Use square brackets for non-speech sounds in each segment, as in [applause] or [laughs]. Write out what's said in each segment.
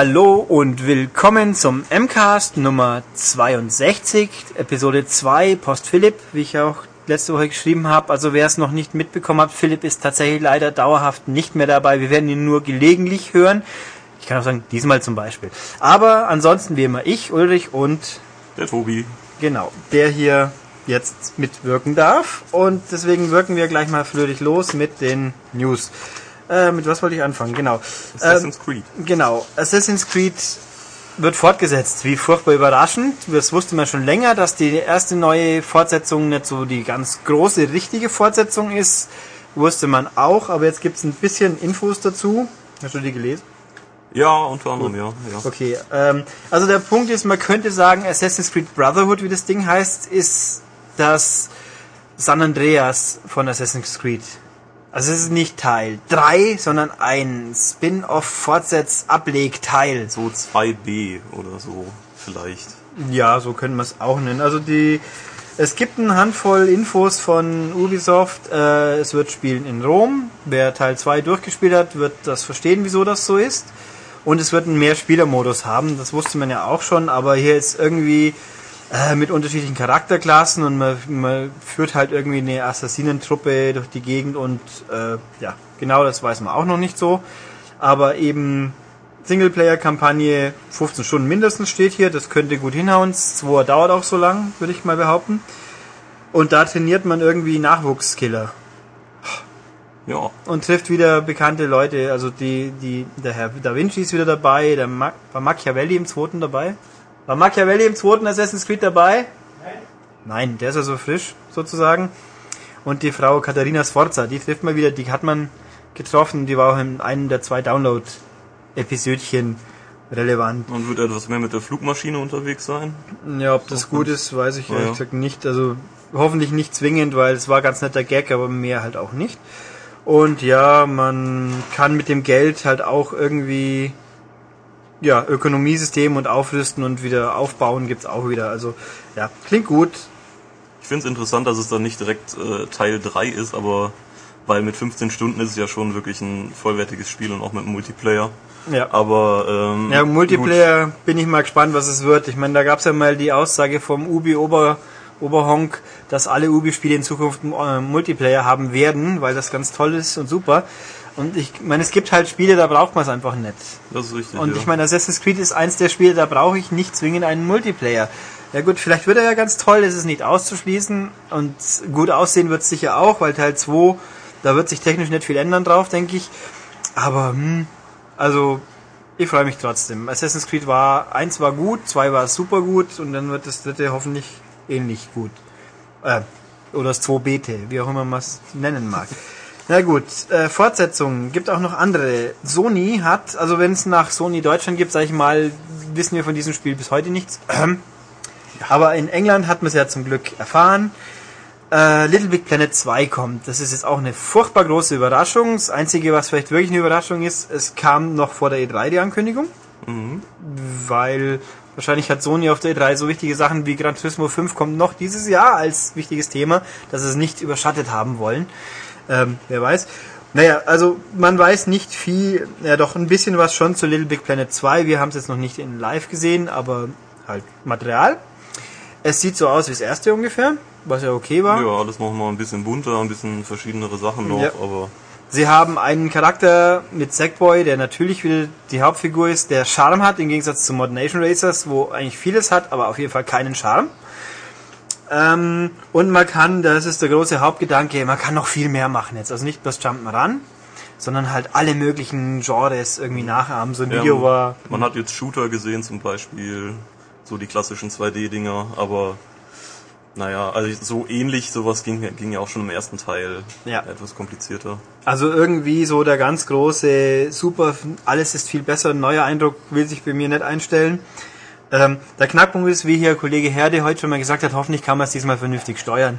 Hallo und willkommen zum MCAST Nummer 62, Episode 2, Post Philipp, wie ich auch letzte Woche geschrieben habe. Also wer es noch nicht mitbekommen hat, Philipp ist tatsächlich leider dauerhaft nicht mehr dabei. Wir werden ihn nur gelegentlich hören. Ich kann auch sagen, diesmal zum Beispiel. Aber ansonsten wie immer ich, Ulrich und der Tobi. Genau, der hier jetzt mitwirken darf. Und deswegen wirken wir gleich mal flötig los mit den News. Äh, mit was wollte ich anfangen? Genau. Assassin's ähm, Creed. Genau. Assassin's Creed wird fortgesetzt. Wie furchtbar überraschend. Das wusste man schon länger, dass die erste neue Fortsetzung nicht so die ganz große, richtige Fortsetzung ist. Wusste man auch, aber jetzt gibt es ein bisschen Infos dazu. Hast du die gelesen? Ja, unter anderem, ja, ja. Okay, ähm, also der Punkt ist, man könnte sagen, Assassin's Creed Brotherhood, wie das Ding heißt, ist das San Andreas von Assassin's Creed. Also es ist nicht Teil 3, sondern ein Spin-off Fortsetz Ablegteil. So 2b oder so vielleicht. Ja, so können wir es auch nennen. Also die es gibt eine Handvoll Infos von Ubisoft. Äh, es wird spielen in Rom. Wer Teil 2 durchgespielt hat, wird das verstehen, wieso das so ist. Und es wird einen Mehrspielermodus haben. Das wusste man ja auch schon, aber hier ist irgendwie äh, mit unterschiedlichen Charakterklassen und man, man führt halt irgendwie eine Assassinentruppe durch die Gegend und äh, ja, genau das weiß man auch noch nicht so. Aber eben Singleplayer-Kampagne 15 Stunden mindestens steht hier, das könnte gut hinhauen. Zwei dauert auch so lang, würde ich mal behaupten. Und da trainiert man irgendwie Nachwuchskiller. Ja. Und trifft wieder bekannte Leute. Also die, die, der Herr Da Vinci ist wieder dabei, der Ma war Machiavelli im zweiten dabei. War Machiavelli im zweiten Assassin's Creed dabei? Nein. Nein, der ist also frisch, sozusagen. Und die Frau Katharina Sforza, die trifft man wieder, die hat man getroffen, die war auch in einem der zwei Download-Episödchen relevant. Und wird etwas mehr mit der Flugmaschine unterwegs sein? Ja, ob das, das gut ist, weiß ich ehrlich ja. gesagt nicht. Also hoffentlich nicht zwingend, weil es war ganz netter Gag, aber mehr halt auch nicht. Und ja, man kann mit dem Geld halt auch irgendwie ja, Ökonomiesystem und aufrüsten und wieder aufbauen gibt's auch wieder. Also ja, klingt gut. Ich finde es interessant, dass es dann nicht direkt äh, Teil 3 ist, aber weil mit 15 Stunden ist es ja schon wirklich ein vollwertiges Spiel und auch mit Multiplayer. Ja. Aber ähm, ja, Multiplayer gut. bin ich mal gespannt, was es wird. Ich meine, da gab's ja mal die Aussage vom Ubi Ober Oberhonk, dass alle Ubi-Spiele in Zukunft äh, Multiplayer haben werden, weil das ganz toll ist und super. Und ich meine, es gibt halt Spiele, da braucht man es einfach nicht. Das ist richtig. Und ja. ich meine, Assassin's Creed ist eins der Spiele, da brauche ich nicht zwingend einen Multiplayer. Ja gut, vielleicht wird er ja ganz toll, das ist nicht auszuschließen. Und gut aussehen wird es sicher auch, weil Teil 2, da wird sich technisch nicht viel ändern drauf, denke ich. Aber, hm, also, ich freue mich trotzdem. Assassin's Creed war, eins war gut, zwei war super gut und dann wird das dritte hoffentlich ähnlich gut. Äh, oder das 2BT, wie auch immer man es nennen mag. Na gut, äh, Fortsetzungen. Gibt auch noch andere. Sony hat, also wenn es nach Sony Deutschland gibt, sage ich mal, wissen wir von diesem Spiel bis heute nichts. Aber in England hat man es ja zum Glück erfahren. Äh, Little Big Planet 2 kommt. Das ist jetzt auch eine furchtbar große Überraschung. Das Einzige, was vielleicht wirklich eine Überraschung ist, es kam noch vor der E3 die Ankündigung. Mhm. Weil wahrscheinlich hat Sony auf der E3 so wichtige Sachen wie Gran Turismo 5 kommt noch dieses Jahr als wichtiges Thema, dass sie es nicht überschattet haben wollen. Ähm, wer weiß. Naja, also man weiß nicht viel, ja doch ein bisschen was schon zu Little Big Planet 2. Wir haben es jetzt noch nicht in live gesehen, aber halt Material. Es sieht so aus wie das erste ungefähr, was ja okay war. Ja, alles noch mal ein bisschen bunter, ein bisschen verschiedenere Sachen noch, ja. aber... Sie haben einen Charakter mit Sackboy, der natürlich wieder die Hauptfigur ist, der Charme hat, im Gegensatz zu Mod Nation Racers, wo eigentlich vieles hat, aber auf jeden Fall keinen Charme. Ähm, und man kann, das ist der große Hauptgedanke, man kann noch viel mehr machen jetzt. Also nicht bloß Jump'n'Run, sondern halt alle möglichen Genres irgendwie nachahmen. So ein ja, Video war. Man hat jetzt Shooter gesehen zum Beispiel, so die klassischen 2D-Dinger, aber naja, also so ähnlich, sowas ging, ging ja auch schon im ersten Teil ja. etwas komplizierter. Also irgendwie so der ganz große, super, alles ist viel besser, neuer Eindruck will sich bei mir nicht einstellen. Ähm, der Knackpunkt ist, wie hier Kollege Herde heute schon mal gesagt hat, hoffentlich kann man es diesmal vernünftig steuern.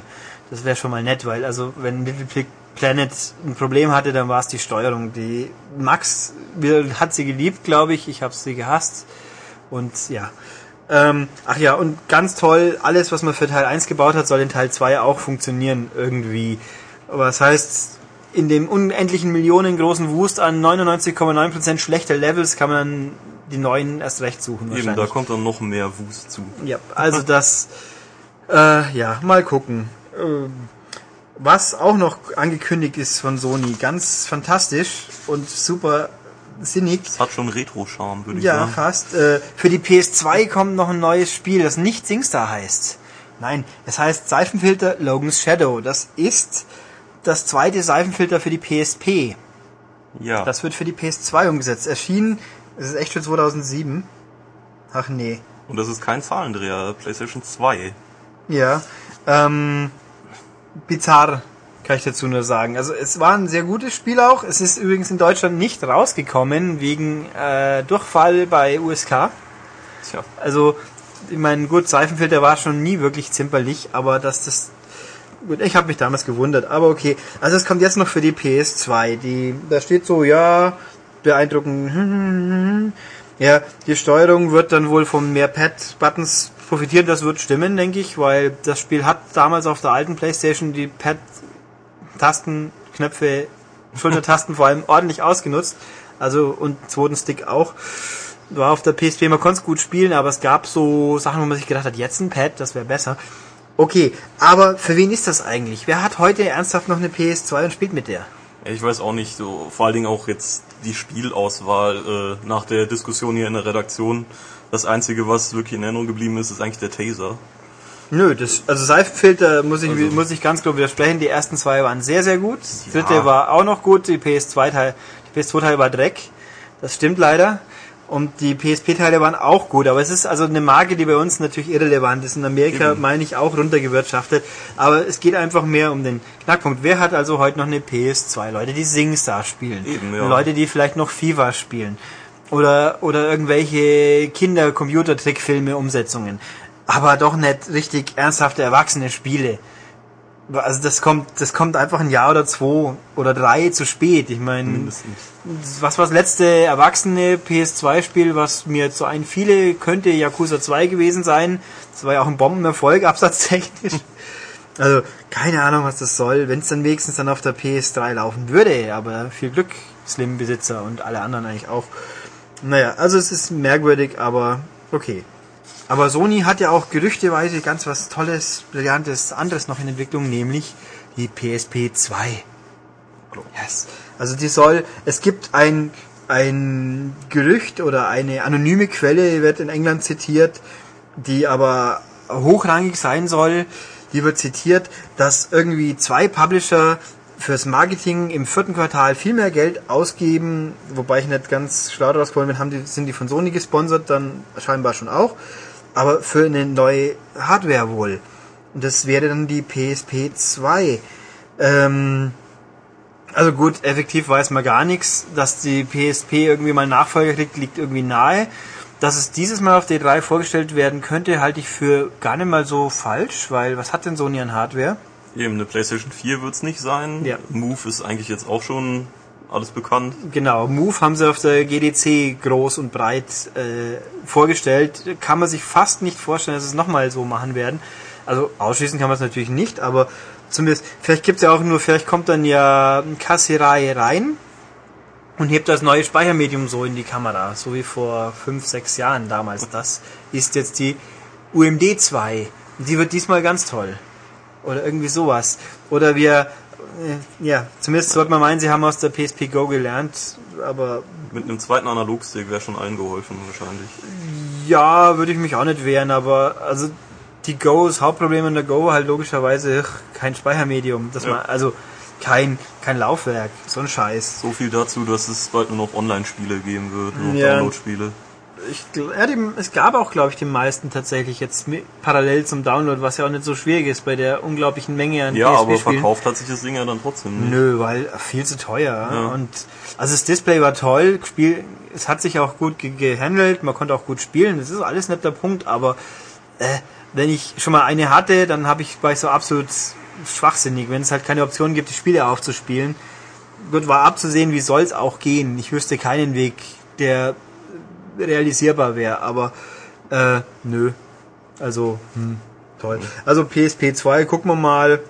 Das wäre schon mal nett, weil also wenn Little Planet ein Problem hatte, dann war es die Steuerung. Die Max hat sie geliebt, glaube ich. Ich habe sie gehasst. Und ja. Ähm, ach ja, und ganz toll, alles, was man für Teil 1 gebaut hat, soll in Teil 2 auch funktionieren irgendwie. Aber das heißt, in dem unendlichen Millionen großen Wust an 99,9% schlechter Levels kann man die neuen erst recht suchen. Eben, da kommt dann noch mehr Wust zu. Ja, also das, äh, ja, mal gucken. Ähm, was auch noch angekündigt ist von Sony, ganz fantastisch und super sinnig. Das hat schon Retro-Charme, würde ich ja, sagen. Ja, fast. Äh, für die PS2 kommt noch ein neues Spiel, das nicht SingStar heißt. Nein, es heißt Seifenfilter Logan's Shadow. Das ist das zweite Seifenfilter für die PSP. Ja. Das wird für die PS2 umgesetzt. Erschienen, es ist echt schon 2007. Ach nee. Und das ist kein Zahlendreher, PlayStation 2. Ja. Ähm, bizarr, kann ich dazu nur sagen. Also es war ein sehr gutes Spiel auch. Es ist übrigens in Deutschland nicht rausgekommen wegen äh, Durchfall bei USK. Tja. Also, ich meine, gut, Seifenfilter war schon nie wirklich zimperlich, aber dass das gut, ich habe mich damals gewundert, aber okay. Also es kommt jetzt noch für die PS2. Die, da steht so, ja, beeindruckend. [laughs] Ja, die Steuerung wird dann wohl von mehr Pad-Buttons profitieren. Das wird stimmen, denke ich, weil das Spiel hat damals auf der alten PlayStation die Pad-Tasten, Knöpfe, Schultertasten [laughs] vor allem ordentlich ausgenutzt. Also und zweiten Stick auch. War auf der PSP, man konnte es gut spielen, aber es gab so Sachen, wo man sich gedacht hat, jetzt ein Pad, das wäre besser. Okay, aber für wen ist das eigentlich? Wer hat heute ernsthaft noch eine PS2 und spielt mit der? Ich weiß auch nicht, so vor allen Dingen auch jetzt die Spielauswahl äh, nach der Diskussion hier in der Redaktion. Das Einzige, was wirklich in Erinnerung geblieben ist, ist eigentlich der Taser. Nö, das, also Seifenfilter muss ich, also, muss ich ganz klar widersprechen. Die ersten zwei waren sehr, sehr gut. Das dritte ja. war auch noch gut. Die PS2-Teil, die PS2-Teil war Dreck. Das stimmt leider. Und die PSP-Teile waren auch gut, aber es ist also eine Marke, die bei uns natürlich irrelevant ist. In Amerika Eben. meine ich auch runtergewirtschaftet. Aber es geht einfach mehr um den Knackpunkt. Wer hat also heute noch eine PS2? Leute, die SingStar spielen. Eben, ja. Leute, die vielleicht noch FIFA spielen. Oder, oder irgendwelche Kinder-Computertrickfilme, Umsetzungen. Aber doch nicht richtig ernsthafte erwachsene Spiele also das kommt, das kommt einfach ein Jahr oder zwei oder drei zu spät. Ich meine, was war das letzte erwachsene PS2-Spiel, was mir jetzt so ein viele könnte Yakuza 2 gewesen sein. Das war ja auch ein Bombenerfolg, [laughs] absatztechnisch. Also, keine Ahnung, was das soll, wenn es dann wenigstens dann auf der PS3 laufen würde, aber viel Glück, Slim-Besitzer und alle anderen eigentlich auch. Naja, also es ist merkwürdig, aber okay. Aber Sony hat ja auch gerüchteweise ganz was Tolles, Brillantes anderes noch in Entwicklung, nämlich die PSP 2. Yes. Also die soll, es gibt ein, ein Gerücht oder eine anonyme Quelle, wird in England zitiert, die aber hochrangig sein soll, die wird zitiert, dass irgendwie zwei Publisher fürs Marketing im vierten Quartal viel mehr Geld ausgeben, wobei ich nicht ganz schlau rausgekommen bin, haben die, sind die von Sony gesponsert, dann scheinbar schon auch aber für eine neue Hardware wohl. Und das wäre dann die PSP 2. Ähm, also gut, effektiv weiß man gar nichts. Dass die PSP irgendwie mal Nachfolger kriegt, liegt irgendwie nahe. Dass es dieses Mal auf D3 vorgestellt werden könnte, halte ich für gar nicht mal so falsch, weil was hat denn Sony an Hardware? Eben, eine PlayStation 4 wird es nicht sein. Ja. Move ist eigentlich jetzt auch schon alles bekannt. Genau, Move haben sie auf der GDC groß und breit äh, vorgestellt. Kann man sich fast nicht vorstellen, dass sie es nochmal so machen werden. Also ausschließen kann man es natürlich nicht, aber zumindest, vielleicht gibt es ja auch nur, vielleicht kommt dann ja ein Kassirai rein und hebt das neue Speichermedium so in die Kamera, so wie vor fünf, sechs Jahren damals. Das ist jetzt die UMD 2. Die wird diesmal ganz toll. Oder irgendwie sowas. Oder wir ja, zumindest sollte man meinen, sie haben aus der PSP Go gelernt, aber. Mit einem zweiten Analogstick wäre schon allen geholfen, wahrscheinlich. Ja, würde ich mich auch nicht wehren, aber also die Go, das Hauptproblem in der Go halt logischerweise kein Speichermedium, dass ja. man, also kein, kein Laufwerk, so ein Scheiß. So viel dazu, dass es bald nur noch Online-Spiele geben wird, nur ja. Download-Spiele ich, ja, dem, es gab auch, glaube ich, den meisten tatsächlich jetzt parallel zum Download, was ja auch nicht so schwierig ist bei der unglaublichen Menge an Ja, aber verkauft hat sich das Ding ja dann trotzdem nicht. Nö, weil viel zu teuer. Ja. Und also das Display war toll, Spiel, es hat sich auch gut ge gehandelt, man konnte auch gut spielen, das ist alles nicht der Punkt, aber äh, wenn ich schon mal eine hatte, dann habe ich war ich so absolut schwachsinnig, wenn es halt keine Option gibt, die Spiele aufzuspielen. Gut, war abzusehen, wie soll es auch gehen. Ich wüsste keinen Weg, der realisierbar wäre, aber äh, nö. Also, hm, toll. Also PSP 2, gucken wir mal.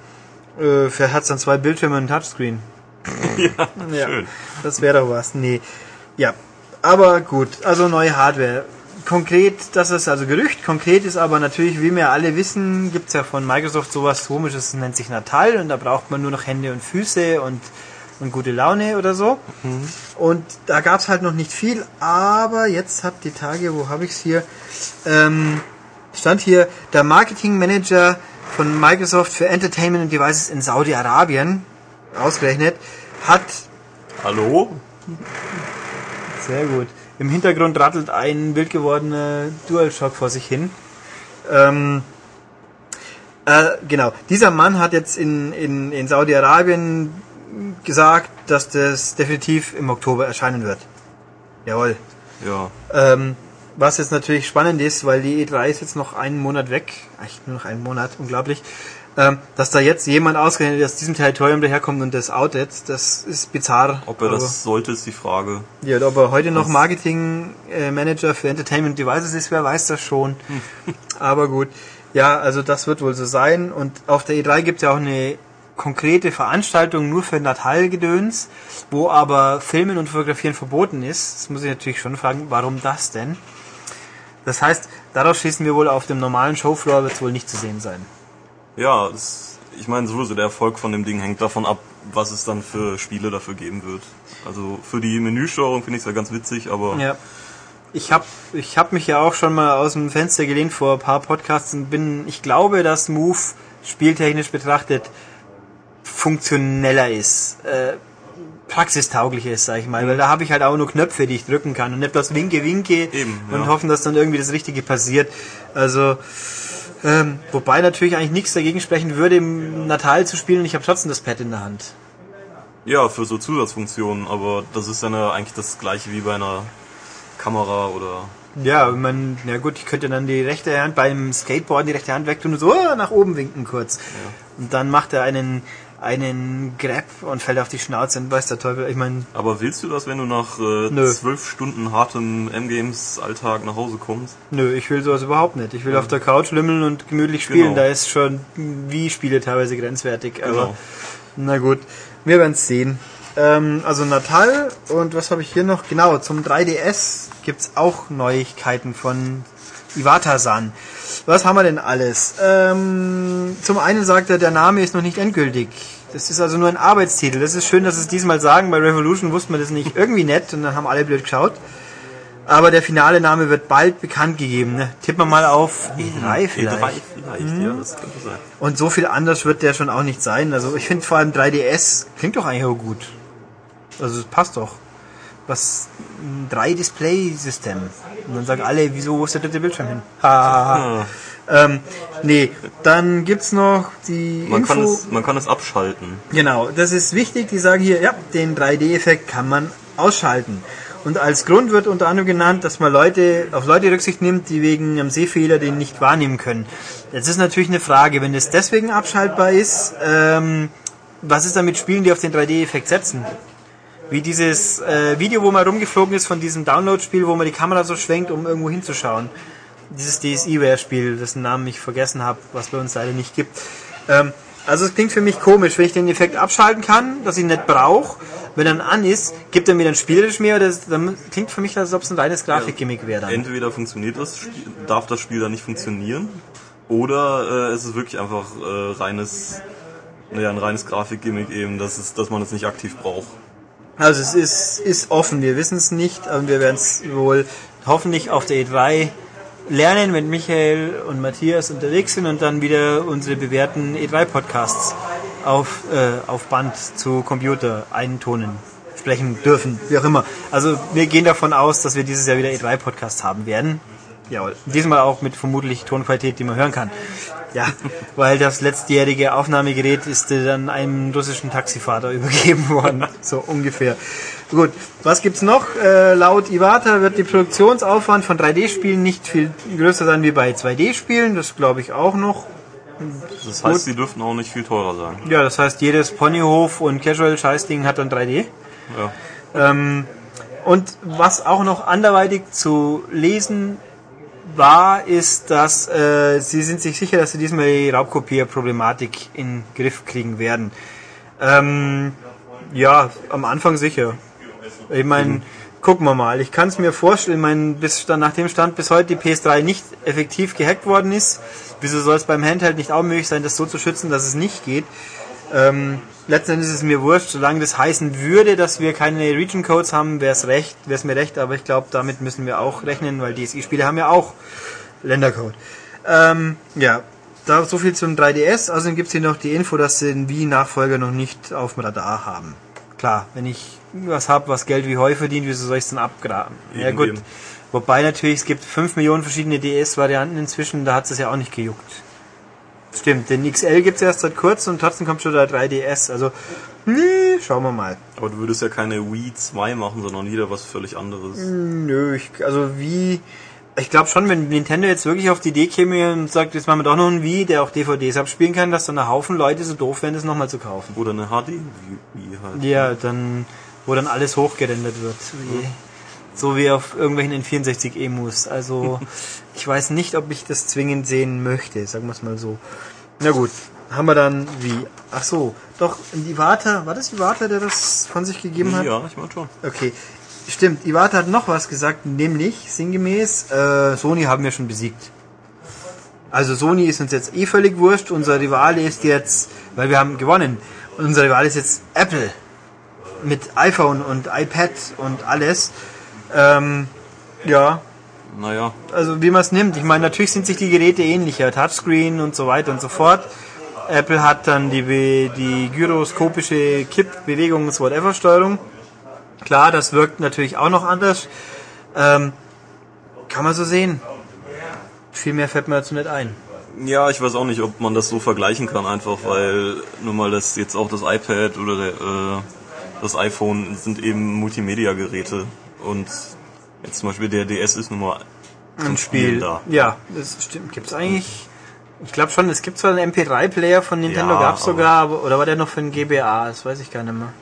Äh, hat es dann zwei Bildschirme und ein Touchscreen. [laughs] ja, ja, schön. Das wäre doch was. Nee. Ja. Aber gut, also neue Hardware. Konkret, das ist also Gerücht, konkret ist aber natürlich, wie wir alle wissen, gibt es ja von Microsoft sowas komisches, das nennt sich Natal und da braucht man nur noch Hände und Füße und, und gute Laune oder so. Mhm. Und da gab es halt noch nicht viel, aber jetzt hat die Tage, wo habe ich es hier, ähm, stand hier, der Marketing Manager von Microsoft für Entertainment and Devices in Saudi-Arabien, ausgerechnet, hat... Hallo? Sehr gut. Im Hintergrund rattelt ein wild gewordener DualShock vor sich hin. Ähm, äh, genau. Dieser Mann hat jetzt in, in, in Saudi-Arabien gesagt, dass das definitiv im Oktober erscheinen wird. Jawohl. Ja. Ähm, was jetzt natürlich spannend ist, weil die E3 ist jetzt noch einen Monat weg, eigentlich nur noch einen Monat, unglaublich, ähm, dass da jetzt jemand ausgerechnet aus diesem Territorium daherkommt und das outet, das ist bizarr. Ob er das sollte, ist die Frage. Ja, ob er heute noch Marketing äh, Manager für Entertainment Devices ist, wer weiß das schon. [laughs] aber gut. Ja, also das wird wohl so sein. Und auf der E3 gibt es ja auch eine konkrete Veranstaltung nur für Natalgedöns, wo aber Filmen und Fotografieren verboten ist. Das muss ich natürlich schon fragen, warum das denn? Das heißt, daraus schließen wir wohl, auf dem normalen Showfloor wird es wohl nicht zu sehen sein. Ja, das, ich meine sowieso, der Erfolg von dem Ding hängt davon ab, was es dann für Spiele dafür geben wird. Also für die Menüsteuerung finde ich es ja ganz witzig, aber... Ja. Ich habe ich hab mich ja auch schon mal aus dem Fenster gelehnt vor ein paar Podcasts und bin, ich glaube, dass Move spieltechnisch betrachtet funktioneller ist. Äh, praxistauglich ist, sag ich mal, weil da habe ich halt auch nur Knöpfe, die ich drücken kann und nicht bloß Winke, Winke Eben, und ja. hoffen, dass dann irgendwie das Richtige passiert. Also ähm, wobei natürlich eigentlich nichts dagegen sprechen würde, im Natal zu spielen und ich habe trotzdem das Pad in der Hand. Ja, für so Zusatzfunktionen, aber das ist dann ja eigentlich das gleiche wie bei einer Kamera oder. Ja, man, ja gut, ich könnte dann die rechte Hand beim Skateboarden die rechte Hand wegtun und so oh, nach oben winken kurz. Ja. Und dann macht er einen einen Grab und fällt auf die Schnauze und weiß der Teufel. Ich meine. Aber willst du das, wenn du nach äh, zwölf Stunden hartem M-Games-Alltag nach Hause kommst? Nö, ich will sowas überhaupt nicht. Ich will ja. auf der Couch lümmeln und gemütlich spielen. Genau. Da ist schon wie Spiele teilweise grenzwertig. Aber genau. na gut, wir werden es sehen. Ähm, also Natal und was habe ich hier noch? Genau, zum 3DS gibt's auch Neuigkeiten von Iwata-san. Was haben wir denn alles? Ähm, zum einen sagt er, der Name ist noch nicht endgültig. Das ist also nur ein Arbeitstitel. Das ist schön, dass sie es diesmal sagen. Bei Revolution wusste man das nicht. Irgendwie nett und dann haben alle blöd geschaut. Aber der finale Name wird bald bekannt gegeben. Ne? Tippen wir mal auf E3 vielleicht. E3 vielleicht, hm. ja, das könnte sein. Und so viel anders wird der schon auch nicht sein. Also ich finde vor allem 3DS klingt doch eigentlich auch gut. Also es passt doch. Was ein 3-Display-System. Und dann sagen alle, wieso, wo ist der dritte Bildschirm hin? Ha. ähm, nee, dann gibt's noch die man Info. Kann es, man kann es abschalten. Genau, das ist wichtig. Die sagen hier, ja, den 3D-Effekt kann man ausschalten. Und als Grund wird unter anderem genannt, dass man Leute, auf Leute Rücksicht nimmt, die wegen einem Sehfehler den nicht wahrnehmen können. Jetzt ist natürlich eine Frage, wenn es deswegen abschaltbar ist, ähm, was ist dann mit Spielen, die auf den 3D-Effekt setzen? Wie dieses äh, Video, wo man rumgeflogen ist von diesem Download-Spiel, wo man die Kamera so schwenkt, um irgendwo hinzuschauen. Dieses DSiWare-Spiel, dessen Namen ich vergessen habe, was bei uns leider nicht gibt. Ähm, also es klingt für mich komisch, wenn ich den Effekt abschalten kann, dass ich ihn nicht brauche. Wenn er dann an ist, gibt er mir dann spielerisch mehr oder dann klingt für mich, als ob es ein reines Grafikgimmick wäre. Dann. Entweder funktioniert das, darf das Spiel dann nicht funktionieren, oder äh, es ist wirklich einfach äh, reines, naja, ein reines Grafikgimmick eben, dass, es, dass man es nicht aktiv braucht. Also es ist, ist offen, wir wissen es nicht, aber wir werden es wohl hoffentlich auf der E3 lernen, wenn Michael und Matthias unterwegs sind und dann wieder unsere bewährten E3-Podcasts auf, äh, auf Band zu Computer eintonen, sprechen dürfen, wie auch immer. Also wir gehen davon aus, dass wir dieses Jahr wieder E3-Podcasts haben werden. Ja, diesmal auch mit vermutlich Tonqualität, die man hören kann. Ja, weil das letztjährige Aufnahmegerät ist dann einem russischen Taxifahrer [laughs] übergeben worden, so ungefähr. Gut, was gibt's noch? Äh, laut Iwata wird die Produktionsaufwand von 3D-Spielen nicht viel größer sein wie bei 2D-Spielen, das glaube ich auch noch. Das heißt, Gut. sie dürften auch nicht viel teurer sein. Ja, das heißt, jedes Ponyhof und Casual-Scheißding hat dann 3D. Ja. Ähm, und was auch noch anderweitig zu lesen war, ist, dass äh, sie sind sich sicher, dass sie diesmal die Raubkopierproblematik in den Griff kriegen werden. Ähm, ja, am Anfang sicher. Ich meine, gucken wir mal. Ich kann es mir vorstellen, mein, bis dann nach dem Stand bis heute die PS3 nicht effektiv gehackt worden ist. Wieso soll es beim Handheld nicht auch möglich sein, das so zu schützen, dass es nicht geht? Ähm, letzten Endes ist es mir wurscht, solange das heißen würde, dass wir keine Region Codes haben, wäre es recht, wäre es mir recht, aber ich glaube, damit müssen wir auch rechnen, weil DSI-Spiele haben ja auch Ländercode. Ähm, ja, da so viel zum 3DS. Außerdem gibt es hier noch die Info, dass sie den Wii-Nachfolger noch nicht auf dem Radar haben. Klar, wenn ich was habe, was Geld wie Heu verdient, wieso soll ich es dann abgraben? Eben, ja gut. Eben. Wobei natürlich, es gibt 5 Millionen verschiedene DS-Varianten inzwischen, da hat es ja auch nicht gejuckt. Stimmt, den XL gibt es erst seit kurzem und trotzdem kommt schon der 3DS. Also, nee, schauen wir mal. Aber du würdest ja keine Wii 2 machen, sondern wieder was völlig anderes. Nö, ich, also wie ich glaube schon, wenn Nintendo jetzt wirklich auf die Idee käme und sagt, jetzt machen wir doch noch ein Wii, der auch DVDs abspielen kann, dass dann ein Haufen Leute so doof wären, das nochmal zu kaufen. Oder eine HD Wii halt. Ja, dann, wo dann alles hochgerendert wird. Wie, so wie auf irgendwelchen N64-Emus. Also, [laughs] ich weiß nicht, ob ich das zwingend sehen möchte, sagen wir es mal so. Na gut, haben wir dann wie? Ach so, doch, Iwata, war das Iwata, der das von sich gegeben hat? Ja, ich meine schon. Okay, Stimmt, Iwata hat noch was gesagt, nämlich sinngemäß, äh, Sony haben wir schon besiegt. Also Sony ist uns jetzt eh völlig wurscht, unser Rivale ist jetzt, weil wir haben gewonnen, unser Rivale ist jetzt Apple mit iPhone und iPad und alles. Ähm, ja. Naja. Also wie man es nimmt. Ich meine, natürlich sind sich die Geräte ähnlicher, Touchscreen und so weiter und so fort. Apple hat dann die, die gyroskopische Kipp-Bewegungs-Whatever-Steuerung. Klar, das wirkt natürlich auch noch anders. Ähm, kann man so sehen. Viel mehr fällt mir dazu nicht ein. Ja, ich weiß auch nicht, ob man das so vergleichen kann, einfach weil nun mal das jetzt auch das iPad oder der, äh, das iPhone sind eben Multimedia-Geräte und jetzt zum Beispiel der DS ist nun mal zum Spiel da. Ja, das stimmt. Gibt es eigentlich? Ich glaube schon, es gibt zwar einen MP3-Player von Nintendo, ja, gab es sogar, aber, oder war der noch für ein GBA? Das weiß ich gar nicht mehr.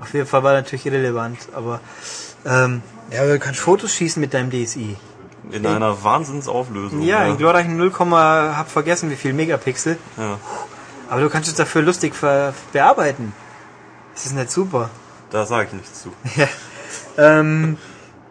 Auf jeden Fall war natürlich irrelevant, aber ähm, ja, du kannst Fotos schießen mit deinem DSI. In einer Wahnsinnsauflösung. Ja, ja. in glorreichen 0, hab vergessen wie viel Megapixel. Ja. Aber du kannst es dafür lustig bearbeiten. Das ist nicht super. Da sage ich nichts zu. Ähm,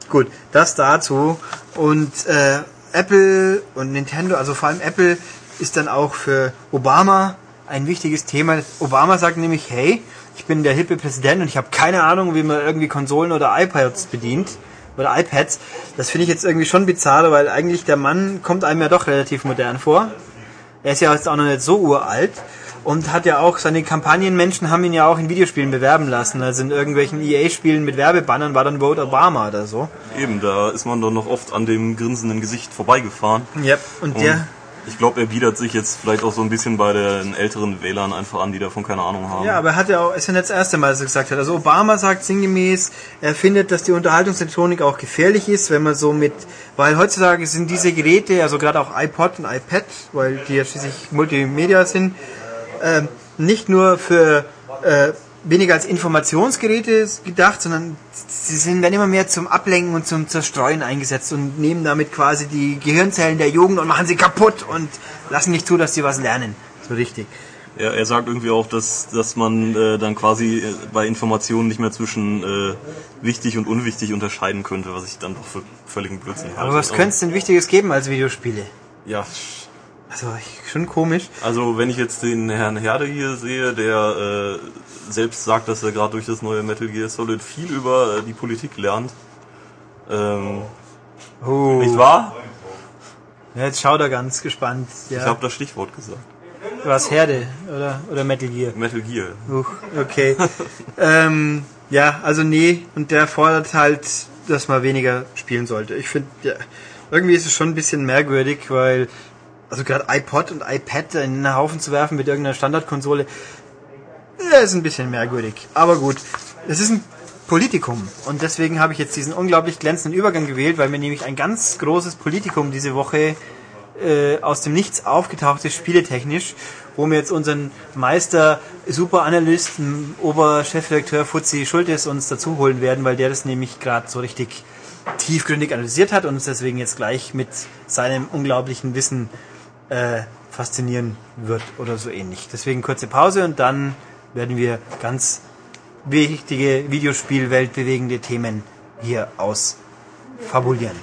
gut, das dazu. Und äh, Apple und Nintendo, also vor allem Apple, ist dann auch für Obama ein wichtiges Thema. Obama sagt nämlich, hey, ich bin der hippe Präsident und ich habe keine Ahnung, wie man irgendwie Konsolen oder iPads bedient oder iPads. Das finde ich jetzt irgendwie schon bizarr, weil eigentlich der Mann kommt einem ja doch relativ modern vor. Er ist ja jetzt auch noch nicht so uralt und hat ja auch seine Kampagnenmenschen haben ihn ja auch in Videospielen bewerben lassen. Also in irgendwelchen EA-Spielen mit Werbebannern war dann Vote Obama oder so. Eben, da ist man doch noch oft an dem grinsenden Gesicht vorbeigefahren. Ja, und, und der ich glaube, er bietet sich jetzt vielleicht auch so ein bisschen bei den älteren Wählern einfach an, die davon keine Ahnung haben. Ja, aber er hat ja auch, ist ja nicht das erste Mal, dass er gesagt hat. Also Obama sagt sinngemäß, er findet, dass die Unterhaltungselektronik auch gefährlich ist, wenn man so mit, weil heutzutage sind diese Geräte, also gerade auch iPod und iPad, weil die ja schließlich Multimedia sind, äh, nicht nur für äh, weniger als Informationsgeräte gedacht, sondern sie sind dann immer mehr zum Ablenken und zum Zerstreuen eingesetzt und nehmen damit quasi die Gehirnzellen der Jugend und machen sie kaputt und lassen nicht zu, dass sie was lernen. So richtig. Ja, er sagt irgendwie auch, dass, dass man äh, dann quasi äh, bei Informationen nicht mehr zwischen äh, wichtig und unwichtig unterscheiden könnte, was ich dann doch für völligen Blödsinn halte. Aber was könnte es denn Wichtiges geben als Videospiele? Ja, also schon komisch. Also wenn ich jetzt den Herrn Herde hier sehe, der äh, selbst sagt, dass er gerade durch das neue Metal Gear Solid viel über äh, die Politik lernt. Ähm, oh. Nicht wahr? Ja, jetzt schaut er ganz gespannt. Ja. Ich habe das Stichwort gesagt. Was Herde oder oder Metal Gear? Metal Gear. Uch, okay. [laughs] ähm, ja, also nee, und der fordert halt, dass man weniger spielen sollte. Ich finde, ja, irgendwie ist es schon ein bisschen merkwürdig, weil also gerade iPod und iPad in einen Haufen zu werfen mit irgendeiner Standardkonsole, ist ein bisschen merkwürdig. Aber gut, es ist ein Politikum und deswegen habe ich jetzt diesen unglaublich glänzenden Übergang gewählt, weil mir nämlich ein ganz großes Politikum diese Woche äh, aus dem Nichts aufgetaucht ist, spieletechnisch, wo wir jetzt unseren Meister Superanalysten, Oberchefredakteur Fuzzi Schultes uns dazu holen werden, weil der das nämlich gerade so richtig tiefgründig analysiert hat und uns deswegen jetzt gleich mit seinem unglaublichen Wissen äh, faszinieren wird oder so ähnlich. Deswegen kurze Pause und dann werden wir ganz wichtige Videospielwelt bewegende Themen hier ausfabulieren.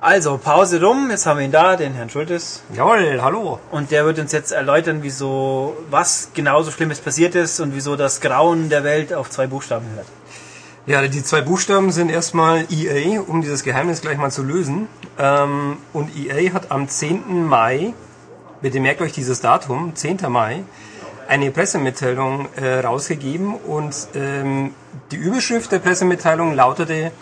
Also, Pause rum, jetzt haben wir ihn da, den Herrn Schultes. Jawohl, hallo. Und der wird uns jetzt erläutern, wieso, was genauso Schlimmes passiert ist und wieso das Grauen der Welt auf zwei Buchstaben hört. Ja, die zwei Buchstaben sind erstmal EA, um dieses Geheimnis gleich mal zu lösen. Ähm, und EA hat am 10. Mai, bitte merkt euch dieses Datum, 10. Mai, eine Pressemitteilung äh, rausgegeben und ähm, die Überschrift der Pressemitteilung lautete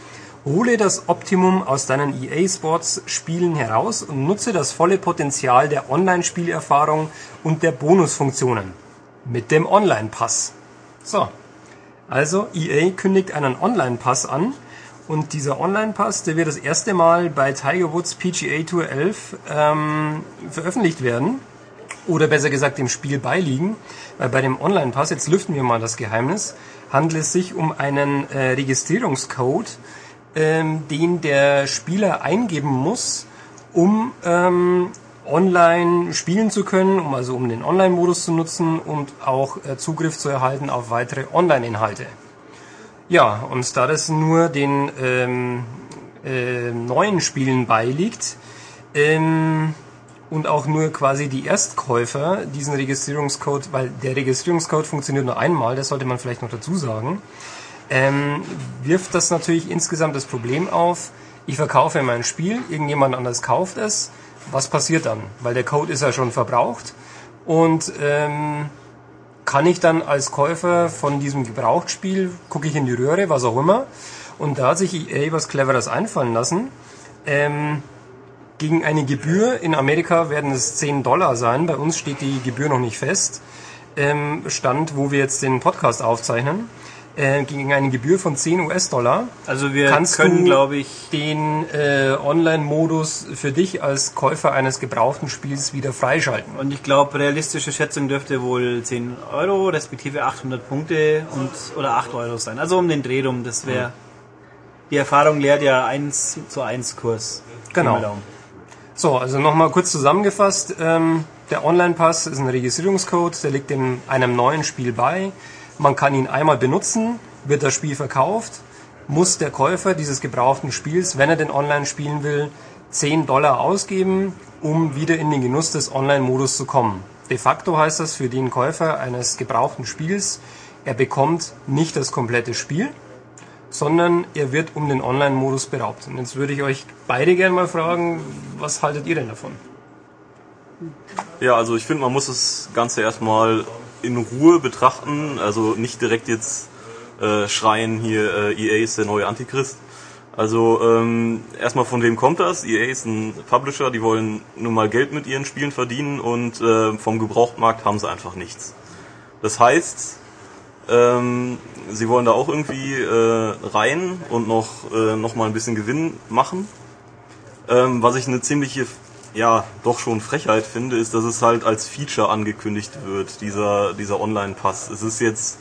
Hole das Optimum aus deinen EA Sports Spielen heraus und nutze das volle Potenzial der Online-Spielerfahrung und der Bonusfunktionen. Mit dem Online-Pass. So. Also EA kündigt einen Online-Pass an und dieser Online-Pass, der wird das erste Mal bei Tiger Woods PGA Tour 11 ähm, veröffentlicht werden. Oder besser gesagt dem Spiel beiliegen. Weil bei dem Online-Pass, jetzt lüften wir mal das Geheimnis, handelt es sich um einen äh, Registrierungscode, ähm, den der Spieler eingeben muss, um ähm, online spielen zu können, um also um den Online-Modus zu nutzen und auch äh, Zugriff zu erhalten auf weitere Online-Inhalte. Ja, und da das nur den ähm, äh, neuen Spielen beiliegt ähm, und auch nur quasi die Erstkäufer diesen Registrierungscode, weil der Registrierungscode funktioniert nur einmal, das sollte man vielleicht noch dazu sagen, ähm, wirft das natürlich insgesamt das Problem auf, ich verkaufe mein Spiel, irgendjemand anders kauft es, was passiert dann? Weil der Code ist ja schon verbraucht und ähm, kann ich dann als Käufer von diesem Gebrauchtspiel, gucke ich in die Röhre, was auch immer, und da hat sich EA was Cleveres einfallen lassen. Ähm, gegen eine Gebühr, in Amerika werden es 10 Dollar sein, bei uns steht die Gebühr noch nicht fest, ähm, Stand, wo wir jetzt den Podcast aufzeichnen äh, gegen eine Gebühr von 10 US-Dollar. Also wir kannst können, glaube ich, den äh, Online-Modus für dich als Käufer eines gebrauchten Spiels wieder freischalten. und ich glaube, realistische Schätzung dürfte wohl 10 Euro, respektive 800 Punkte und oder 8 Euro sein. Also um den Dreh rum, das wäre... Die Erfahrung lehrt ja 1 zu 1 Kurs. Genau. So, also nochmal kurz zusammengefasst. Ähm, der Online-Pass ist ein Registrierungscode, der liegt in einem neuen Spiel bei. Man kann ihn einmal benutzen, wird das Spiel verkauft, muss der Käufer dieses gebrauchten Spiels, wenn er den online spielen will, 10 Dollar ausgeben, um wieder in den Genuss des Online-Modus zu kommen. De facto heißt das für den Käufer eines gebrauchten Spiels, er bekommt nicht das komplette Spiel, sondern er wird um den Online-Modus beraubt. Und jetzt würde ich euch beide gerne mal fragen, was haltet ihr denn davon? Ja, also ich finde, man muss das Ganze erstmal in Ruhe betrachten, also nicht direkt jetzt äh, schreien, hier äh, EA ist der neue Antichrist. Also ähm, erstmal von wem kommt das? EA ist ein Publisher, die wollen nun mal Geld mit ihren Spielen verdienen und äh, vom Gebrauchtmarkt haben sie einfach nichts. Das heißt, ähm, sie wollen da auch irgendwie äh, rein und noch, äh, noch mal ein bisschen Gewinn machen. Ähm, was ich eine ziemliche, ja, doch schon Frechheit finde, ist, dass es halt als Feature angekündigt wird, dieser, dieser Online-Pass. Es ist jetzt,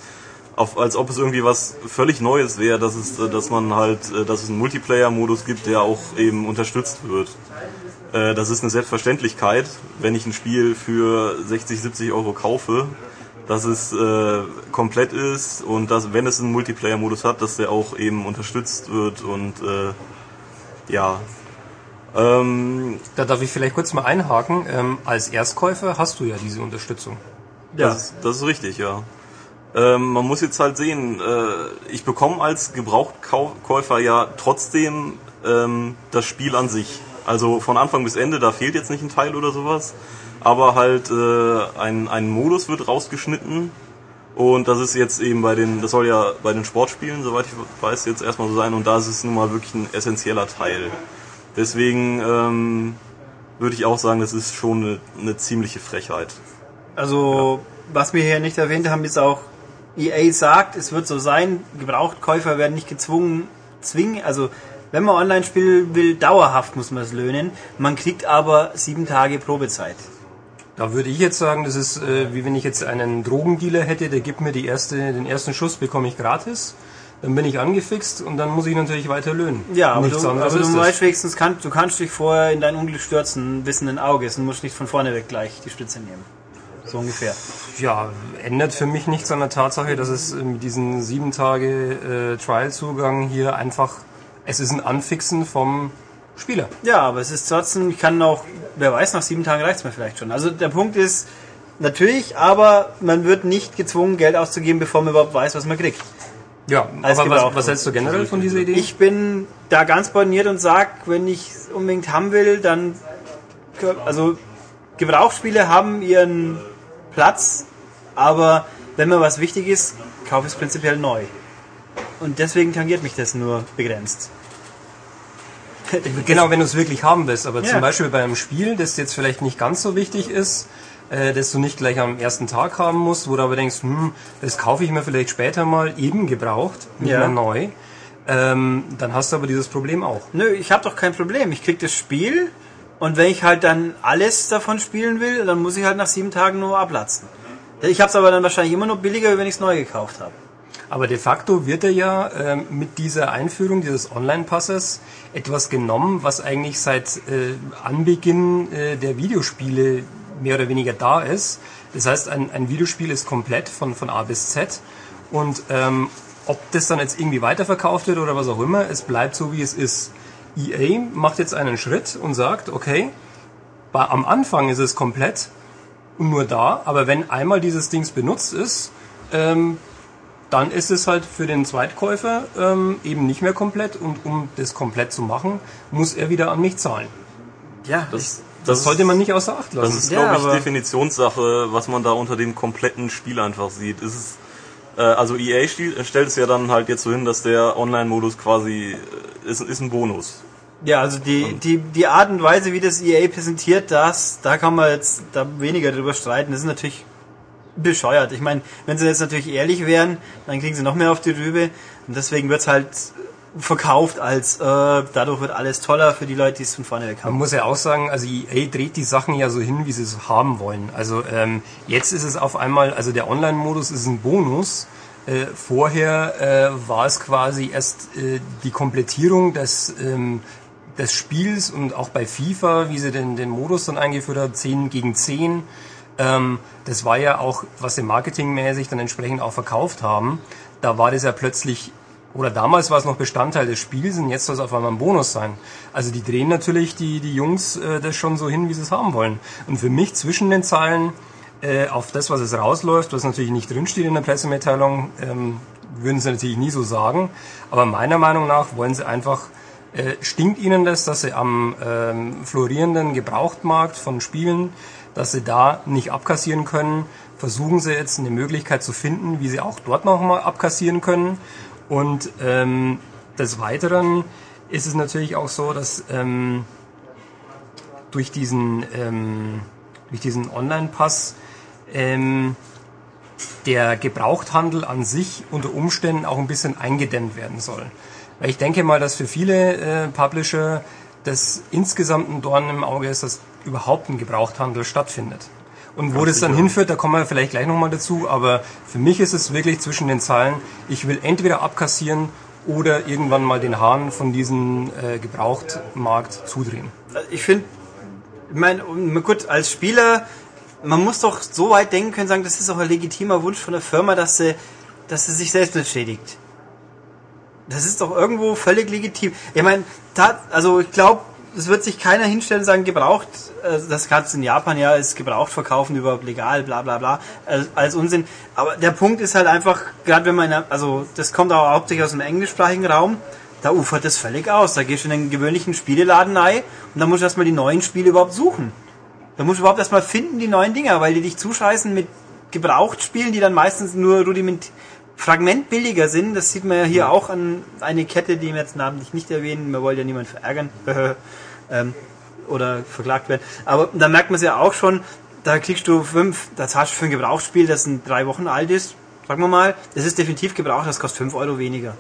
auf, als ob es irgendwie was völlig Neues wäre, dass es, dass man halt, äh, dass es einen Multiplayer-Modus gibt, der auch eben unterstützt wird. Äh, Das ist eine Selbstverständlichkeit, wenn ich ein Spiel für 60, 70 Euro kaufe, dass es äh, komplett ist und dass, wenn es einen Multiplayer-Modus hat, dass der auch eben unterstützt wird und äh, ja. Ähm, Da darf ich vielleicht kurz mal einhaken. Ähm, als Erstkäufer hast du ja diese Unterstützung. Das, ist, das ist richtig, ja. Ähm, man muss jetzt halt sehen, äh, ich bekomme als Gebrauchtkäufer ja trotzdem ähm, das Spiel an sich. Also von Anfang bis Ende, da fehlt jetzt nicht ein Teil oder sowas. Aber halt äh, ein, ein Modus wird rausgeschnitten. Und das ist jetzt eben bei den, das soll ja bei den Sportspielen, soweit ich weiß, jetzt erstmal so sein. Und da ist es nun mal wirklich ein essentieller Teil. Deswegen ähm, würde ich auch sagen, das ist schon eine, eine ziemliche Frechheit. Also, was wir hier nicht erwähnt haben, ist auch, EA sagt, es wird so sein, Gebrauchtkäufer werden nicht gezwungen, zwingen, also wenn man online spielen will, dauerhaft muss man es löhnen. Man kriegt aber sieben Tage Probezeit. Da würde ich jetzt sagen, das ist äh, wie wenn ich jetzt einen Drogendealer hätte, der gibt mir die erste, den ersten Schuss, bekomme ich gratis. Dann bin ich angefixt und dann muss ich natürlich weiter löhnen. Ja, aber Nichts du, anderes aber du weißt wenigstens, kann, du kannst dich vorher in dein Unglück stürzen, wissenden Auges und musst nicht von vorne weg gleich die Spitze nehmen. So ungefähr. Ja, ändert für mich nichts an der Tatsache, dass es mit diesen sieben Tage äh, Trial-Zugang hier einfach, es ist ein Anfixen vom Spieler. Ja, aber es ist trotzdem, ich kann auch, wer weiß, nach sieben Tagen reicht es mir vielleicht schon. Also der Punkt ist, natürlich, aber man wird nicht gezwungen, Geld auszugeben, bevor man überhaupt weiß, was man kriegt. Ja, aber was, was hältst du generell von dieser Idee? Ich bin da ganz borniert und sag, wenn ich es unbedingt haben will, dann also Gebrauchsspiele haben ihren Platz, aber wenn mir was wichtig ist, kaufe ich es prinzipiell neu. Und deswegen tangiert mich das nur begrenzt. Genau, wenn du es wirklich haben willst. Aber Ja. zum Beispiel bei einem Spiel, das jetzt vielleicht nicht ganz so wichtig ist, äh, das du nicht gleich am ersten Tag haben musst, wo du aber denkst, hm, das kaufe ich mir vielleicht später mal eben gebraucht, nicht Ja. mehr neu, ähm, dann hast du aber dieses Problem auch. Nö, ich habe doch kein Problem. Ich krieg das Spiel und wenn ich halt dann alles davon spielen will, dann muss ich halt nach sieben Tagen nur ablatzen. Ich habe es aber dann wahrscheinlich immer noch billiger, wenn ich es neu gekauft habe. Aber de facto wird er ja ähm, mit dieser Einführung dieses Online-Passes etwas genommen, was eigentlich seit äh, Anbeginn äh, der Videospiele mehr oder weniger da ist. Das heißt, ein, ein Videospiel ist komplett von, von A bis Z und ähm, ob das dann jetzt irgendwie weiterverkauft wird oder was auch immer, es bleibt so, wie es ist. EA macht jetzt einen Schritt und sagt, okay, bei, am Anfang ist es komplett und nur da, aber wenn einmal dieses Dings benutzt ist, ähm, dann ist es halt für den Zweitkäufer ähm, eben nicht mehr komplett und um das komplett zu machen, muss er wieder an mich zahlen. Ja, Das, Das, sollte man nicht außer Acht Das lassen. ist, Ja, glaube ich, Definitionssache, was man da unter dem kompletten Spiel einfach sieht. Ist es, äh, also EA stellt es ja dann halt jetzt so hin, dass der Online-Modus quasi äh, ist, ist ein Bonus. Ja, also die, die, die Art und Weise, wie das EA präsentiert, das, da kann man jetzt da weniger drüber streiten. Das ist natürlich bescheuert. Ich meine, wenn sie jetzt natürlich ehrlich wären, dann kriegen sie noch mehr auf die Rübe. Und deswegen wird's halt verkauft als äh, dadurch wird alles toller für die Leute, die es von vorne weg Man haben. muss ja auch sagen, also EA dreht die Sachen ja so hin, wie sie es haben wollen. Also ähm, jetzt ist es auf einmal, also der Online-Modus ist ein Bonus. Äh, vorher äh, war es quasi erst äh, die Komplettierung des, ähm, des Spiels und auch bei FIFA, wie sie den, den Modus dann eingeführt hat, 10 gegen 10. Ähm, das war ja auch, was sie marketingmäßig dann entsprechend auch verkauft haben. Da war das ja plötzlich, oder damals war es noch Bestandteil des Spiels und jetzt soll es auf einmal ein Bonus sein. Also die drehen natürlich die, die Jungs äh, das schon so hin, wie sie es haben wollen. Und für mich zwischen den Zeilen äh, auf das, was es rausläuft, was natürlich nicht drinsteht in der Pressemitteilung, ähm, würden sie natürlich nie so sagen. Aber meiner Meinung nach wollen sie einfach äh, stinkt ihnen das, dass sie am ähm, florierenden Gebrauchtmarkt von Spielen, dass sie da nicht abkassieren können. Versuchen sie jetzt eine Möglichkeit zu finden, wie sie auch dort nochmal abkassieren können. Und ähm, des Weiteren ist es natürlich auch so, dass ähm, durch diesen, ähm, durch diesen Online-Pass ähm, der Gebrauchthandel an sich unter Umständen auch ein bisschen eingedämmt werden soll. Weil ich denke mal, dass für viele äh, Publisher das insgesamt ein Dorn im Auge ist, dass überhaupt ein Gebrauchthandel stattfindet. Und wo das dann hinführt, da kommen wir vielleicht gleich nochmal dazu, aber für mich ist es wirklich zwischen den Zeilen, ich will entweder abkassieren oder irgendwann mal den Hahn von diesem äh, Gebrauchtmarkt zudrehen. Ich finde, ich meine, gut, als Spieler, man muss doch so weit denken können, sagen, das ist auch ein legitimer Wunsch von der Firma, dass sie, dass sie sich selbst entschädigt. Das ist doch irgendwo völlig legitim. Ich meine, also ich glaube, es wird sich keiner hinstellen und sagen, gebraucht, äh, das kannst in Japan ja, ist gebraucht verkaufen überhaupt legal, bla bla bla, als, Unsinn. Aber der Punkt ist halt einfach, gerade wenn man, also das kommt auch hauptsächlich aus dem englischsprachigen Raum, da ufert das völlig aus. Da gehst du in einen gewöhnlichen Spieleladen rein und dann musst du erstmal die neuen Spiele überhaupt suchen. Da musst du überhaupt erstmal finden, die neuen Dinger, weil die dich zuscheißen mit Gebrauchtspielen, die dann meistens nur rudiment fragmentbilliger sind. Das sieht man ja hier auch an eine Kette, die wir jetzt namentlich nicht erwähnen. Wir wollen ja niemanden verärgern [laughs] ähm, oder verklagt werden. Aber da merkt man es ja auch schon, da kriegst du fünf, da zahlst du für ein Gebrauchsspiel, das ein drei Wochen alt ist, sagen wir mal, das ist definitiv gebraucht, das kostet fünf Euro weniger.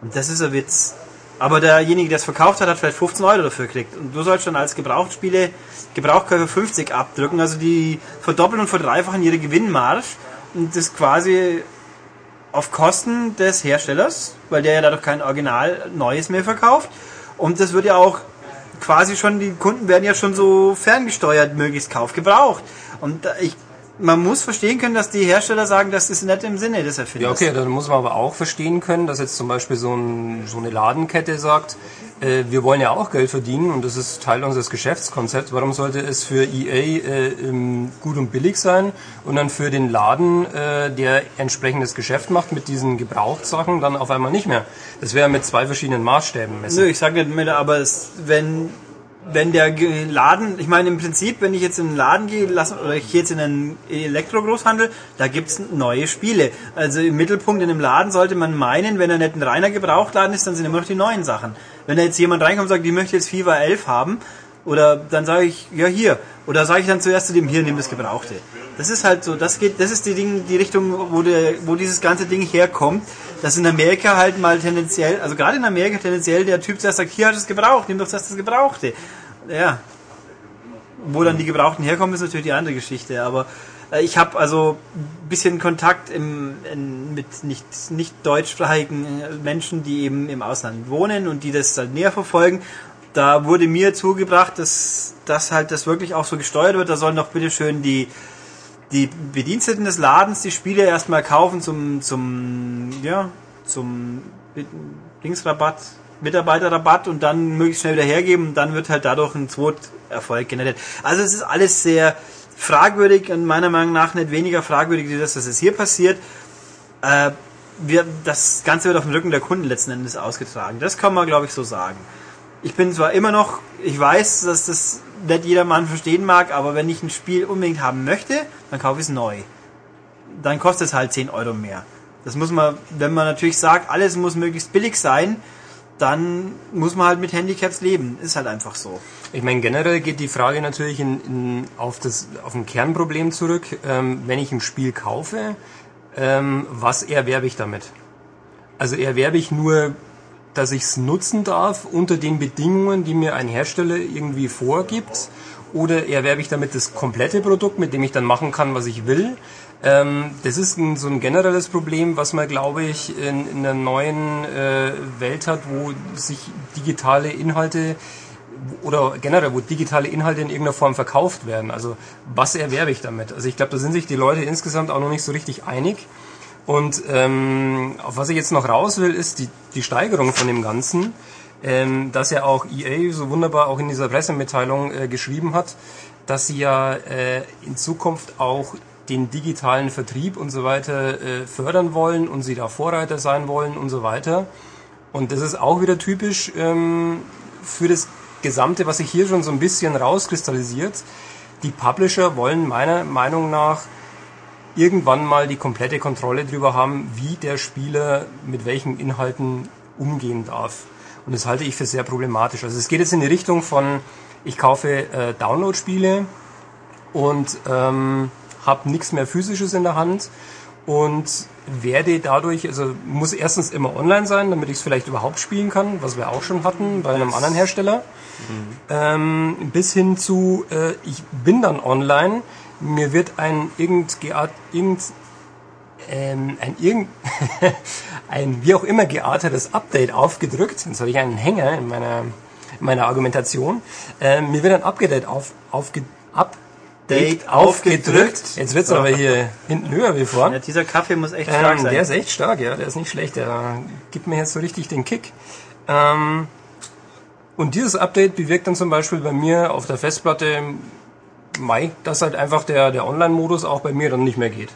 Und das ist ein Witz. Aber derjenige, der es verkauft hat, hat vielleicht 15 Euro dafür gekriegt. Und du sollst dann als Gebrauchtspiele, Gebrauchkäufer 50 abdrücken. Also die verdoppeln und verdreifachen ihre Gewinnmarsch. Und das quasi auf Kosten des Herstellers, weil der ja dadurch kein Original Neues mehr verkauft. Und das wird ja auch quasi schon, die Kunden werden ja schon so ferngesteuert, möglichst Kauf gebraucht. Und ich man muss verstehen können, dass die Hersteller sagen, das ist nicht im Sinne des Erfinders. Ja, okay, dann muss man aber auch verstehen können, dass jetzt zum Beispiel so, ein, so eine Ladenkette sagt, äh, wir wollen ja auch Geld verdienen und das ist Teil unseres Geschäftskonzepts. Warum sollte es für EA äh, gut und billig sein und dann für den Laden, äh, der entsprechendes Geschäft macht mit diesen Gebrauchtsachen, dann auf einmal nicht mehr? Das wäre mit zwei verschiedenen Maßstäben messen. Nö, ich sage nicht mehr, aber es, wenn wenn der Laden, ich meine im Prinzip, wenn ich jetzt in den Laden gehe, lass, oder ich gehe jetzt in einen Elektrogroßhandel, da gibt's neue Spiele. Also im Mittelpunkt in einem Laden sollte man meinen, wenn er nicht ein reiner Gebrauchtladen ist, dann sind immer noch die neuen Sachen. Wenn da jetzt jemand reinkommt und sagt, ich möchte jetzt FIFA 11 haben, oder dann sage ich, ja hier. Oder sage ich dann zuerst zu dem, hier, nimm das Gebrauchte. Das ist halt so, das geht, das ist die Ding, die Richtung, wo, der, wo dieses ganze Ding herkommt, dass in Amerika halt mal tendenziell, also gerade in Amerika tendenziell der Typ zuerst sagt, hier hast du es gebraucht, nimm doch zuerst das Gebrauchte. Ja. Wo dann die Gebrauchten herkommen, ist natürlich die andere Geschichte, aber äh, ich habe also ein bisschen Kontakt im, in, mit nicht, nicht deutschsprachigen äh, Menschen, die eben im Ausland wohnen und die das halt näher verfolgen da wurde mir zugebracht, dass, dass halt das wirklich auch so gesteuert wird. Da sollen doch bitte schön die, die Bediensteten des Ladens die Spiele erstmal kaufen zum, zum, ja, zum Dingsrabatt, Mitarbeiterrabatt und dann möglichst schnell wieder hergeben und dann wird halt dadurch ein Zweiterfolg generiert. Also es ist alles sehr fragwürdig und meiner Meinung nach nicht weniger fragwürdig, wie das, dass es hier passiert. Äh, wir, das Ganze wird auf dem Rücken der Kunden letzten Endes ausgetragen. Das kann man, glaube ich, so sagen ich bin zwar immer noch, ich weiß, dass das nicht jedermann verstehen mag, aber wenn ich ein Spiel unbedingt haben möchte, dann kaufe ich es neu. Dann kostet es halt 10 Euro mehr. Das muss man, wenn man natürlich sagt, alles muss möglichst billig sein, dann muss man halt mit Handicaps leben. Ist halt einfach so. Ich meine, generell geht die Frage natürlich in, in, auf, das, auf ein Kernproblem zurück. Ähm, wenn ich ein Spiel kaufe, ähm, was erwerbe ich damit? Also erwerbe ich nur dass ich es nutzen darf unter den Bedingungen, die mir ein Hersteller irgendwie vorgibt? Oder erwerbe ich damit das komplette Produkt, mit dem ich dann machen kann, was ich will? Ähm, das ist ein, so ein generelles Problem, was man, glaube ich, in, in einer neuen äh, Welt hat, wo sich digitale Inhalte oder generell, wo digitale Inhalte in irgendeiner Form verkauft werden. Also was erwerbe ich damit? Also ich glaube, da sind sich die Leute insgesamt auch noch nicht so richtig einig. Und ähm, auf was ich jetzt noch raus will, ist die, die Steigerung von dem Ganzen, ähm, dass ja auch EA so wunderbar auch in dieser Pressemitteilung äh, geschrieben hat, dass sie ja äh, in Zukunft auch den digitalen Vertrieb und so weiter äh, fördern wollen und sie da Vorreiter sein wollen und so weiter. Und das ist auch wieder typisch ähm, für das Gesamte, was sich hier schon so ein bisschen rauskristallisiert. Die Publisher wollen meiner Meinung nach irgendwann mal die komplette Kontrolle darüber haben, wie der Spieler mit welchen Inhalten umgehen darf. Und das halte ich für sehr problematisch. Also es geht jetzt in die Richtung von, ich kaufe äh, Download-Spiele und ähm, habe nichts mehr physisches in der Hand und werde dadurch, also muss erstens immer online sein, damit ich es vielleicht überhaupt spielen kann, was wir auch schon hatten bei einem anderen Hersteller, mhm. ähm, bis hin zu, äh, ich bin dann online, mir wird ein irgend, irgend ähm, ein irgend [laughs] ein wie auch immer geartetes Update aufgedrückt. Jetzt habe ich einen Hänger in meiner in meiner Argumentation. Ähm, mir wird ein Update auf aufge, Update aufgedrückt. Jetzt wird's aber hier hinten höher wie vorne. Ja, dieser Kaffee muss echt stark ähm, sein. Der ist echt stark, ja. Der ist nicht schlecht. Der gibt mir jetzt so richtig den Kick. Ähm, und dieses Update bewirkt dann zum Beispiel bei mir auf der Festplatte Mai, dass halt einfach der, der Online-Modus auch bei mir dann nicht mehr geht.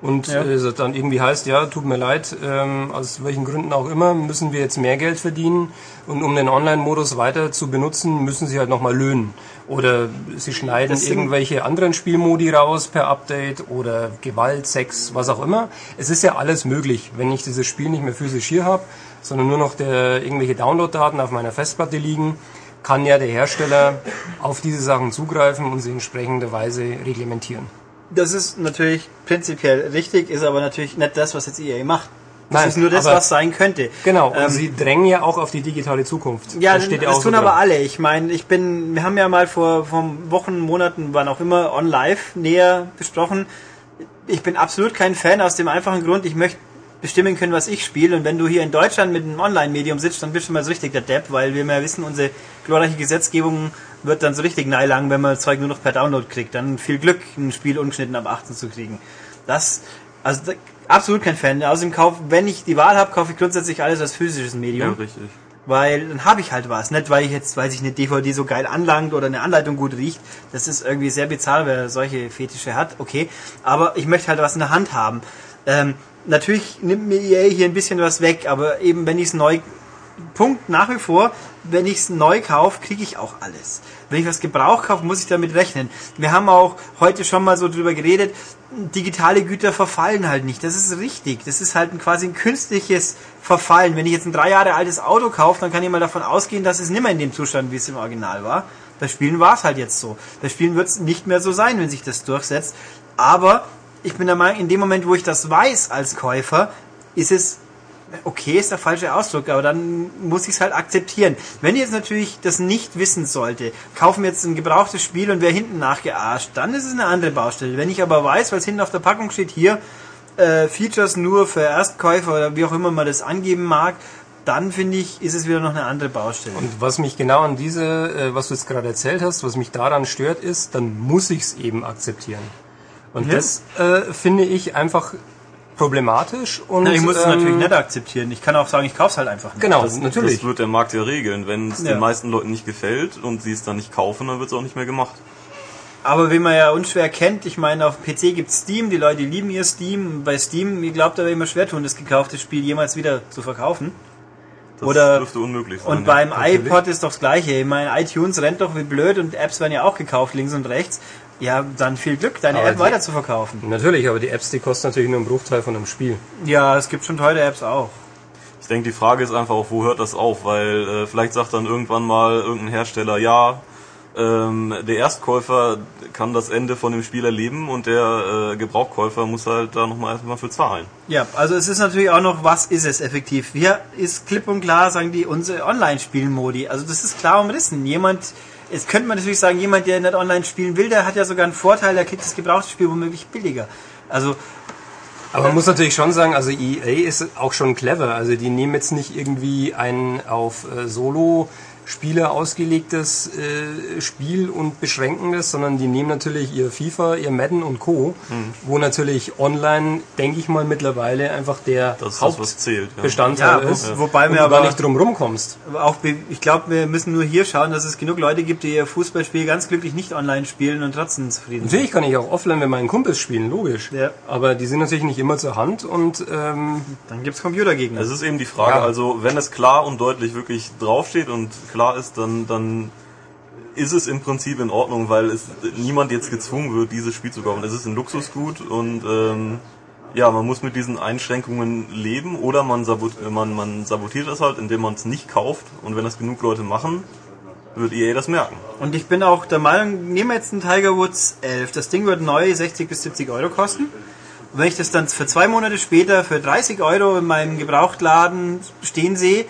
Und ja. äh, dann irgendwie heißt, ja, tut mir leid, ähm, aus welchen Gründen auch immer, müssen wir jetzt mehr Geld verdienen und um den Online-Modus weiter zu benutzen, müssen sie halt nochmal löhnen. Oder sie schneiden irgendwelche anderen Spielmodi raus per Update oder Gewalt, Sex, was auch immer. Es ist ja alles möglich, wenn ich dieses Spiel nicht mehr physisch hier habe, sondern nur noch der, irgendwelche Download-Daten auf meiner Festplatte liegen kann ja der Hersteller auf diese Sachen zugreifen und sie entsprechende Weise reglementieren. Das ist natürlich prinzipiell richtig, ist aber natürlich nicht das, was jetzt EA macht. Das Nein, ist nur das, was sein könnte. Genau, ähm, sie drängen ja auch auf die digitale Zukunft. Ja, das, steht ja das tun so aber alle. Ich meine, ich bin, wir haben ja mal vor, vor Wochen, Monaten, wann auch immer, on live näher besprochen. Ich bin absolut kein Fan aus dem einfachen Grund, ich möchte bestimmen können, was ich spiele. Und wenn du hier in Deutschland mit einem Online-Medium sitzt, dann bist du mal so richtig der Depp, weil wir mehr wissen, unsere glorreiche Gesetzgebung wird dann so richtig neilang, wenn man das Zeug nur noch per Download kriegt. Dann viel Glück, ein Spiel ungeschnitten ab 18 zu kriegen. Das, also da, absolut kein Fan. Außerdem kauf, wenn ich die Wahl habe, kaufe ich grundsätzlich alles als physisches Medium. Ja, richtig. Weil dann habe ich halt was. Nicht, weil ich jetzt, weil sich eine DVD so geil anlangt oder eine Anleitung gut riecht. Das ist irgendwie sehr bizarr, wer solche Fetische hat. Okay. Aber ich möchte halt was in der Hand haben. Ähm, natürlich nimmt mir EA hier ein bisschen was weg, aber eben wenn ich es neu Punkt nach wie vor, wenn ich es neu kaufe, kriege ich auch alles. Wenn ich was Gebrauch kaufe, muss ich damit rechnen. Wir haben auch heute schon mal so drüber geredet, digitale Güter verfallen halt nicht. Das ist richtig. Das ist halt ein, quasi ein künstliches Verfallen. Wenn ich jetzt ein drei Jahre altes Auto kaufe, dann kann ich mal davon ausgehen, dass es nicht mehr in dem Zustand, wie es im Original war. Bei Spielen war es halt jetzt so. Bei Spielen wird es nicht mehr so sein, wenn sich das durchsetzt. Aber ich bin der Meinung, in dem Moment, wo ich das weiß als Käufer, ist es okay ist der falsche Ausdruck, aber dann muss ich es halt akzeptieren. Wenn ich jetzt natürlich das nicht wissen sollte, kaufen wir jetzt ein gebrauchtes Spiel und wer hinten nachgearscht, dann ist es eine andere Baustelle. Wenn ich aber weiß, weil es hinten auf der Packung steht, hier äh, Features nur für Erstkäufer oder wie auch immer man das angeben mag, dann finde ich, ist es wieder noch eine andere Baustelle. Und was mich genau an diese, äh, was du jetzt gerade erzählt hast, was mich daran stört, ist, dann muss ich es eben akzeptieren. Und Ja. das äh, finde ich einfach problematisch und Na, ich muss es ähm, natürlich nicht akzeptieren. Ich kann auch sagen, ich kaufe es halt einfach nicht. Genau, Das, natürlich. das wird der Markt ja regeln. Wenn es Ja. den meisten Leuten nicht gefällt und sie es dann nicht kaufen, dann wird es auch nicht mehr gemacht. Aber wie man ja unschwer kennt, ich meine, auf dem PC gibt Steam, die Leute lieben ihr Steam. Bei Steam, ich glaube, da wäre immer schwer tun, das gekaufte Spiel jemals wieder zu verkaufen. Das Oder- dürfte unmöglich sein. Und ja. beim natürlich. iPod ist doch das Gleiche. Ich meine, iTunes rennt doch wie blöd und Apps werden ja auch gekauft, links und rechts. Ja, dann viel Glück, deine Aber App weiter zu verkaufen. Natürlich, aber die Apps, die kosten natürlich nur einen Bruchteil von einem Spiel. Ja, es gibt schon teure Apps auch. Ich denke, die Frage ist einfach auch, wo hört das auf? Weil äh, vielleicht sagt dann irgendwann mal irgendein Hersteller, ja, ähm, der Erstkäufer kann das Ende von dem Spiel erleben und der äh, Gebrauchkäufer muss halt da nochmal erstmal für zahlen. Ja, also es ist natürlich auch noch, was ist es effektiv? Hier ist klipp und klar, sagen die, unsere Online-Spielmodi. Also das ist klar umrissen. Jemand, jetzt könnte man natürlich sagen, jemand, der nicht online spielen will, der hat ja sogar einen Vorteil, der kriegt das gebrauchte Spiel womöglich billiger. Also Aber man muss natürlich schon sagen, also EA ist auch schon clever. Also die nehmen jetzt nicht irgendwie ein auf äh, Solo Spieler ausgelegtes äh, Spiel und beschränken das, sondern die nehmen natürlich ihr FIFA, ihr Madden und Co., wo natürlich online, denke ich mal, mittlerweile einfach der Das ist das, was zählt. Ja. Hauptbestandteil Ja, wo- ist. wobei du aber- nicht drum rumkommst. Auch, ich glaube, wir müssen nur hier schauen, dass es genug Leute gibt, die ihr Fußballspiel ganz glücklich nicht online spielen und trotzdem zufrieden sind. Natürlich kann ich auch offline mit meinen Kumpels spielen, logisch. Ja. Aber die sind natürlich nicht immer zur Hand und ähm, Dann gibt's Computergegner. Es ist eben die Frage, Ja. also wenn es klar und deutlich wirklich draufsteht und klar ist, dann, dann ist es im Prinzip in Ordnung, weil es niemand jetzt gezwungen wird, dieses Spiel zu kaufen. Es ist ein Luxusgut und ähm, ja, man muss mit diesen Einschränkungen leben oder man, sabot man, man sabotiert das halt, indem man es nicht kauft und wenn das genug Leute machen, wird EA das merken. Und ich bin auch der Meinung, nehmen wir jetzt einen Tiger Woods 11. Das Ding wird neu 60 bis 70 Euro kosten. Und wenn ich das dann für zwei Monate später für 30 Euro in meinem Gebrauchtladen stehen sehe,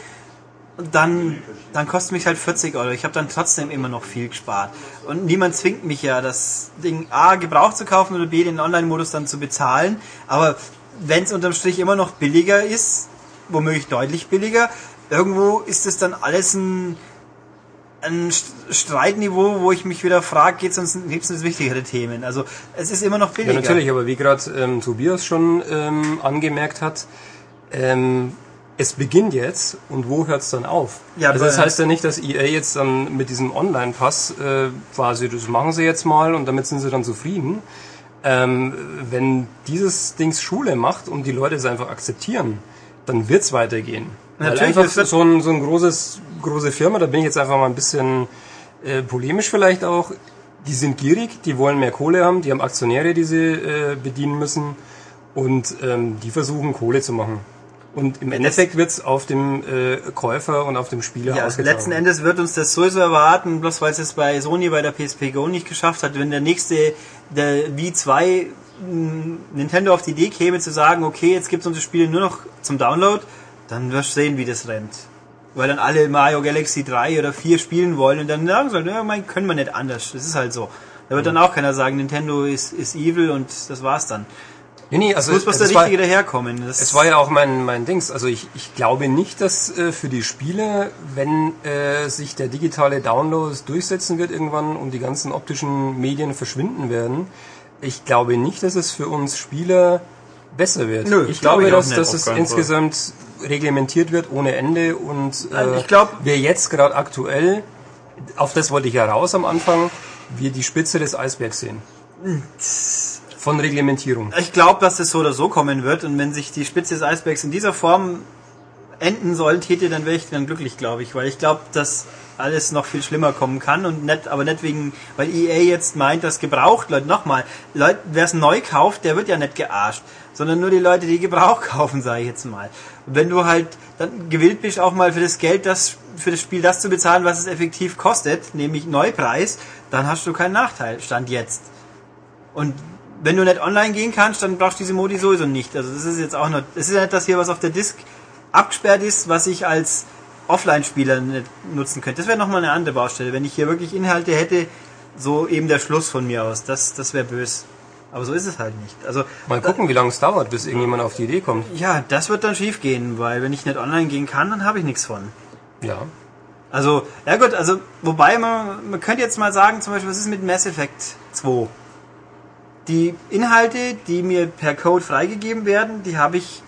dann, dann kostet mich halt 40 Euro. Ich habe dann trotzdem immer noch viel gespart. Und niemand zwingt mich ja, das Ding A gebraucht zu kaufen oder B den Online-Modus dann zu bezahlen. Aber wenn es unterm Strich immer noch billiger ist, womöglich deutlich billiger, irgendwo ist es dann alles ein ein St- Streitniveau, wo ich mich wieder frage, geht es uns gibt's uns wichtigere Themen? Also es ist immer noch billiger. Ja, natürlich, aber wie gerade ähm, Tobias schon ähm, angemerkt hat, ähm, es beginnt jetzt und wo hört es dann auf? Ja, also das heißt ja nicht, dass EA jetzt dann mit diesem Online-Pass äh, quasi, das machen sie jetzt mal und damit sind sie dann zufrieden. Ähm, wenn dieses Dings Schule macht und die Leute es einfach akzeptieren, dann wird's weitergehen. Natürlich, Weil einfach so ein, so ein großes, große Firma, da bin ich jetzt einfach mal ein bisschen äh, polemisch vielleicht auch, die sind gierig, die wollen mehr Kohle haben, die haben Aktionäre, die sie äh, bedienen müssen und ähm, die versuchen Kohle zu machen. Und im Endeffekt wird's auf dem äh, Käufer und auf dem Spieler ja, ausgetragen. letzten Endes wird uns das sowieso erwarten, bloß weil es es bei Sony bei der PSP Go nicht geschafft hat, wenn der nächste, der V2 mh, Nintendo auf die Idee käme zu sagen, okay, jetzt gibt es unsere Spiele nur noch zum Download, dann wirst du sehen, wie das rennt. Weil dann alle Mario Galaxy 3 oder 4 spielen wollen und dann sagen sie, ja, mein, können wir nicht anders. Das ist halt so. Da wird dann auch keiner sagen, Nintendo ist, ist evil und das war's dann. Nee, nee, also muss was der es war- Richtige daherkommen. Das Es war ja auch mein, mein Dings. Also ich, ich glaube nicht, dass äh, für die Spiele, wenn äh, sich der digitale Download durchsetzen wird irgendwann und die ganzen optischen Medien verschwinden werden, ich glaube nicht, dass es für uns Spieler besser wird. Nö, ich glaube glaube, ich dass, nicht, dass es Fall. insgesamt reglementiert wird ohne Ende und äh, ich glaub- wir jetzt gerade aktuell, auf das wollte ich ja raus am Anfang, wir die Spitze des Eisbergs sehen. Von Reglementierung. Ich glaube, dass es so oder so kommen wird und wenn sich die Spitze des Eisbergs in dieser Form enden sollte, dann wäre ich dann glücklich, glaube ich, weil ich glaube, dass alles noch viel schlimmer kommen kann und nicht, aber nicht wegen, weil EA jetzt meint, dass gebraucht, Leute, nochmal, Leute, wer es neu kauft, der wird ja nicht gearscht, sondern nur die Leute, die Gebrauch [laughs] kaufen, sage ich jetzt mal. Und wenn du halt dann gewillt bist, auch mal für das Geld, das für das Spiel das zu bezahlen, was es effektiv kostet, nämlich Neupreis, dann hast du keinen Nachteil, stand jetzt. Und wenn du nicht online gehen kannst, dann brauchst du diese Modi sowieso nicht. Also das ist jetzt auch noch, es ist ja nicht das hier, was auf der Disk abgesperrt ist, was ich als Offline-Spieler nicht nutzen könnte. Das wäre nochmal eine andere Baustelle. Wenn ich hier wirklich Inhalte hätte, so eben der Schluss von mir aus. Das, das wäre böse. Aber so ist es halt nicht. Also Mal gucken, wie lange es dauert, bis irgendjemand auf die Idee kommt. ja, das wird dann schief gehen, weil wenn ich nicht online gehen kann, dann habe ich nichts von. Ja. Also, ja gut, also, wobei man, man könnte jetzt mal sagen, zum Beispiel, was ist mit Mass Effect 2? Die Inhalte, die mir per Code freigegeben werden, die habe ich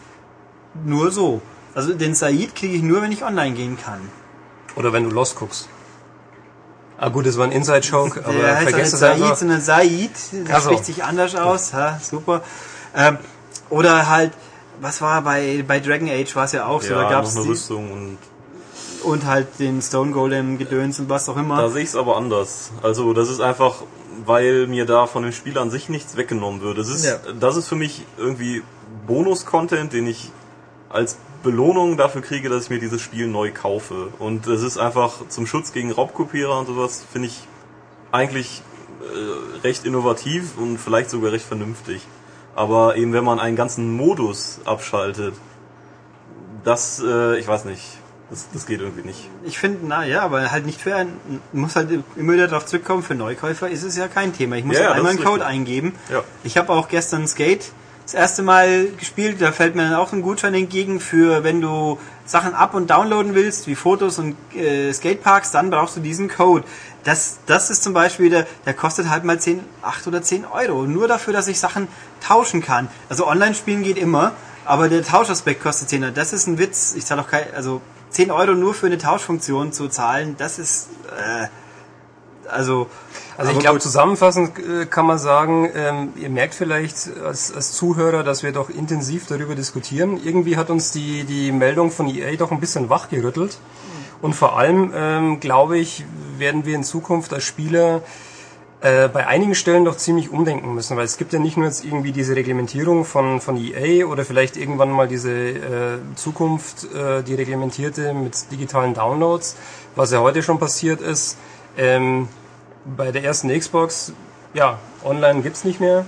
nur so. Also den Said kriege ich nur, wenn ich online gehen kann. Oder wenn du Lost guckst. Ah gut, das war ein Inside-Joke, aber Der heißt vergesst es Said, einfach. sondern Said. Der Ach so. spricht sich anders aus. Ha, super. Ähm, oder halt, was war bei, bei Dragon Age war es ja auch so. Ja, da gab's noch eine die, Rüstung und und halt den Stone Golem Gedöns und was auch immer. Da sehe ich es aber anders. Also das ist einfach, weil mir da von dem Spiel an sich nichts weggenommen wird. Das ist, Ja. das ist für mich irgendwie Bonus-Content, den ich als Belohnung dafür kriege, dass ich mir dieses Spiel neu kaufe. Und das ist einfach zum Schutz gegen Raubkopierer und sowas, finde ich eigentlich äh, recht innovativ und vielleicht sogar recht vernünftig. Aber eben wenn man einen ganzen Modus abschaltet, das, äh, ich weiß nicht, das, das geht irgendwie nicht. Ich finde, na ja, aber halt nicht für einen, muss halt immer wieder darauf zurückkommen, für Neukäufer ist es ja kein Thema. Ich muss Ja, halt einmal einen Code richtig. eingeben. Ja. Ich habe auch gestern Skate das erste Mal gespielt, da fällt mir dann auch ein Gutschein entgegen für, wenn du Sachen up- und downloaden willst, wie Fotos und äh, Skateparks, dann brauchst du diesen Code. Das, das ist zum Beispiel, der, der kostet halt mal 10, 8 oder 10 Euro. Nur dafür, dass ich Sachen tauschen kann. Also online spielen geht immer, aber der Tauschaspekt kostet 10 Euro. Das ist ein Witz. Ich zahle auch kein, also 10 Euro nur für eine Tauschfunktion zu zahlen, das ist, äh, also, Also ich glaube, zusammenfassend äh, kann man sagen, ähm, ihr merkt vielleicht als, als Zuhörer, dass wir doch intensiv darüber diskutieren. Irgendwie hat uns die, die Meldung von EA doch ein bisschen wachgerüttelt. Und vor allem, ähm, glaube ich, werden wir in Zukunft als Spieler äh, bei einigen Stellen doch ziemlich umdenken müssen, weil es gibt ja nicht nur jetzt irgendwie diese Reglementierung von, von EA oder vielleicht irgendwann mal diese äh, Zukunft, äh, die reglementierte mit digitalen Downloads, was ja heute schon passiert ist. Ähm, bei der ersten Xbox, ja, online gibt's nicht mehr.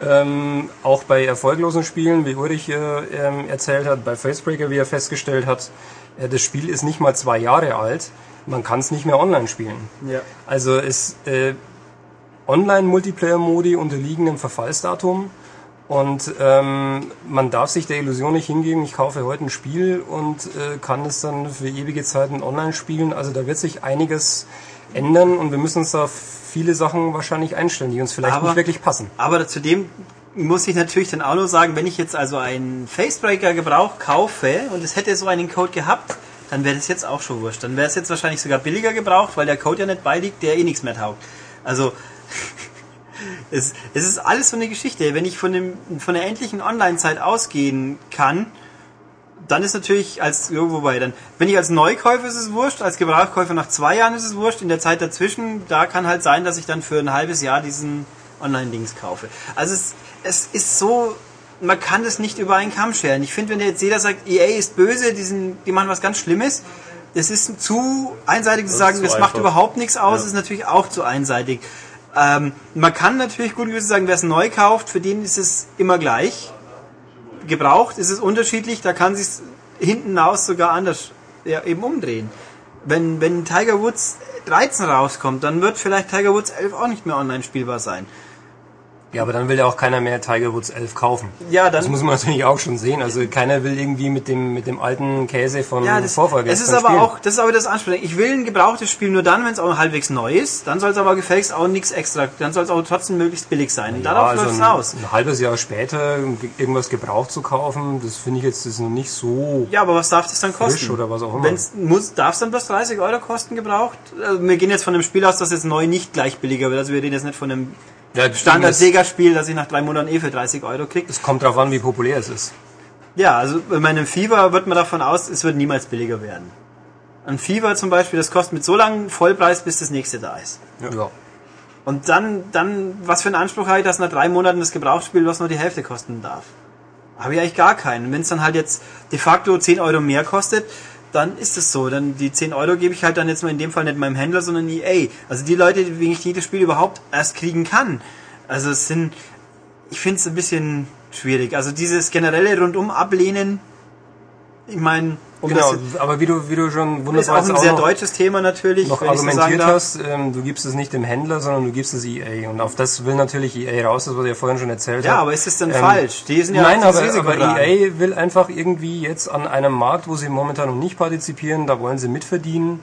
Ähm, auch bei erfolglosen Spielen, wie Ulrich äh, ähm, erzählt hat, bei Facebreaker, wie er festgestellt hat, äh, das Spiel ist nicht mal zwei Jahre alt. Man kann es nicht mehr online spielen. ja. Also es äh, Online-Multiplayer-Modi unterliegen einem Verfallsdatum und ähm, man darf sich der Illusion nicht hingeben, ich kaufe heute ein Spiel und äh, kann es dann für ewige Zeiten online spielen. Also da wird sich einiges ändern und wir müssen uns auf viele Sachen wahrscheinlich einstellen, die uns vielleicht Aber- nicht wirklich passen. Aber zudem muss ich natürlich dann auch noch sagen, wenn ich jetzt also einen Facebreaker Gebrauch kaufe und es hätte so einen Code gehabt, dann wäre das jetzt auch schon wurscht. Dann wäre es jetzt wahrscheinlich sogar billiger gebraucht, weil der Code ja nicht beiliegt, der eh nichts mehr taugt. Also [laughs] es, es ist alles so eine Geschichte. Wenn ich von, dem, von der endlichen Online-Zeit ausgehen kann, dann ist natürlich als irgendwo bei dann. Wenn ich als Neukäufer ist es wurscht, als Gebrauchkäufer nach zwei Jahren ist es wurscht. In der Zeit dazwischen, da kann halt sein, dass ich dann für ein halbes Jahr diesen Online-Dings kaufe. Also es, es ist so, man kann das nicht über einen Kamm scheren. Ich finde, wenn jetzt jeder sagt, EA ist böse, die, sind, die machen was ganz Schlimmes, das ist zu einseitig zu sagen, das macht überhaupt nichts aus, Ja. ist natürlich auch zu einseitig. Ähm, man kann natürlich gut gewesen sagen, wer es neu kauft, für den ist es immer gleich gebraucht ist es unterschiedlich, da kann sich hinten raus sogar anders ja, eben umdrehen. Wenn, wenn Tiger Woods 13 rauskommt, dann wird vielleicht Tiger Woods 11 auch nicht mehr online spielbar sein. Ja, aber dann will ja auch keiner mehr Tiger Woods 11 kaufen. Ja, dann- Das muss man natürlich auch schon sehen. Also keiner will irgendwie mit dem, mit dem alten Käse von Ja, das, Vorfolger es ist aber spielen. auch, das ist aber das Ansprechen. Ich will ein gebrauchtes Spiel nur dann, wenn es auch halbwegs neu ist. Dann soll es aber gefälligst auch nichts extra. Dann soll es auch trotzdem möglichst billig sein. Und Ja, darauf also läuft es raus. ein halbes Jahr später irgendwas gebraucht zu kaufen, das finde ich jetzt ist noch nicht so. Ja, aber was darf das dann kosten? oder was auch immer. Wenn's muss, darf es dann bloß 30 Euro kosten gebraucht? Also wir gehen jetzt von dem Spiel aus, dass jetzt neu nicht gleich billiger wird. Also wir reden jetzt nicht von einem Ja, Standard-Sega-Spiel, das ich nach drei Monaten eh für 30 Euro kriege. Es kommt darauf an, wie populär es ist. Ja, also bei meinem Fever wird man davon aus, es wird niemals billiger werden. Ein Fever zum Beispiel, das kostet mit so langem Vollpreis, bis das nächste da ist. Ja. Und dann, dann, was für einen Anspruch habe ich, dass nach drei Monaten das Gebrauchsspiel, was nur die Hälfte kosten darf? Habe ich eigentlich gar keinen. Wenn es dann halt jetzt de facto 10 Euro mehr kostet, dann ist es so. Dann die 10 Euro gebe ich halt dann jetzt mal in dem Fall nicht meinem Händler, sondern EA. Also die Leute, wegen ich jedes Spiel überhaupt erst kriegen kann. Also es sind, ich finde es ein bisschen schwierig. Also dieses generelle rundum ablehnen, ich meine, um Genau, das aber wie du, wie du schon ist wunderbar auch ein sehr noch, deutsches Thema natürlich, noch so argumentiert darf. hast, ähm, du gibst es nicht dem Händler, sondern du gibst es EA. Und auf das will natürlich EA raus, das was ich ja vorhin schon erzählt Ja, habe. aber ist es dann Ähm, falsch? Die sind ja Nein, auch das aber, aber. EA will einfach irgendwie jetzt an einem Markt, wo sie momentan noch nicht partizipieren, da wollen sie mitverdienen.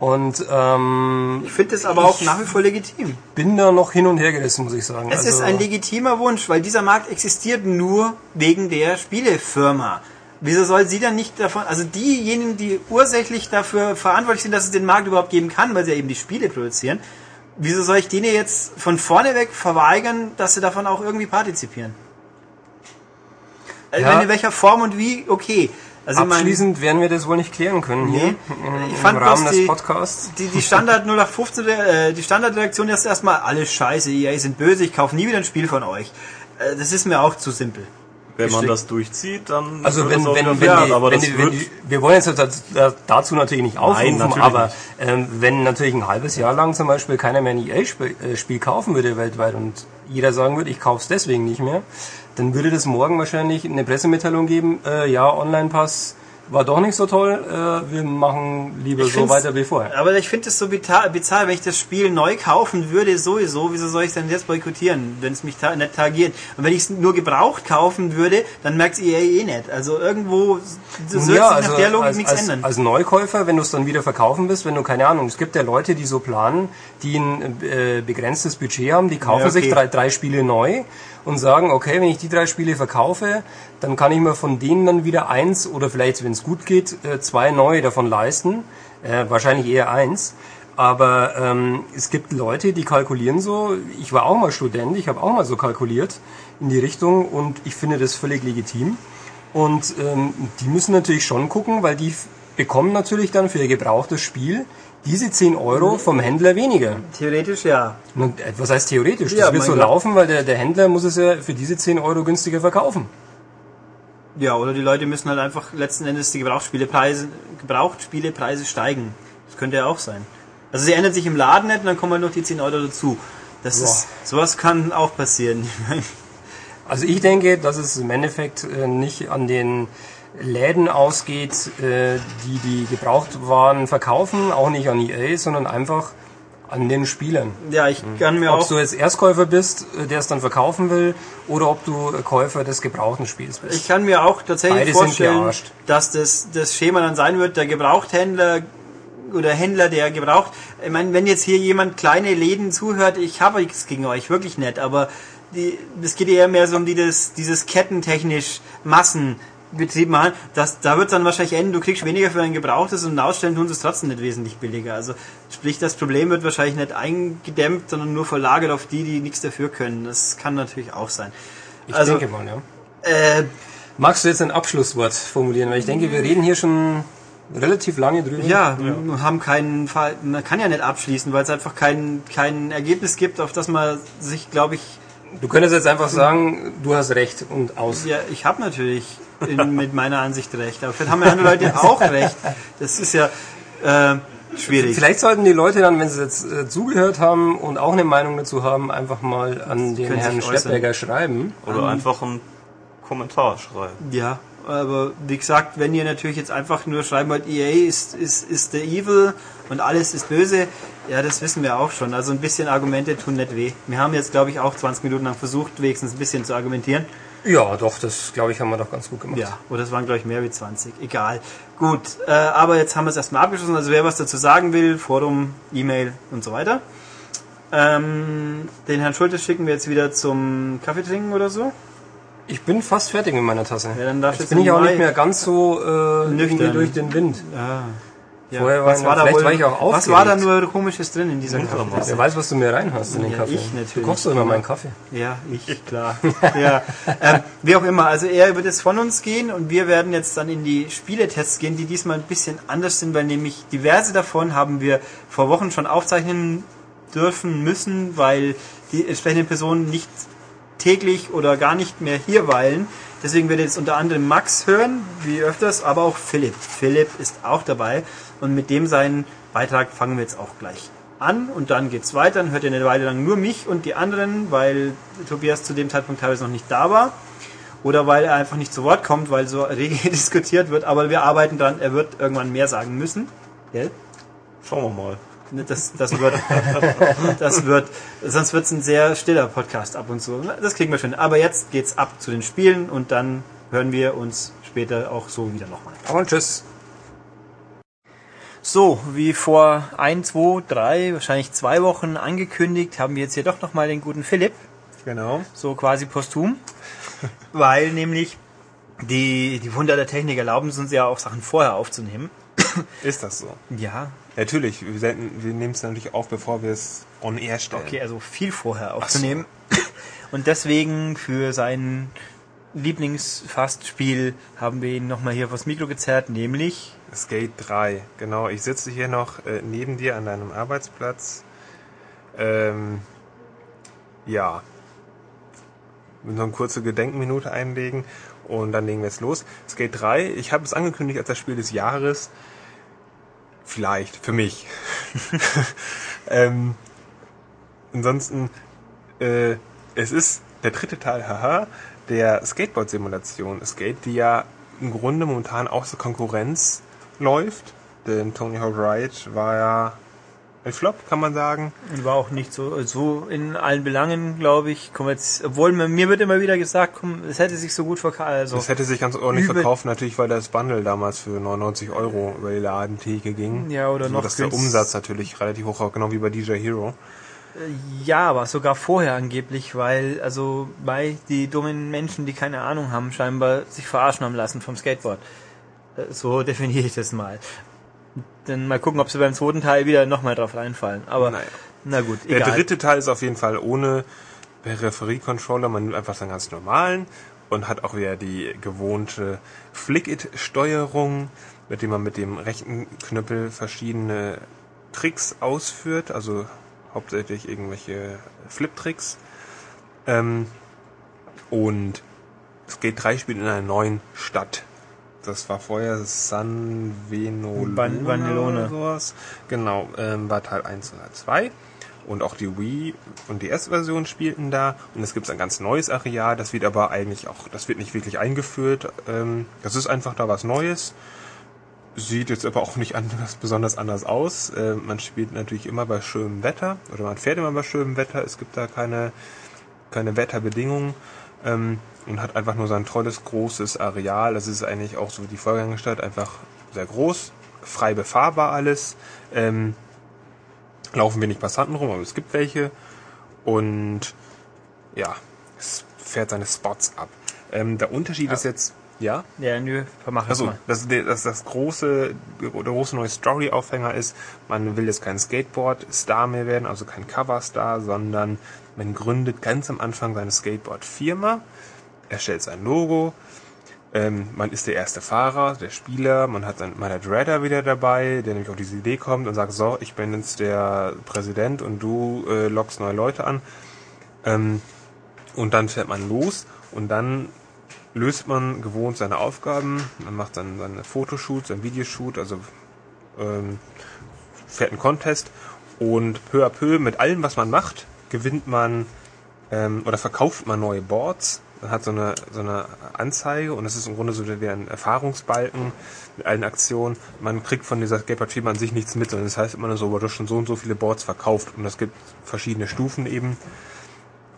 Und ähm, Ich finde es aber auch nach wie vor legitim. bin da noch hin und her gerissen, muss ich sagen. Es ist Also- ein legitimer Wunsch, weil dieser Markt existiert nur wegen der Spielefirma. Wieso soll sie dann nicht davon, also diejenigen, die ursächlich dafür verantwortlich sind, dass es den Markt überhaupt geben kann, weil sie ja eben die Spiele produzieren, wieso soll ich denen jetzt von vorne weg verweigern, dass sie davon auch irgendwie partizipieren? Also Ja. in welcher Form und wie, okay. Also ich mein- Abschließend werden wir das wohl nicht klären können hier Nee. im, Ich fand im Rahmen bloß des die- Podcasts. die, die Standard 0815, äh, die Standardreaktion ist erstmal alles scheiße, ihr sind böse, ich kaufe nie wieder ein Spiel von euch. Äh, das ist mir auch zu simpel. Wenn man das durchzieht, dann Also wenn, wenn, wenn, fair, die, aber wenn, die, wenn die, wir wollen jetzt dazu natürlich nicht aufrufen, natürlich aber ähm, wenn natürlich ein halbes Jahr lang zum Beispiel keiner mehr ein EA-Spiel äh, Spiel kaufen würde weltweit und jeder sagen würde, ich kaufe es deswegen nicht mehr, dann würde das morgen wahrscheinlich eine Pressemitteilung geben, äh, ja, Online-Pass war doch nicht so toll, äh, wir machen lieber Ich so weiter wie vorher. Aber ich finde es so bizarr, wenn ich das Spiel neu kaufen würde, sowieso, wieso soll ich es denn jetzt boykottieren, wenn es mich ta nicht tagiert? Und wenn ich es nur gebraucht kaufen würde, dann merkt es EA eh nicht. Also irgendwo so soll Ja, sich also nach der Logik als, nichts als, ändern. als Neukäufer, wenn du es dann wieder verkaufen willst, wenn du keine Ahnung, es gibt ja Leute, die so planen, die ein äh, begrenztes Budget haben, die kaufen Ja, okay. sich drei, drei Spiele neu und sagen, okay, wenn ich die drei Spiele verkaufe, dann kann ich mir von denen dann wieder eins oder vielleicht, wenn es gut geht, äh, zwei neue davon leisten. Äh, wahrscheinlich eher eins. Aber ähm, es gibt Leute, die kalkulieren so. Ich war auch mal Student, ich habe auch mal so kalkuliert in die Richtung und ich finde das völlig legitim. Und ähm, die müssen natürlich schon gucken, weil die bekommen natürlich dann für ihr gebrauchtes Spiel diese 10 Euro vom Händler weniger. Theoretisch ja. Und, äh, was heißt theoretisch? Das Ja, wird mein so Gott. laufen, weil der, der Händler muss es ja für diese 10 Euro günstiger verkaufen. Ja, oder die Leute müssen halt einfach letzten Endes die Gebrauchsspielepreise, Gebrauchsspielepreise steigen. Das könnte ja auch sein. Also sie ändert sich im Laden nicht und dann kommen halt noch die 10 Euro dazu. Das Boah. ist, sowas kann auch passieren. [laughs] Also ich denke, dass es im Endeffekt äh, nicht an den Läden ausgeht, äh, die die Gebrauchtwaren verkaufen, auch nicht an EA, sondern einfach an den Spielern. ja, ich kann mir Ob auch du jetzt Erstkäufer bist, äh, der es dann verkaufen will, oder ob du Käufer des gebrauchten Spiels bist. Ich kann mir auch tatsächlich Beide vorstellen, dass das, das Schema dann sein wird, der Gebrauchthändler oder Händler, der gebraucht. Ich meine, wenn jetzt hier jemand kleine Läden zuhört, ich habe nichts gegen euch, wirklich nett, aber die, es geht eher mehr so um die, das, dieses kettentechnisch Massenbetrieb machen. Das, da wird dann wahrscheinlich enden, du kriegst weniger für ein gebrauchtes und ausstellen tun sie es trotzdem nicht wesentlich billiger. Also sprich, das Problem wird wahrscheinlich nicht eingedämmt, sondern nur verlagert auf die, die nichts dafür können. Das kann natürlich auch sein. Ich also, denke mal, ja. äh, Magst du jetzt ein Abschlusswort formulieren? Weil ich denke, wir reden hier schon relativ lange drüber. Ja, wir haben keinen Fall, man kann ja nicht abschließen, weil es einfach kein, kein Ergebnis gibt, auf das man sich, glaube ich, Du könntest jetzt einfach sagen, du hast recht und aus. ja, ich habe natürlich in, mit meiner Ansicht recht, aber vielleicht haben ja andere Leute auch recht. Das ist ja äh, schwierig. Vielleicht sollten die Leute dann, wenn sie jetzt äh, zugehört haben und auch eine Meinung dazu haben, einfach mal an den Herrn. Schleppberger schreiben. Oder einfach einen Kommentar schreiben. Ja, aber wie gesagt, wenn ihr natürlich jetzt einfach nur schreiben wollt, EA ist, ist, ist der Evil und alles ist böse, Ja, das wissen wir auch schon. Also ein bisschen Argumente tun nicht weh. Wir haben jetzt, glaube ich, auch 20 Minuten lang versucht, wenigstens ein bisschen zu argumentieren. Ja, doch, das glaube ich, haben wir doch ganz gut gemacht. Ja, oder es waren, glaube ich, mehr wie 20. Egal. Gut, äh, aber jetzt haben wir es erstmal abgeschlossen. Also wer was dazu sagen will, Forum, E-Mail und so weiter. Ähm, den Herrn Schultes schicken wir jetzt wieder zum Kaffee trinken oder so. Ich bin fast fertig mit meiner Tasse. Ja, dann darfst jetzt bin ich auch nicht mehr ganz so äh, Nüchtern. durch den Wind. Ja. Ja. Vorher war- was war da vielleicht wohl, war ich auch was war da aufgeregt. nur komisches drin in dieser Kaffeetasse? Wer weiß, was du mir reinhast in den Ja, Kaffee. ich natürlich. Du kochst doch immer meinen Kaffee. Ja, ich, [laughs] klar. ja, ähm, wie auch immer, also er wird jetzt von uns gehen und wir werden jetzt dann in die Spieletests gehen, die diesmal ein bisschen anders sind, weil nämlich diverse davon haben wir vor Wochen schon aufzeichnen dürfen müssen, weil die entsprechenden Personen nicht täglich oder gar nicht mehr hier weilen. Deswegen wird jetzt unter anderem Max hören, wie öfters, aber auch Philipp. Philipp ist auch dabei und mit dem seinen Beitrag fangen wir jetzt auch gleich an und dann geht's weiter. Dann hört ihr eine Weile lang nur mich und die anderen, weil Tobias zu dem Zeitpunkt teilweise noch nicht da war oder weil er einfach nicht zu Wort kommt, weil so [laughs] rege diskutiert wird. Aber wir arbeiten dran, er wird irgendwann mehr sagen müssen. Gell? Schauen wir mal. Ne, Das, das wird, [laughs] das wird, sonst wird es ein sehr stiller Podcast ab und zu. Das kriegen wir schon. Aber jetzt geht's ab zu den Spielen und dann hören wir uns später auch so wieder nochmal. Aber tschüss. So, wie vor ein, zwei, drei, wahrscheinlich zwei Wochen angekündigt, haben wir jetzt hier doch nochmal den guten Philipp, Genau. so quasi posthum, [laughs] weil nämlich die, die Wunder der Technik erlauben es uns ja auch Sachen vorher aufzunehmen. Ist das so? Ja, Natürlich, wir, senden- wir nehmen es natürlich auf, bevor wir es on air stellen. Okay, also viel vorher aufzunehmen. Und deswegen für sein Lieblingsfastspiel haben wir ihn nochmal hier vors Mikro gezerrt, nämlich Skate 3, genau. Ich sitze hier noch äh, neben dir an deinem Arbeitsplatz. Ähm, ja. Wir noch eine kurze Gedenkminute einlegen und dann legen wir jetzt los. Skate 3, ich habe es angekündigt als das Spiel des Jahres. Vielleicht, für mich. [laughs] ähm, ansonsten, äh, es ist der dritte Teil, haha, der Skateboard-Simulation. Skate, die ja im Grunde momentan auch zur Konkurrenz läuft. Denn Tony Hawk Ride war ja ein Flop, kann man sagen. und war auch nicht so, so in allen Belangen, glaube ich. Komm jetzt, obwohl mir, wird immer wieder gesagt, komm, es hätte sich so gut verkauft. Also, Das hätte sich ganz ordentlich verkauft, natürlich, weil das Bundle damals für 99 Euro über die Ladentheke ging. Ja, oder so, noch dass der Umsatz natürlich relativ hoch war, genau wie bei DJ Hero. ja, aber sogar vorher angeblich, weil, also, bei die dummen Menschen, die keine Ahnung haben, scheinbar sich verarschen haben lassen vom Skateboard. Äh, So [laughs] definiere ich das mal. Dann mal gucken, ob sie beim zweiten Teil wieder nochmal drauf reinfallen. Aber, Naja. na gut, Der egal. dritte Teil ist auf jeden Fall ohne Peripherie-Controller. Man nimmt einfach seinen ganz normalen und hat auch wieder die gewohnte Flick-It-Steuerung, mit dem man mit dem rechten Knüppel verschiedene Tricks ausführt, also hauptsächlich irgendwelche Flip-Tricks. Ähm, und Skate 3 spielt in einer neuen Stadt. Das war vorher San Venolo Van- Vanelone. oder sowas. Genau, ähm, war Teil 1 oder 2. Und auch die Wii und DS-Version spielten da. Und es gibt ein ganz neues Areal. Das wird aber eigentlich auch, das wird nicht wirklich eingeführt. Ähm, das ist einfach da was Neues. Sieht jetzt aber auch nicht anders, besonders anders aus. Äh, man spielt natürlich immer bei schönem Wetter oder man fährt immer bei schönem Wetter. Es gibt da keine, keine Wetterbedingungen ähm, und hat einfach nur so ein tolles, großes Areal. Das ist eigentlich auch so wie die Vorgängerstadt, einfach sehr groß, frei befahrbar alles. Ähm, laufen wenig Passanten rum, aber es gibt welche. Und ja, es fährt seine Spots ab. Ähm, der Unterschied ist jetzt, ja? Ja, nö, mach das Also, mal. das, das, das große, der große neue Story-Aufhänger ist, man will jetzt kein Skateboard-Star mehr werden, also kein Cover-Star, sondern man gründet ganz am Anfang seine Skateboard-Firma, erstellt sein Logo, ähm, man ist der erste Fahrer, der Spieler, man hat dann, man hat Redder wieder dabei, der nämlich auf diese Idee kommt und sagt, so, ich bin jetzt der Präsident und du äh, lockst neue Leute an. Ähm, und dann fährt man los und dann löst man gewohnt seine Aufgaben, man macht dann seine Fotoshoots, sein Videoshoot, also ähm, fährt einen Contest und peu à peu mit allem, was man macht, gewinnt man ähm, oder verkauft man neue Boards hat so eine, so eine Anzeige und es ist im Grunde so wie ein Erfahrungsbalken mit allen Aktionen. Man kriegt von dieser Skateboard Firma an sich nichts mit, sondern das heißt immer nur so, du hast schon so und so viele Boards verkauft und es gibt verschiedene Stufen eben.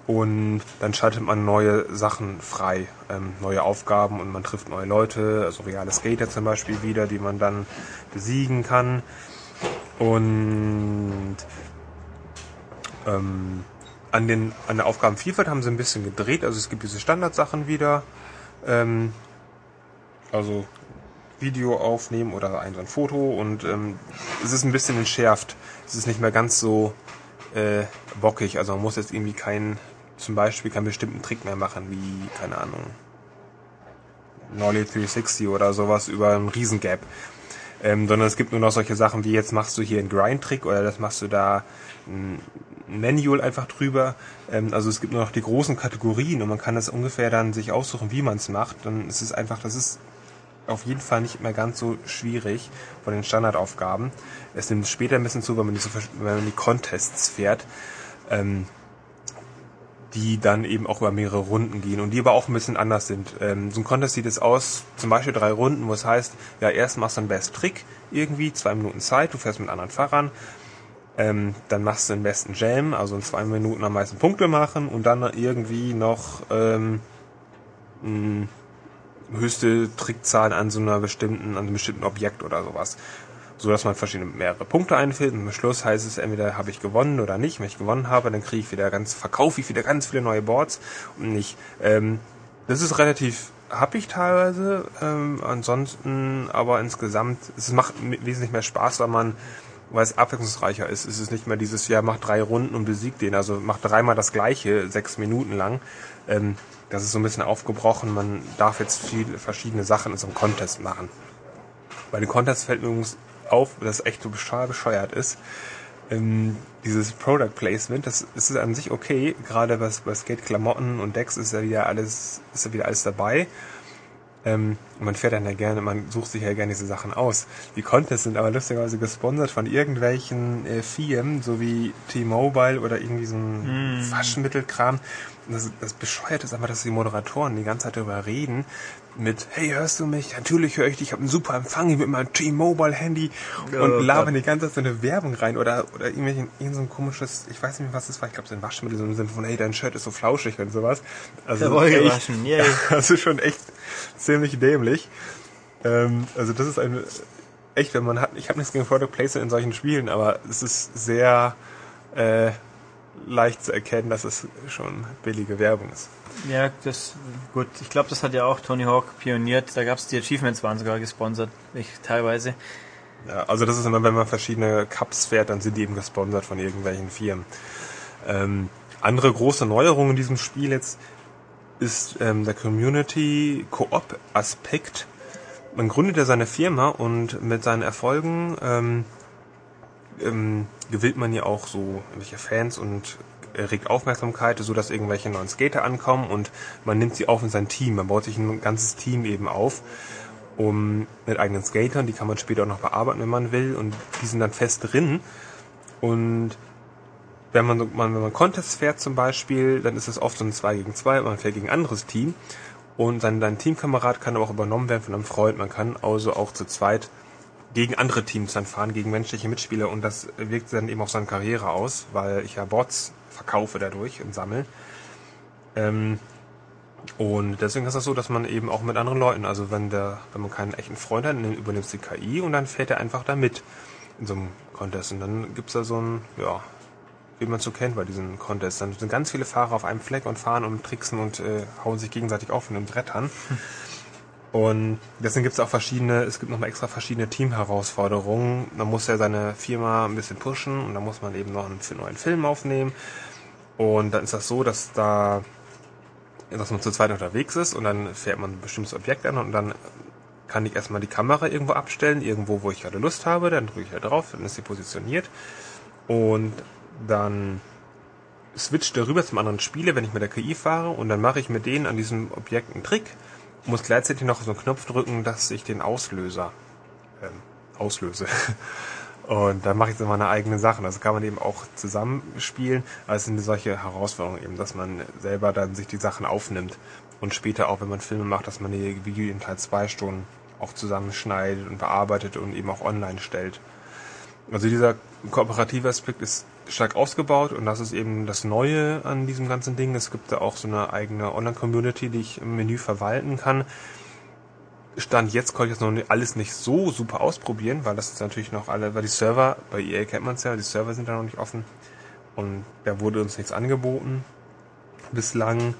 Und dann schaltet man neue Sachen frei, ähm, neue Aufgaben und man trifft neue Leute, also reale Skater zum Beispiel wieder, die man dann besiegen kann. Und ähm, an, den, an der Aufgabenvielfalt haben sie ein bisschen gedreht. Also es gibt diese Standardsachen wieder. Ähm, also Video aufnehmen oder ein, so ein Foto und ähm, es ist ein bisschen entschärft. Es ist nicht mehr ganz so äh, bockig. Also man muss jetzt irgendwie keinen, zum Beispiel keinen bestimmten Trick mehr machen, wie, keine Ahnung, Nolly 360 oder sowas über einen Riesengap. Ähm, sondern es gibt nur noch solche Sachen wie jetzt machst du hier einen Grind-Trick oder das machst du da Manual einfach drüber. Ähm, also es gibt nur noch die großen Kategorien und man kann das ungefähr dann sich aussuchen, wie man es macht. Dann ist es einfach, das ist auf jeden Fall nicht mehr ganz so schwierig von den Standardaufgaben. Es nimmt später ein bisschen zu, wenn man die, so, wenn man die Contests fährt. Ähm, die dann eben auch über mehrere Runden gehen und die aber auch ein bisschen anders sind. Ähm, so ein Contest sieht es aus, zum Beispiel drei Runden, wo es heißt, ja, erst machst du einen Best Trick, irgendwie, zwei Minuten Zeit, du fährst mit anderen Fahrern, ähm, dann machst du den besten Jam, also in zwei Minuten am meisten Punkte machen und dann irgendwie noch ähm, mh, höchste Trickzahl an so einer bestimmten, an einem bestimmten Objekt oder sowas so dass man verschiedene mehrere Punkte einfällt und am Schluss heißt es entweder habe ich gewonnen oder nicht. Wenn ich gewonnen habe, dann kriege ich wieder ganz, verkaufe ich wieder ganz viele neue Boards und nicht. Ähm, das ist relativ happig teilweise, ähm, ansonsten aber insgesamt, es macht wesentlich mehr Spaß, weil man weil es abwechslungsreicher ist. Es ist nicht mehr dieses Jahr macht drei Runden und besiegt den, also macht dreimal das gleiche, sechs Minuten lang. Ähm, das ist so ein bisschen aufgebrochen. Man darf jetzt viele verschiedene Sachen in so einem Contest machen. Bei den Contests fällt mir übrigens auf, das echt so bescheuert ist. Ähm, dieses Product Placement, das ist an sich okay, gerade was bei Skate Klamotten und Decks ist ja wieder alles, ist ja wieder alles dabei. Ähm, man fährt dann ja gerne, man sucht sich ja gerne diese Sachen aus. Die Contests sind aber lustigerweise gesponsert von irgendwelchen äh, Firmen, so wie T-Mobile oder irgendwie so ein mm. Waschmittelkram. Das, das bescheuert ist einfach, dass die Moderatoren die ganze Zeit darüber reden, mit, hey, hörst du mich? Natürlich höre ich dich, ich habe einen super Empfang mit meinem T-Mobile-Handy und oh, labern die ganze Zeit so eine Werbung rein oder oder irgendwelchen, irgend so ein komisches, ich weiß nicht mehr, was das war, ich glaube so ein Waschmittel, so im Sinne von, hey, dein Shirt ist so flauschig und sowas. Also, echt, yeah. [laughs] also schon echt ziemlich dämlich. Ähm, also das ist ein, echt, wenn man hat, ich habe nichts gegen Product Placement in solchen Spielen, aber es ist sehr äh, leicht zu erkennen, dass es schon billige Werbung ist. Ja, das gut. Ich glaube, das hat ja auch Tony Hawk pioniert. Da gab es die Achievements, waren sogar gesponsert, ich, teilweise. Ja, also das ist immer, wenn man verschiedene Cups fährt, dann sind die eben gesponsert von irgendwelchen Firmen. Ähm, andere große Neuerung in diesem Spiel jetzt ist ähm, der Community Coop Aspekt. Man gründet ja seine Firma und mit seinen Erfolgen ähm, ähm, gewillt man ja auch so irgendwelche Fans und erregt Aufmerksamkeit, so dass irgendwelche neuen Skater ankommen und man nimmt sie auf in sein Team. Man baut sich ein ganzes Team eben auf, um mit eigenen Skatern, die kann man später auch noch bearbeiten, wenn man will, und die sind dann fest drin. Und wenn man, wenn man Contests fährt zum Beispiel, dann ist es oft so ein 2 gegen 2, man fährt gegen ein anderes Team. Und sein, dein Teamkamerad kann aber auch übernommen werden von einem Freund. Man kann also auch zu zweit gegen andere Teams dann fahren, gegen menschliche Mitspieler und das wirkt dann eben auf seine Karriere aus, weil ich ja Bots verkaufe dadurch und sammle. Ähm, und deswegen ist das so, dass man eben auch mit anderen Leuten, also wenn der, wenn man keinen echten Freund hat, dann übernimmt die KI und dann fährt er einfach da mit in so einem Contest. Und dann gibt's da so ein, ja, wie man so kennt bei diesen Contests. Dann sind ganz viele Fahrer auf einem Fleck und fahren und tricksen und äh, hauen sich gegenseitig auf in den Brettern. Und deswegen gibt es auch verschiedene, es gibt nochmal extra verschiedene Teamherausforderungen. Man muss ja seine Firma ein bisschen pushen und dann muss man eben noch einen neuen Film aufnehmen. Und dann ist das so, dass da, dass man zu zweit unterwegs ist und dann fährt man ein bestimmtes Objekt an und dann kann ich erstmal die Kamera irgendwo abstellen, irgendwo, wo ich gerade Lust habe, dann drücke ich da drauf, dann ist sie positioniert. Und dann switcht der rüber zum anderen Spieler, wenn ich mit der KI fahre. Und dann mache ich mit denen an diesem Objekt einen Trick. Muss gleichzeitig noch so einen Knopf drücken, dass ich den Auslöser ähm, auslöse. [laughs] Und dann mache ich so meine eigenen Sachen. Das kann man eben auch zusammenspielen. Aber es sind solche Herausforderungen eben, dass man selber dann sich die Sachen aufnimmt und später auch, wenn man Filme macht, dass man die Video in Teil 2 Stunden auch zusammenschneidet und bearbeitet und eben auch online stellt. Also dieser kooperative Aspekt ist stark ausgebaut und das ist eben das Neue an diesem ganzen Ding. Es gibt da auch so eine eigene Online-Community, die ich im Menü verwalten kann. Stand jetzt konnte ich das noch alles nicht so super ausprobieren, weil das ist natürlich noch alle, weil die Server, bei EA kennt man es ja, die Server sind da noch nicht offen und da wurde uns nichts angeboten bislang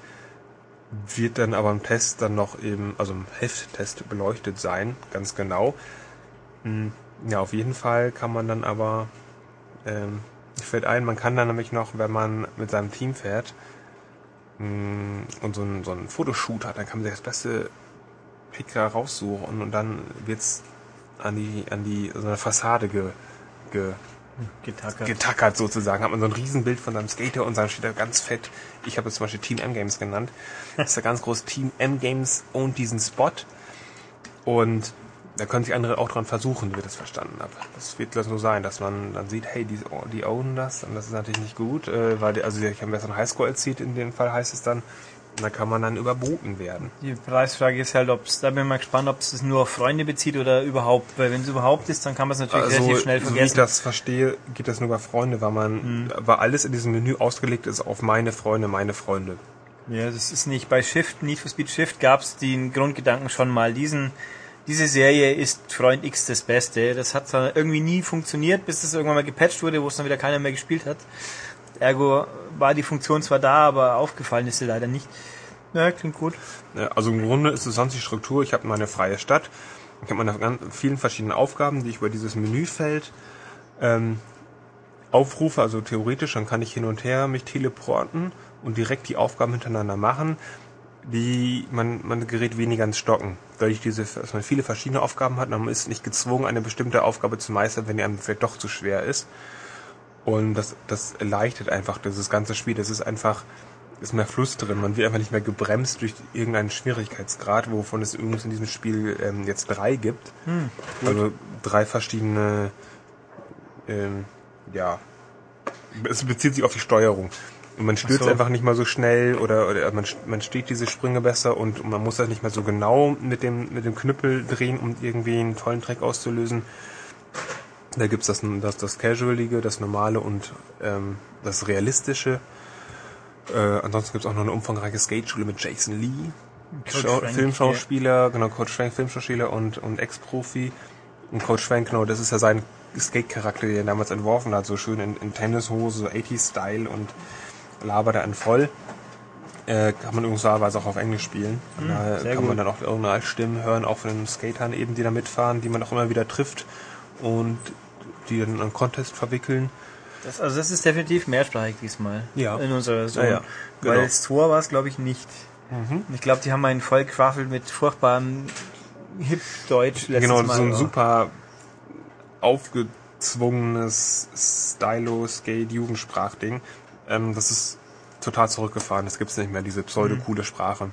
wird dann aber im Test dann noch eben, also im Hefttest beleuchtet sein, ganz genau. Hm, ja, auf jeden Fall kann man dann aber, ähm, fällt ein, man kann dann nämlich noch, wenn man mit seinem Team fährt hm, und so ein, so ein Fotoshoot hat, dann kann man sich das beste Picture raussuchen und dann wird's an die, an die, so eine Fassade ge, ge, Getackert. getackert sozusagen. Hat man so ein Riesenbild von seinem Skater und dann steht da ganz fett, ich habe es zum Beispiel Team M Games genannt, das ist ja ganz groß, Team M Games und diesen Spot und da können sich andere auch dran versuchen, wie ich das verstanden habe. Das wird das nur sein, dass man dann sieht, hey, die, die ownen das und das ist natürlich nicht gut, äh, weil die, also ich habe besseren Highscore erzielt, in dem Fall heißt es dann, und da kann man dann überboten werden. Die Preisfrage ist halt, ob es, da bin ich mal gespannt, ob es das nur auf Freunde bezieht oder überhaupt, weil wenn es überhaupt ist, dann kann man es natürlich Also, relativ schnell so wie ich vergessen. das verstehe, geht das nur über Freunde, weil man, weil alles in diesem Menü ausgelegt ist auf meine Freunde, meine Freunde. Ja, das ist nicht bei Shift, Need for Speed Shift gab es den Grundgedanken schon mal. Diesen, diese Serie ist Freund X das Beste. Das hat irgendwie nie funktioniert, bis das irgendwann mal gepatcht wurde, wo es dann wieder keiner mehr gespielt hat. Ergo war die Funktion zwar da, aber aufgefallen ist sie leider nicht. Ja, klingt gut. Ja, Also im Grunde ist es sonst die Struktur, ich habe meine freie Stadt, ich habe meine ganz vielen verschiedenen Aufgaben, die ich über dieses Menüfeld ähm, aufrufe, also theoretisch, dann kann ich hin und her mich teleporten und direkt die Aufgaben hintereinander machen, die man, man gerät weniger ins Stocken. Dadurch, diese, dass man viele verschiedene Aufgaben hat, man ist nicht gezwungen, eine bestimmte Aufgabe zu meistern, wenn die einem vielleicht doch zu schwer ist. Und das, das erleichtert einfach dieses ganze Spiel. Das ist einfach, ist mehr Fluss drin. Man wird einfach nicht mehr gebremst durch irgendeinen Schwierigkeitsgrad, wovon es übrigens in diesem Spiel ähm, jetzt drei gibt. also drei verschiedene, ähm, ja, es bezieht sich auf die Steuerung. Und man stürzt so. einfach nicht mal so schnell oder, oder man, man steht diese Sprünge besser und man muss das nicht mehr so genau mit dem, mit dem Knüppel drehen, um irgendwie einen tollen Track auszulösen. Da gibt's das, das, das Casualige, das Normale und ähm, das Realistische. Äh, ansonsten gibt's auch noch eine umfangreiche Skateschule mit Jason Lee, Schau Frank, Filmschauspieler, genau, Coach Frank, Filmschauspieler und, und Ex-Profi. Und Coach Frank, genau, das ist ja sein Skate-Charakter, den er damals entworfen hat, so schön in, in Tennishose, so 80s-Style und labert er einen voll. Äh, kann man übrigens auch auf Englisch spielen. Von daher Hm, sehr kann gut. man dann auch Originalstimmen hören, auch von den Skatern eben, die da mitfahren, die man auch immer wieder trifft und die dann in einen Contest verwickeln. Das, also das ist definitiv mehrsprachig diesmal. Ja. In unserer Zone. Ja, ja. Weil Genau. das Tor war es, glaube ich, nicht. Und Ich glaube, die haben einen vollquaffelt mit furchtbarem Hip-Deutsch letztes Genau, Mal. so ein aber- super aufgezwungenes Stylo-Skate-Jugendsprachding. Ähm, das ist total zurückgefahren. Das gibt's nicht mehr, diese pseudo-coole Sprache.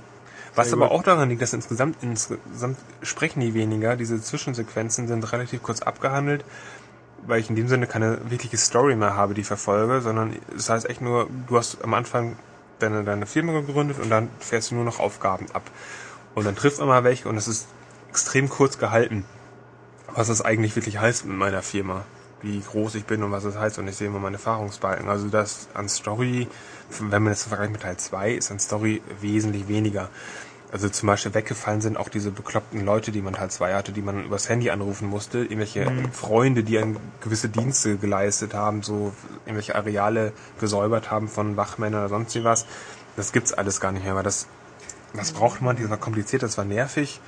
Was Sehr aber gut. auch daran liegt, dass insgesamt, insgesamt sprechen die weniger. Diese Zwischensequenzen sind relativ kurz abgehandelt, weil ich in dem Sinne keine wirkliche Story mehr habe, die ich verfolge, sondern das heißt echt nur, du hast am Anfang deine, deine Firma gegründet und dann fährst du nur noch Aufgaben ab. Und dann trifft man mal welche und es ist extrem kurz gehalten was das eigentlich wirklich heißt mit meiner Firma. Wie groß ich bin und was es heißt und ich sehe immer meine Erfahrungsbalken. Also das an Story, wenn man das vergleicht mit Teil 2, ist an Story wesentlich weniger. Also zum Beispiel weggefallen sind auch diese bekloppten Leute, die man Teil 2 hatte, die man übers Handy anrufen musste, irgendwelche Freunde, die an gewisse Dienste geleistet haben, so irgendwelche Areale gesäubert haben von Wachmännern oder sonst wie was. Das gibt's alles gar nicht mehr, weil das, das braucht man, das war kompliziert, das war nervig.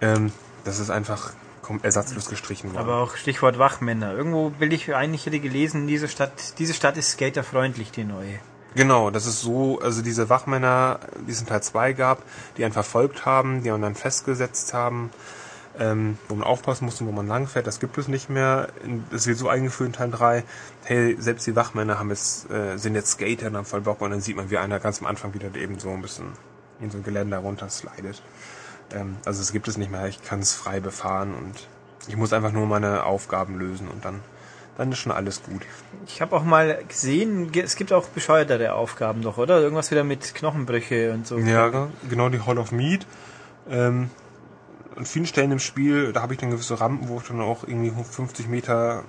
Ähm, das ist einfach ersatzlos gestrichen worden. Aber auch Stichwort Wachmänner. Irgendwo will ich eigentlich hätte gelesen, diese Stadt, diese Stadt ist skaterfreundlich, die neue. Genau, das ist so, also diese Wachmänner, die es in Teil 2 gab, die einen verfolgt haben, die man dann festgesetzt haben, ähm, wo man aufpassen musste, wo man langfährt, das gibt es nicht mehr. Das wird so eingeführt in Teil 3, hey, selbst die Wachmänner haben jetzt, äh, sind jetzt Skater und haben voll Bock und dann sieht man, wie einer ganz am Anfang wieder eben so ein bisschen in so ein Geländer runter slidet. Ähm, also es gibt es nicht mehr, ich kann es frei befahren und ich muss einfach nur meine Aufgaben lösen und dann, dann ist schon alles gut. Ich habe auch mal gesehen, ge- es gibt auch bescheuertere Aufgaben doch, oder? Irgendwas wieder mit Knochenbrüche und so. Ja, ge- genau die Hall of Meat. Ähm, an vielen Stellen im Spiel, da habe ich dann gewisse Rampen, wo ich dann auch irgendwie 50 Meter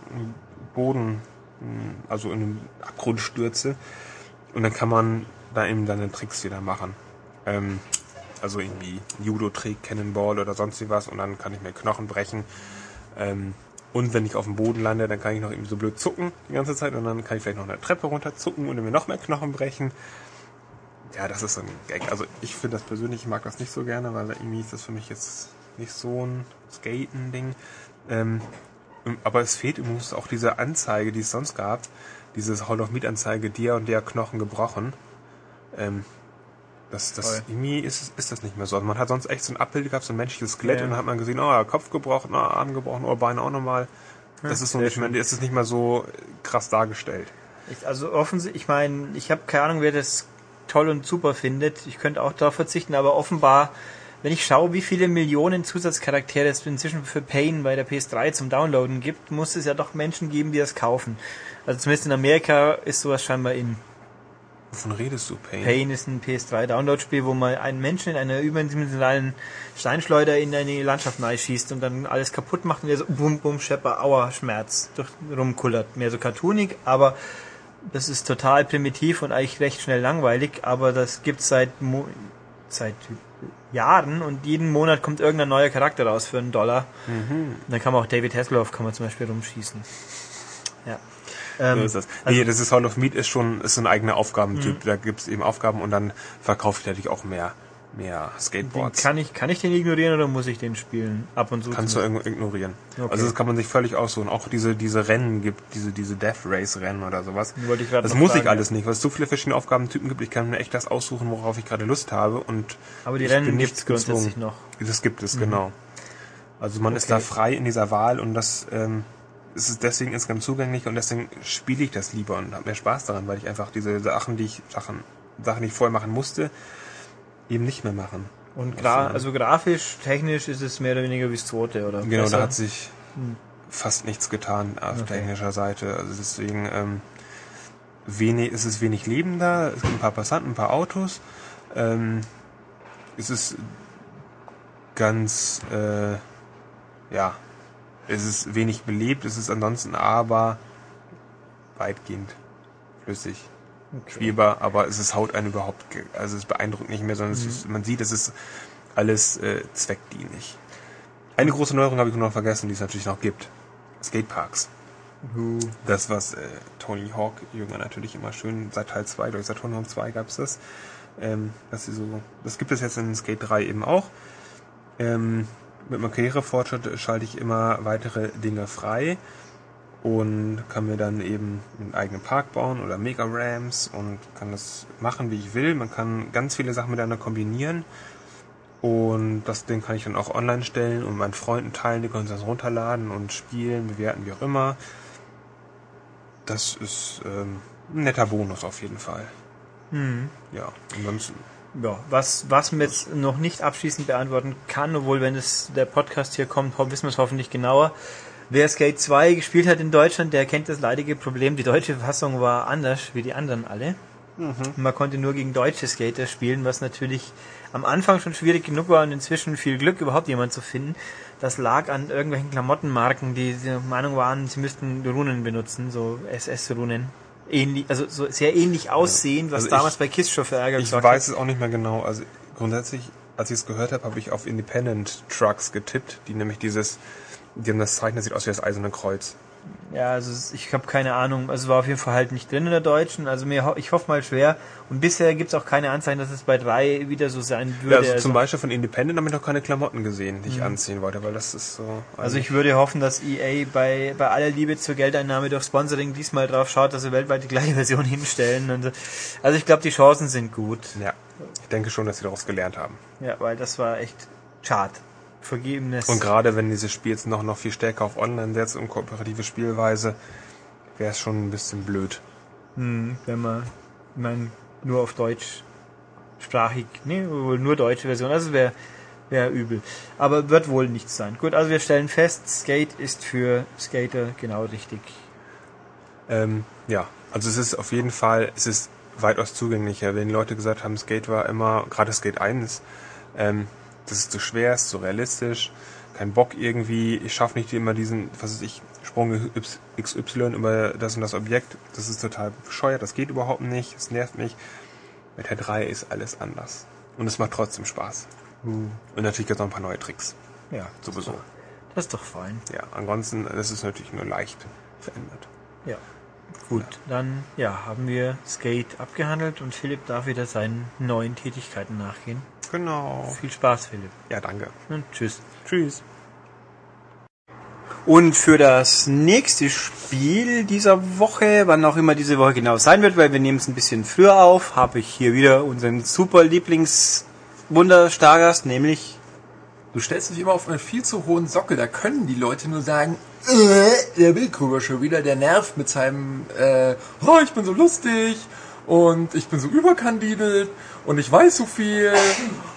Boden, mh, also in den Abgrund stürze. Und dann kann man da eben dann Tricks wieder machen. Ähm, also irgendwie Judo-Trick, Cannonball oder sonst wie was und dann kann ich mir Knochen brechen. Ähm, und wenn ich auf dem Boden lande, dann kann ich noch irgendwie so blöd zucken die ganze Zeit und dann kann ich vielleicht noch eine Treppe runter zucken und mir noch mehr Knochen brechen. Ja, das ist so ein Gag. Also ich finde das persönlich, ich mag das nicht so gerne, weil irgendwie ist das für mich jetzt nicht so ein Skaten-Ding. Ähm, aber es fehlt übrigens auch diese Anzeige, die es sonst gab. Dieses Hall of Meat-Anzeige, der und der Knochen gebrochen. Ähm, das, das, irgendwie ist, ist das nicht mehr so. Also man hat sonst echt so ein Abbild gehabt, so ein menschliches Skelett Ja. und dann hat man gesehen, oh, Kopf gebrochen, oh, Arm gebrochen, oh, Beine auch nochmal. Das ist so nicht mehr, es ist nicht mehr so krass dargestellt. Ich, also offensichtlich, ich meine, ich habe keine Ahnung, wer das toll und super findet. Ich könnte auch darauf verzichten, aber offenbar, wenn ich schaue, wie viele Millionen Zusatzcharaktere es inzwischen für Pain bei der PS3 zum Downloaden gibt, muss es ja doch Menschen geben, die das kaufen. Also zumindest in Amerika ist sowas scheinbar in. Wovon redest du, Payne? Pain ist ein PS3-Download-Spiel, wo man einen Menschen in einer überdimensionalen Steinschleuder in eine Landschaft schießt und dann alles kaputt macht und der so bum bum schepper, aua, Schmerz durch rumkullert. Mehr so cartoonig, aber das ist total primitiv und eigentlich recht schnell langweilig, aber das gibt's seit Mo seit Jahren und jeden Monat kommt irgendein neuer Charakter raus für einen Dollar. Und dann kann man auch David Hasselhoff kann man zum Beispiel rumschießen. Ja. Ähm, So ist das. nee, das ist Hall of Meat ist schon ist so ein eigener Aufgabentyp. Da gibt's eben Aufgaben und dann verkaufe ich natürlich auch mehr, mehr den Skateboards. kann ich kann ich den ignorieren oder muss ich den spielen? Ab und zu. Kannst du ignorieren. Okay. Also das kann man sich völlig aussuchen. Auch diese, diese Rennen gibt, diese, diese Death Race Rennen oder sowas. Wollte ich Das muss ich fragen, alles nicht, weil es so viele verschiedene Aufgabentypen gibt. Ich kann mir echt das aussuchen, worauf ich gerade Lust habe. Und Aber die ich Rennen gibt's grundsätzlich noch. Das gibt Mhm. es, genau. Also man ist Okay. da frei in dieser Wahl und das ähm, es ist deswegen insgesamt zugänglich und deswegen spiele ich das lieber und habe mehr Spaß daran, weil ich einfach diese Sachen, die ich Sachen, Sachen, die ich vorher machen musste, eben nicht mehr machen. Und gra also grafisch, technisch ist es mehr oder weniger wie das zweite, oder? Genau, Besser? da hat sich fast nichts getan auf Okay. technischer Seite. Also deswegen ähm, wenig, es ist wenig Leben da, es gibt ein paar Passanten, ein paar Autos. Ähm, es ist ganz, äh, ja, es ist wenig belebt, es ist ansonsten aber weitgehend flüssig spielbar, aber es ist haut einen überhaupt, also es beeindruckt nicht mehr, sondern es ist, man sieht, es ist alles äh, zweckdienlich. Eine große Neuerung habe ich noch vergessen, die es natürlich noch gibt. Skateparks. Huh. Das, was äh, Tony Hawk Jünger natürlich immer schön, seit Teil 2, durch seit Tony Hawk 2 gab es das. Ähm, dass sie so, das gibt es jetzt in Skate 3 eben auch. Ähm, mit meinem Karrierefortschritt schalte ich immer weitere Dinge frei und kann mir dann eben einen eigenen Park bauen oder Mega Rams und kann das machen, wie ich will. Man kann ganz viele Sachen miteinander kombinieren und das Ding kann ich dann auch online stellen und meinen Freunden teilen, die können das runterladen und spielen, bewerten, wie auch immer. Das ist ähm, ein netter Bonus auf jeden Fall. Hm. Ja, ansonsten. Ja, was, was man jetzt noch nicht abschließend beantworten kann, obwohl wenn es der Podcast hier kommt, wissen wir es hoffentlich genauer. Wer Skate 2 gespielt hat in Deutschland, der kennt das leidige Problem. Die deutsche Fassung war anders wie die anderen alle. Man konnte nur gegen deutsche Skater spielen, was natürlich am Anfang schon schwierig genug war und inzwischen viel Glück, überhaupt jemanden zu finden. Das lag an irgendwelchen Klamottenmarken, die der Meinung waren, sie müssten Runen benutzen, so SS-Runen. Ähnlich, also so sehr ähnlich aussehen, was Also damals ich- bei Kiss schon für Ärger Ich gesorgt hat. weiß es auch nicht mehr genau. Also grundsätzlich, als ich es gehört habe, habe ich auf Independent Trucks getippt, die nämlich dieses, die haben das Zeichen, das sieht aus wie das Eiserne Kreuz. Ja, also es- ich habe keine Ahnung. Also war auf jeden Fall halt nicht drin in der deutschen. Also mir, ich hoffe mal schwer. Und bisher gibt's auch keine Anzeichen, dass es bei drei wieder so sein Ja, würde. also also, zum Beispiel von Independent habe ich noch keine Klamotten gesehen, die ich anziehen wollte, weil das ist so. also ich würde hoffen, dass EA bei, bei aller Liebe zur Geldeinnahme durch Sponsoring diesmal drauf schaut, dass sie weltweit die gleiche Version hinstellen. Und, also ich glaube, die Chancen sind gut. ja, ich denke schon, dass sie daraus gelernt haben. Ja, weil das war echt schade. Vergebenes. Und gerade wenn dieses Spiel jetzt noch, noch viel stärker auf Online setzt und kooperative Spielweise, wäre es schon ein bisschen blöd. Hm, wenn man, ich mein, nur auf Deutsch sprachig, nee, wohl nur deutsche Version, also wäre wär übel. Aber wird wohl nichts sein. Gut, also wir stellen fest, Skate ist für Skater genau richtig. Ähm, ja, also es ist auf jeden Fall, es ist weitaus zugänglicher. Wenn Leute gesagt haben, Skate war immer, gerade Skate 1, ähm, das ist zu schwer, ist zu realistisch, kein Bock irgendwie, ich schaffe nicht immer diesen, was weiß ich, Sprung XY über das und das Objekt, das ist total bescheuert, das geht überhaupt nicht, es nervt mich. Mit der 3 ist alles anders. Und es macht trotzdem Spaß. Und natürlich gibt es noch ein paar neue Tricks. Ja, Sowieso. das ist doch fein. Ja, ansonsten, das ist natürlich nur leicht verändert. Ja. Gut, dann ja, haben wir Skate abgehandelt und Philipp darf wieder seinen neuen Tätigkeiten nachgehen. Genau. Viel Spaß, Philipp. Ja, danke. Und tschüss. Tschüss. Und für das nächste Spiel dieser Woche, wann auch immer diese Woche genau sein wird, weil wir nehmen es ein bisschen früher auf, habe ich hier wieder unseren super Lieblings-Wunderstargast, nämlich Du stellst dich immer auf einen viel zu hohen Sockel. Da können die Leute nur sagen, äh, der Willküber schon wieder, der nervt mit seinem, äh, oh, ich bin so lustig und ich bin so überkandidelt und ich weiß so viel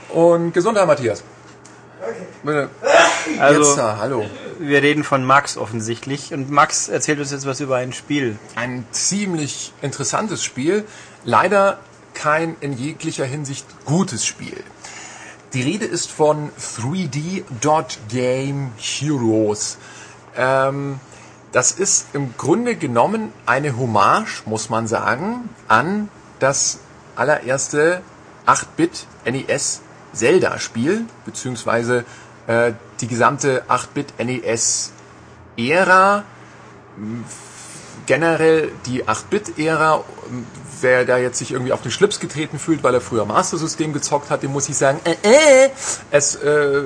und Gesundheit, Matthias. Okay. Also- Jetzt hallo. wir reden von Max offensichtlich. Und Max erzählt uns jetzt was über ein Spiel. Ein ziemlich interessantes Spiel. Leider kein in jeglicher Hinsicht gutes Spiel. Die Rede ist von 3D Dot Game Heroes. Ähm, das ist im Grunde genommen eine Hommage, muss man sagen, an das allererste 8-Bit NES Zelda-Spiel, beziehungsweise äh, die gesamte 8-Bit NES-Ära generell die 8-Bit-Ära, wer da jetzt sich irgendwie auf den Schlips getreten fühlt, weil er früher Master System gezockt hat, dem muss ich sagen, äh, äh, es äh,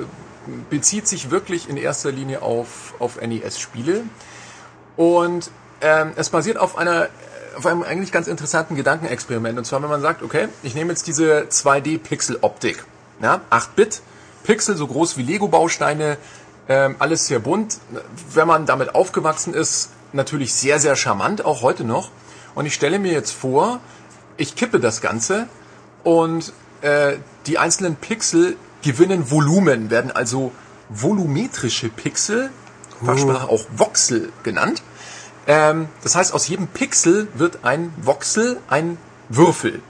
bezieht sich wirklich in erster Linie auf, auf NES-Spiele. Und ähm, es basiert auf einer auf einem eigentlich ganz interessanten Gedankenexperiment. Und zwar, wenn man sagt, okay, ich nehme jetzt diese 2D-Pixel-Optik. Ja, 8-Bit, Pixel so groß wie Lego-Bausteine, ähm, alles sehr bunt. Wenn man damit aufgewachsen ist, natürlich sehr, sehr charmant, auch heute noch. Und ich stelle mir jetzt vor, ich kippe das Ganze und äh, die einzelnen Pixel gewinnen Volumen, werden also volumetrische Pixel, Fachsprache auch Voxel genannt. Ähm, das heißt, aus jedem Pixel wird ein Voxel ein Würfel.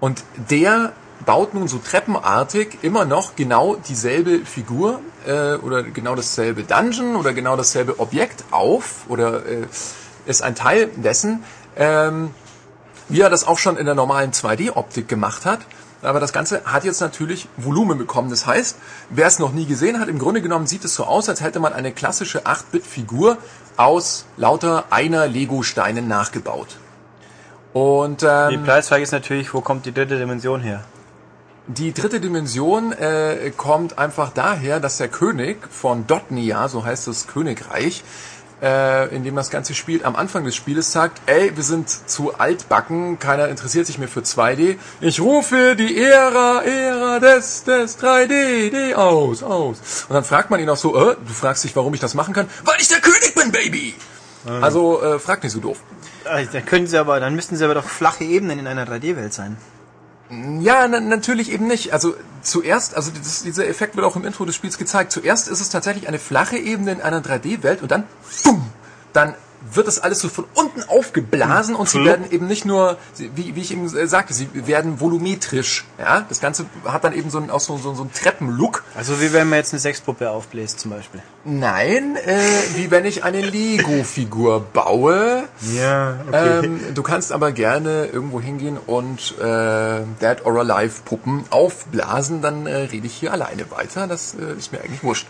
Und der baut nun so treppenartig immer noch genau dieselbe Figur äh, oder genau dasselbe Dungeon oder genau dasselbe Objekt auf oder äh, ist ein Teil dessen, ähm, wie er das auch schon in der normalen 2D-Optik gemacht hat. Aber das Ganze hat jetzt natürlich Volumen bekommen. Das heißt, wer es noch nie gesehen hat, im Grunde genommen sieht es so aus, als hätte man eine klassische 8-Bit-Figur aus lauter einer Lego-Steinen nachgebaut. Und Die ähm, Preisfrage ist natürlich, wo kommt die dritte Dimension her? die dritte Dimension äh, kommt einfach daher, dass der König von Dotnia, so heißt das Königreich, äh, in dem das Ganze spielt, am Anfang des Spieles sagt, ey, wir sind zu altbacken, keiner interessiert sich mehr für 2D. Ich rufe die Ära, Ära des, des 3D, D aus, aus. Und dann fragt man ihn auch so, äh, du fragst dich, warum ich das machen kann? Weil ich der König bin, Baby! Also, äh, frag nicht so doof. Ah, Dann können sie aber, dann müssten sie aber doch flache Ebenen in einer 3D-Welt sein. Ja, na, natürlich eben nicht. Also zuerst, also das, dieser Effekt wird auch im Intro des Spiels gezeigt. Zuerst ist es tatsächlich eine flache Ebene in einer 3D-Welt und dann, bumm, dann wird das alles so von unten aufgeblasen und sie werden eben nicht nur, wie, wie ich eben äh, sagte, sie werden volumetrisch. Ja, das Ganze hat dann eben so einen, auch so, so, so einen Treppenlook. Also wie wenn man jetzt eine Sexpuppe aufbläst zum Beispiel. Nein, äh, wie wenn ich eine Lego-Figur baue. Ja, Ähm, du kannst aber gerne irgendwo hingehen und äh, Dead or Alive Puppen aufblasen, dann äh, rede ich hier alleine weiter. Das äh, ist mir eigentlich wurscht.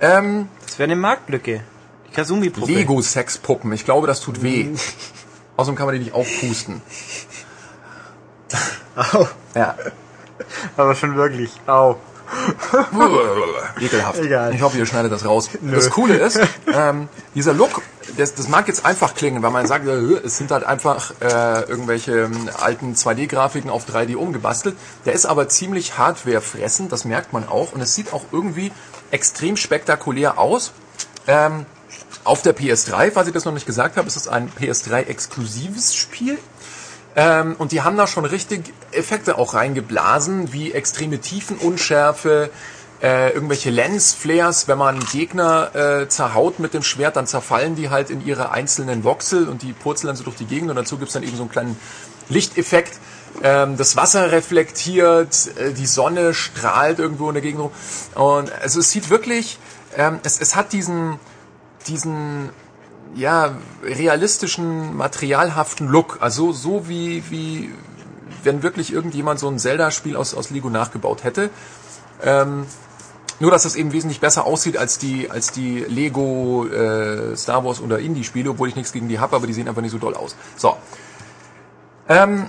Ähm, das wäre eine Marktlücke. Kasumi-Puppe. Lego-Sex-Puppen, ich glaube, das tut weh. Außerdem kann man die nicht aufpusten. [laughs] Au. Ja. Aber schon wirklich. Au. [laughs] Ekelhaft. Egal. Ich hoffe, ihr schneidet das raus. Das Coole ist, [laughs] ähm, dieser Look, das, das mag jetzt einfach klingen, weil man sagt, äh, es sind halt einfach äh, irgendwelche ähm, alten 2D-Grafiken auf 3D umgebastelt. Der ist aber ziemlich hardwarefressend, das merkt man auch. Und es sieht auch irgendwie extrem spektakulär aus. Ähm, auf der PS3, falls ich das noch nicht gesagt habe, ist es ein PS3-exklusives Spiel. Ähm, und die haben da schon richtig Effekte auch reingeblasen, wie extreme Tiefenunschärfe, äh, irgendwelche Lens-Flares, wenn man Gegner äh, zerhaut mit dem Schwert, dann zerfallen die halt in ihre einzelnen Voxel und die purzeln dann so durch die Gegend und dazu gibt's dann eben so einen kleinen Lichteffekt. Ähm, das Wasser reflektiert, äh, die Sonne strahlt irgendwo in der Gegend rum. Und also es sieht wirklich, ähm, es, es hat diesen, diesen ja, realistischen, materialhaften Look. Also so wie, wie wenn wirklich irgendjemand so ein Zelda-Spiel aus, aus Lego nachgebaut hätte. Ähm, nur, dass das eben wesentlich besser aussieht als die, als die Lego äh, Star Wars oder Indie-Spiele, obwohl ich nichts gegen die habe, aber die sehen einfach nicht so doll aus. So. Ähm,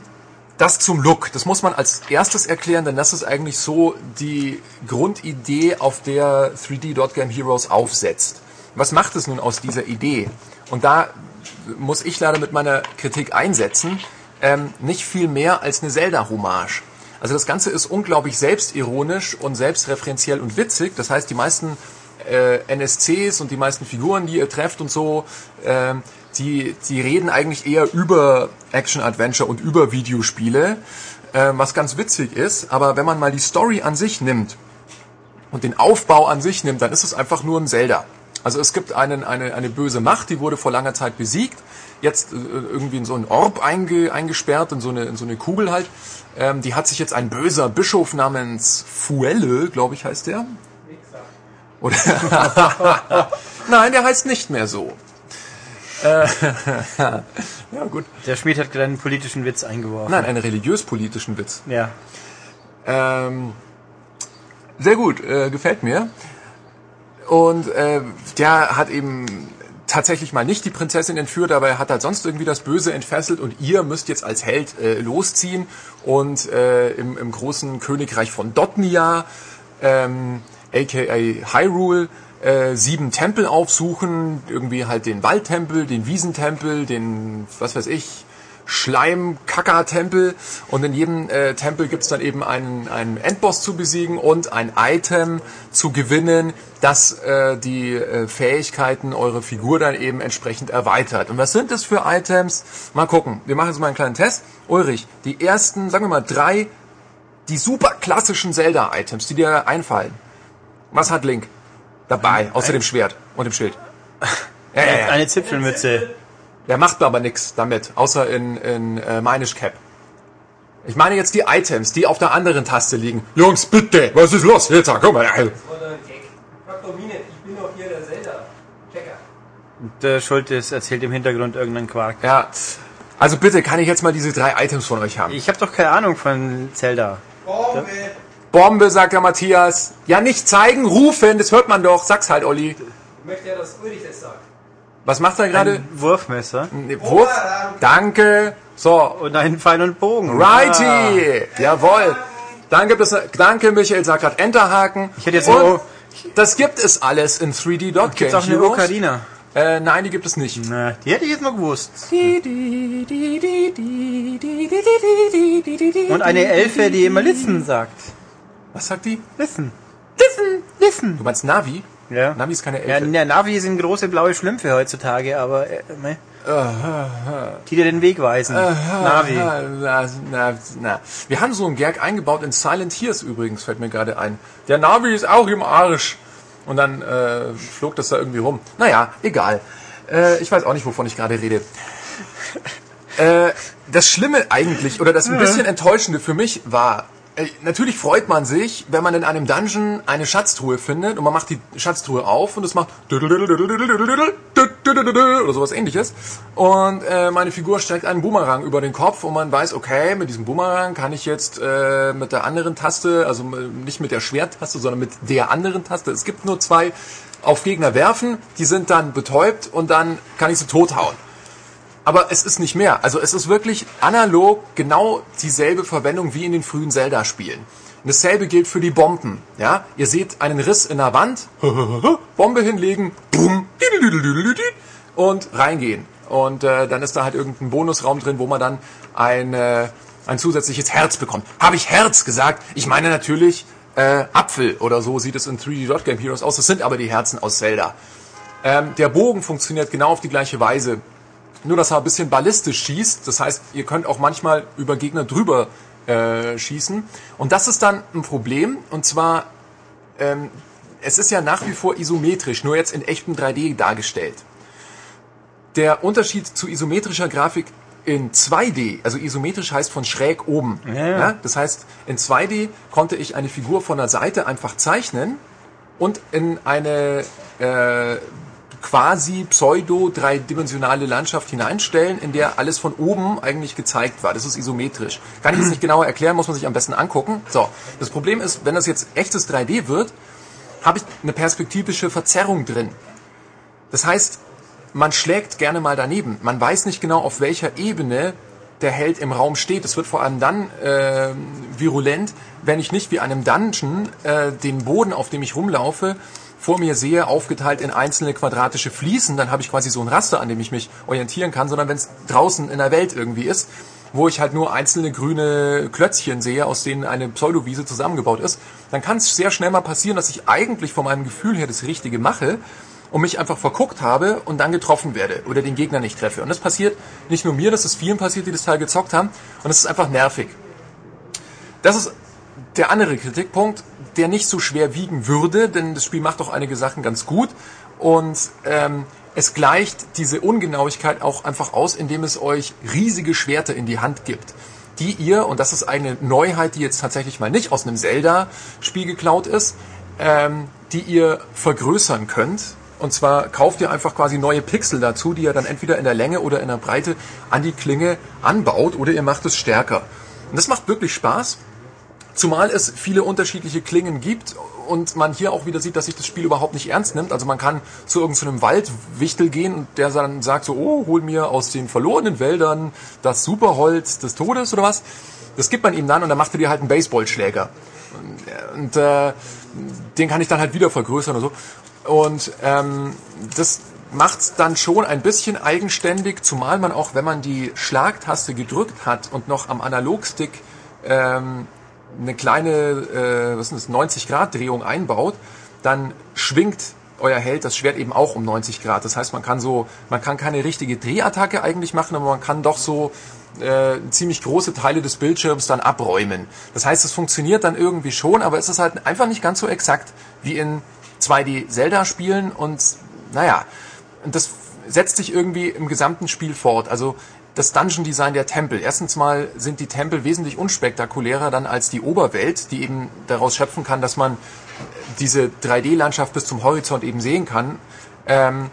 das zum Look, das muss man als erstes erklären, denn das ist eigentlich so die Grundidee, auf der 3D Dot Game Heroes aufsetzt. Was macht es nun aus dieser Idee? Und da muss ich leider mit meiner Kritik einsetzen, ähm, nicht viel mehr als eine Zelda-Hommage. Also das Ganze ist unglaublich selbstironisch und selbstreferenziell und witzig. Das heißt, die meisten äh, NSCs und die meisten Figuren, die ihr trefft und so, äh, die, die reden eigentlich eher über Action-Adventure und über Videospiele, äh, was ganz witzig ist. Aber wenn man mal die Story an sich nimmt und den Aufbau an sich nimmt, dann ist es einfach nur ein Zelda. Also es gibt einen, eine, eine böse Macht, die wurde vor langer Zeit besiegt, jetzt äh, irgendwie in so einen Orb einge, eingesperrt, in so eine, in so eine Kugel halt. Ähm, die hat sich jetzt ein böser Bischof namens Fuelle, glaube ich, heißt der. Oder [laughs] Nein, der heißt nicht mehr so. Äh, [laughs] ja, gut. Der Schmied hat gerade einen politischen Witz eingeworfen. Nein, einen religiös-politischen Witz. Ja. Ähm, sehr gut, äh, gefällt mir. Und äh, der hat eben tatsächlich mal nicht die Prinzessin entführt, aber er hat halt sonst irgendwie das Böse entfesselt und ihr müsst jetzt als Held äh, losziehen. Und äh, im, im großen Königreich von Dotnia, ähm, aka Hyrule, äh, sieben Tempel aufsuchen, irgendwie halt den Waldtempel, den Wiesentempel, den, was weiß ich, Schleim-Kacker-Tempel und in jedem äh, Tempel gibt's dann eben einen, einen Endboss zu besiegen und ein Item zu gewinnen, das äh, die äh, Fähigkeiten eurer Figur dann eben entsprechend erweitert. Und was sind das für Items? Mal gucken. Wir machen jetzt mal einen kleinen Test. Ulrich, die ersten, sagen wir mal, drei, die super klassischen Zelda-Items, die dir einfallen. Was hat Link dabei, außer dem Schwert und dem Schild? [laughs] Ja, ja, ja. Eine Zipfelmütze. Der macht aber nichts damit, außer in, in äh, Minish Cap. Ich meine jetzt die Items, die auf der anderen Taste liegen. Jungs, bitte, was ist los? Jetzt, komm mal. Oder ein Gag. Frag doch ich bin doch hier der Zelda-Checker. Der Schultes erzählt im Hintergrund irgendeinen Quark. Ja, also bitte, kann ich jetzt mal diese drei Items von euch haben? Ich habe doch keine Ahnung von Zelda. Bombe! Bombe, sagt der Matthias. Ja, nicht zeigen, rufen, das hört man doch. Sag's halt, Olli. Ich möchte ja, dass Ulrich das sagt. Was macht er gerade? Wurfmesser Ne, Wurf? Danke. So, und einen Pfeil und Bogen. righty. Jawohl. Dann gibt es, danke, Michael sagt gerade Enterhaken. Ich hätte jetzt Und das gibt es alles in 3D Dot Gibt's Game auch eine. Ocarina? Äh, nein, die gibt es nicht. Na, die hätte ich jetzt mal gewusst. Und eine Elfe, die immer Listen sagt. Was sagt die? Listen. Listen. Listen. Du meinst Navi? Ja. Navi ist keine Ja, Elfe. der Navi sind große blaue Schlümpfe heutzutage, aber äh, meh. die dir den Weg weisen. Navi. Na, na, na. Wir haben so einen Gag eingebaut in Silent Hills übrigens, fällt mir gerade ein. Der Navi ist auch im Arsch. Und dann äh, flog das da irgendwie rum. Naja, egal. Äh, ich weiß auch nicht, wovon ich gerade rede. Äh, das Schlimme eigentlich, oder das ein bisschen Enttäuschende für mich war, natürlich freut man sich, wenn man in einem Dungeon eine Schatztruhe findet und man macht die Schatztruhe auf und es macht oder sowas ähnliches. Und äh, meine Figur streckt einen Boomerang über den Kopf und man weiß, okay, mit diesem Boomerang kann ich jetzt äh, mit der anderen Taste, also äh, nicht mit der Schwerttaste, sondern mit der anderen Taste, es gibt nur zwei, auf Gegner werfen, die sind dann betäubt und dann kann ich sie tothauen. Aber es ist nicht mehr. Also es ist wirklich analog genau dieselbe Verwendung wie in den frühen Zelda-Spielen. Und dasselbe gilt für die Bomben. Ja, ihr seht einen Riss in der Wand, [laughs] Bombe hinlegen, boom, und reingehen. Und äh, dann ist da halt irgendein Bonusraum drin, wo man dann ein, äh, ein zusätzliches Herz bekommt. Habe ich Herz gesagt? Ich meine natürlich äh, Apfel oder so sieht es in 3D Dot Game Heroes aus. Das sind aber die Herzen aus Zelda. Ähm, der Bogen funktioniert genau auf die gleiche Weise. Nur, dass er ein bisschen ballistisch schießt. Das heißt, ihr könnt auch manchmal über Gegner drüber äh, schießen. Und das ist dann ein Problem. Und zwar ähm, es ist ja nach wie vor isometrisch, nur jetzt in echtem 3D dargestellt. Der Unterschied zu isometrischer Grafik in 2D, also isometrisch heißt von schräg oben. Ja, ja. das heißt, in 2D konnte ich eine Figur von der Seite einfach zeichnen und in eine äh, quasi pseudo dreidimensionale Landschaft hineinstellen, in der alles von oben eigentlich gezeigt war. Das ist isometrisch. Kann ich jetzt nicht genauer erklären, muss man sich am besten angucken. So, das Problem ist, wenn das jetzt echtes 3D wird, habe ich eine perspektivische Verzerrung drin. Das heißt, man schlägt gerne mal daneben. Man weiß nicht genau, auf welcher Ebene der Held im Raum steht. Es wird vor allem dann äh, virulent, wenn ich nicht wie einem Dungeon äh, den Boden, auf dem ich rumlaufe, vor mir sehe, aufgeteilt in einzelne quadratische Fliesen, dann habe ich quasi so ein Raster, an dem ich mich orientieren kann, sondern wenn es draußen in der Welt irgendwie ist, wo ich halt nur einzelne grüne Klötzchen sehe, aus denen eine Pseudowiese zusammengebaut ist, dann kann es sehr schnell mal passieren, dass ich eigentlich von meinem Gefühl her das Richtige mache und mich einfach verguckt habe und dann getroffen werde oder den Gegner nicht treffe. Und das passiert nicht nur mir, das ist vielen passiert, die das Teil gezockt haben und es ist einfach nervig. Das ist der andere Kritikpunkt, der nicht so schwer wiegen würde, denn das Spiel macht auch einige Sachen ganz gut und ähm, es gleicht diese Ungenauigkeit auch einfach aus, indem es euch riesige Schwerter in die Hand gibt, die ihr, und das ist eine Neuheit, die jetzt tatsächlich mal nicht aus einem Zelda-Spiel geklaut ist, ähm, die ihr vergrößern könnt. Und zwar kauft ihr einfach quasi neue Pixel dazu, die ihr dann entweder in der Länge oder in der Breite an die Klinge anbaut oder ihr macht es stärker. Und das macht wirklich Spaß. Zumal es viele unterschiedliche Klingen gibt und man hier auch wieder sieht, dass sich das Spiel überhaupt nicht ernst nimmt. Also man kann zu irgendeinem Waldwichtel gehen und der dann sagt so, oh, hol mir aus den verlorenen Wäldern das Superholz des Todes oder was. Das gibt man ihm dann und dann macht er dir halt einen Baseballschläger. Und, und äh, den kann ich dann halt wieder vergrößern oder so. Und ähm, das macht dann schon ein bisschen eigenständig, zumal man auch, wenn man die Schlagtaste gedrückt hat und noch am Analogstick ähm, eine kleine, äh, was ist das, 90 Grad Drehung einbaut, dann schwingt euer Held das Schwert eben auch um 90 Grad. Das heißt, man kann so, man kann keine richtige Drehattacke eigentlich machen, aber man kann doch so äh, ziemlich große Teile des Bildschirms dann abräumen. Das heißt, es funktioniert dann irgendwie schon, aber es ist halt einfach nicht ganz so exakt wie in 2D Zelda-Spielen und naja, das setzt sich irgendwie im gesamten Spiel fort. Also das Dungeon Design der Tempel. Erstens mal sind die Tempel wesentlich unspektakulärer dann als die Oberwelt, die eben daraus schöpfen kann, dass man diese 3D-Landschaft bis zum Horizont eben sehen kann. Ähm,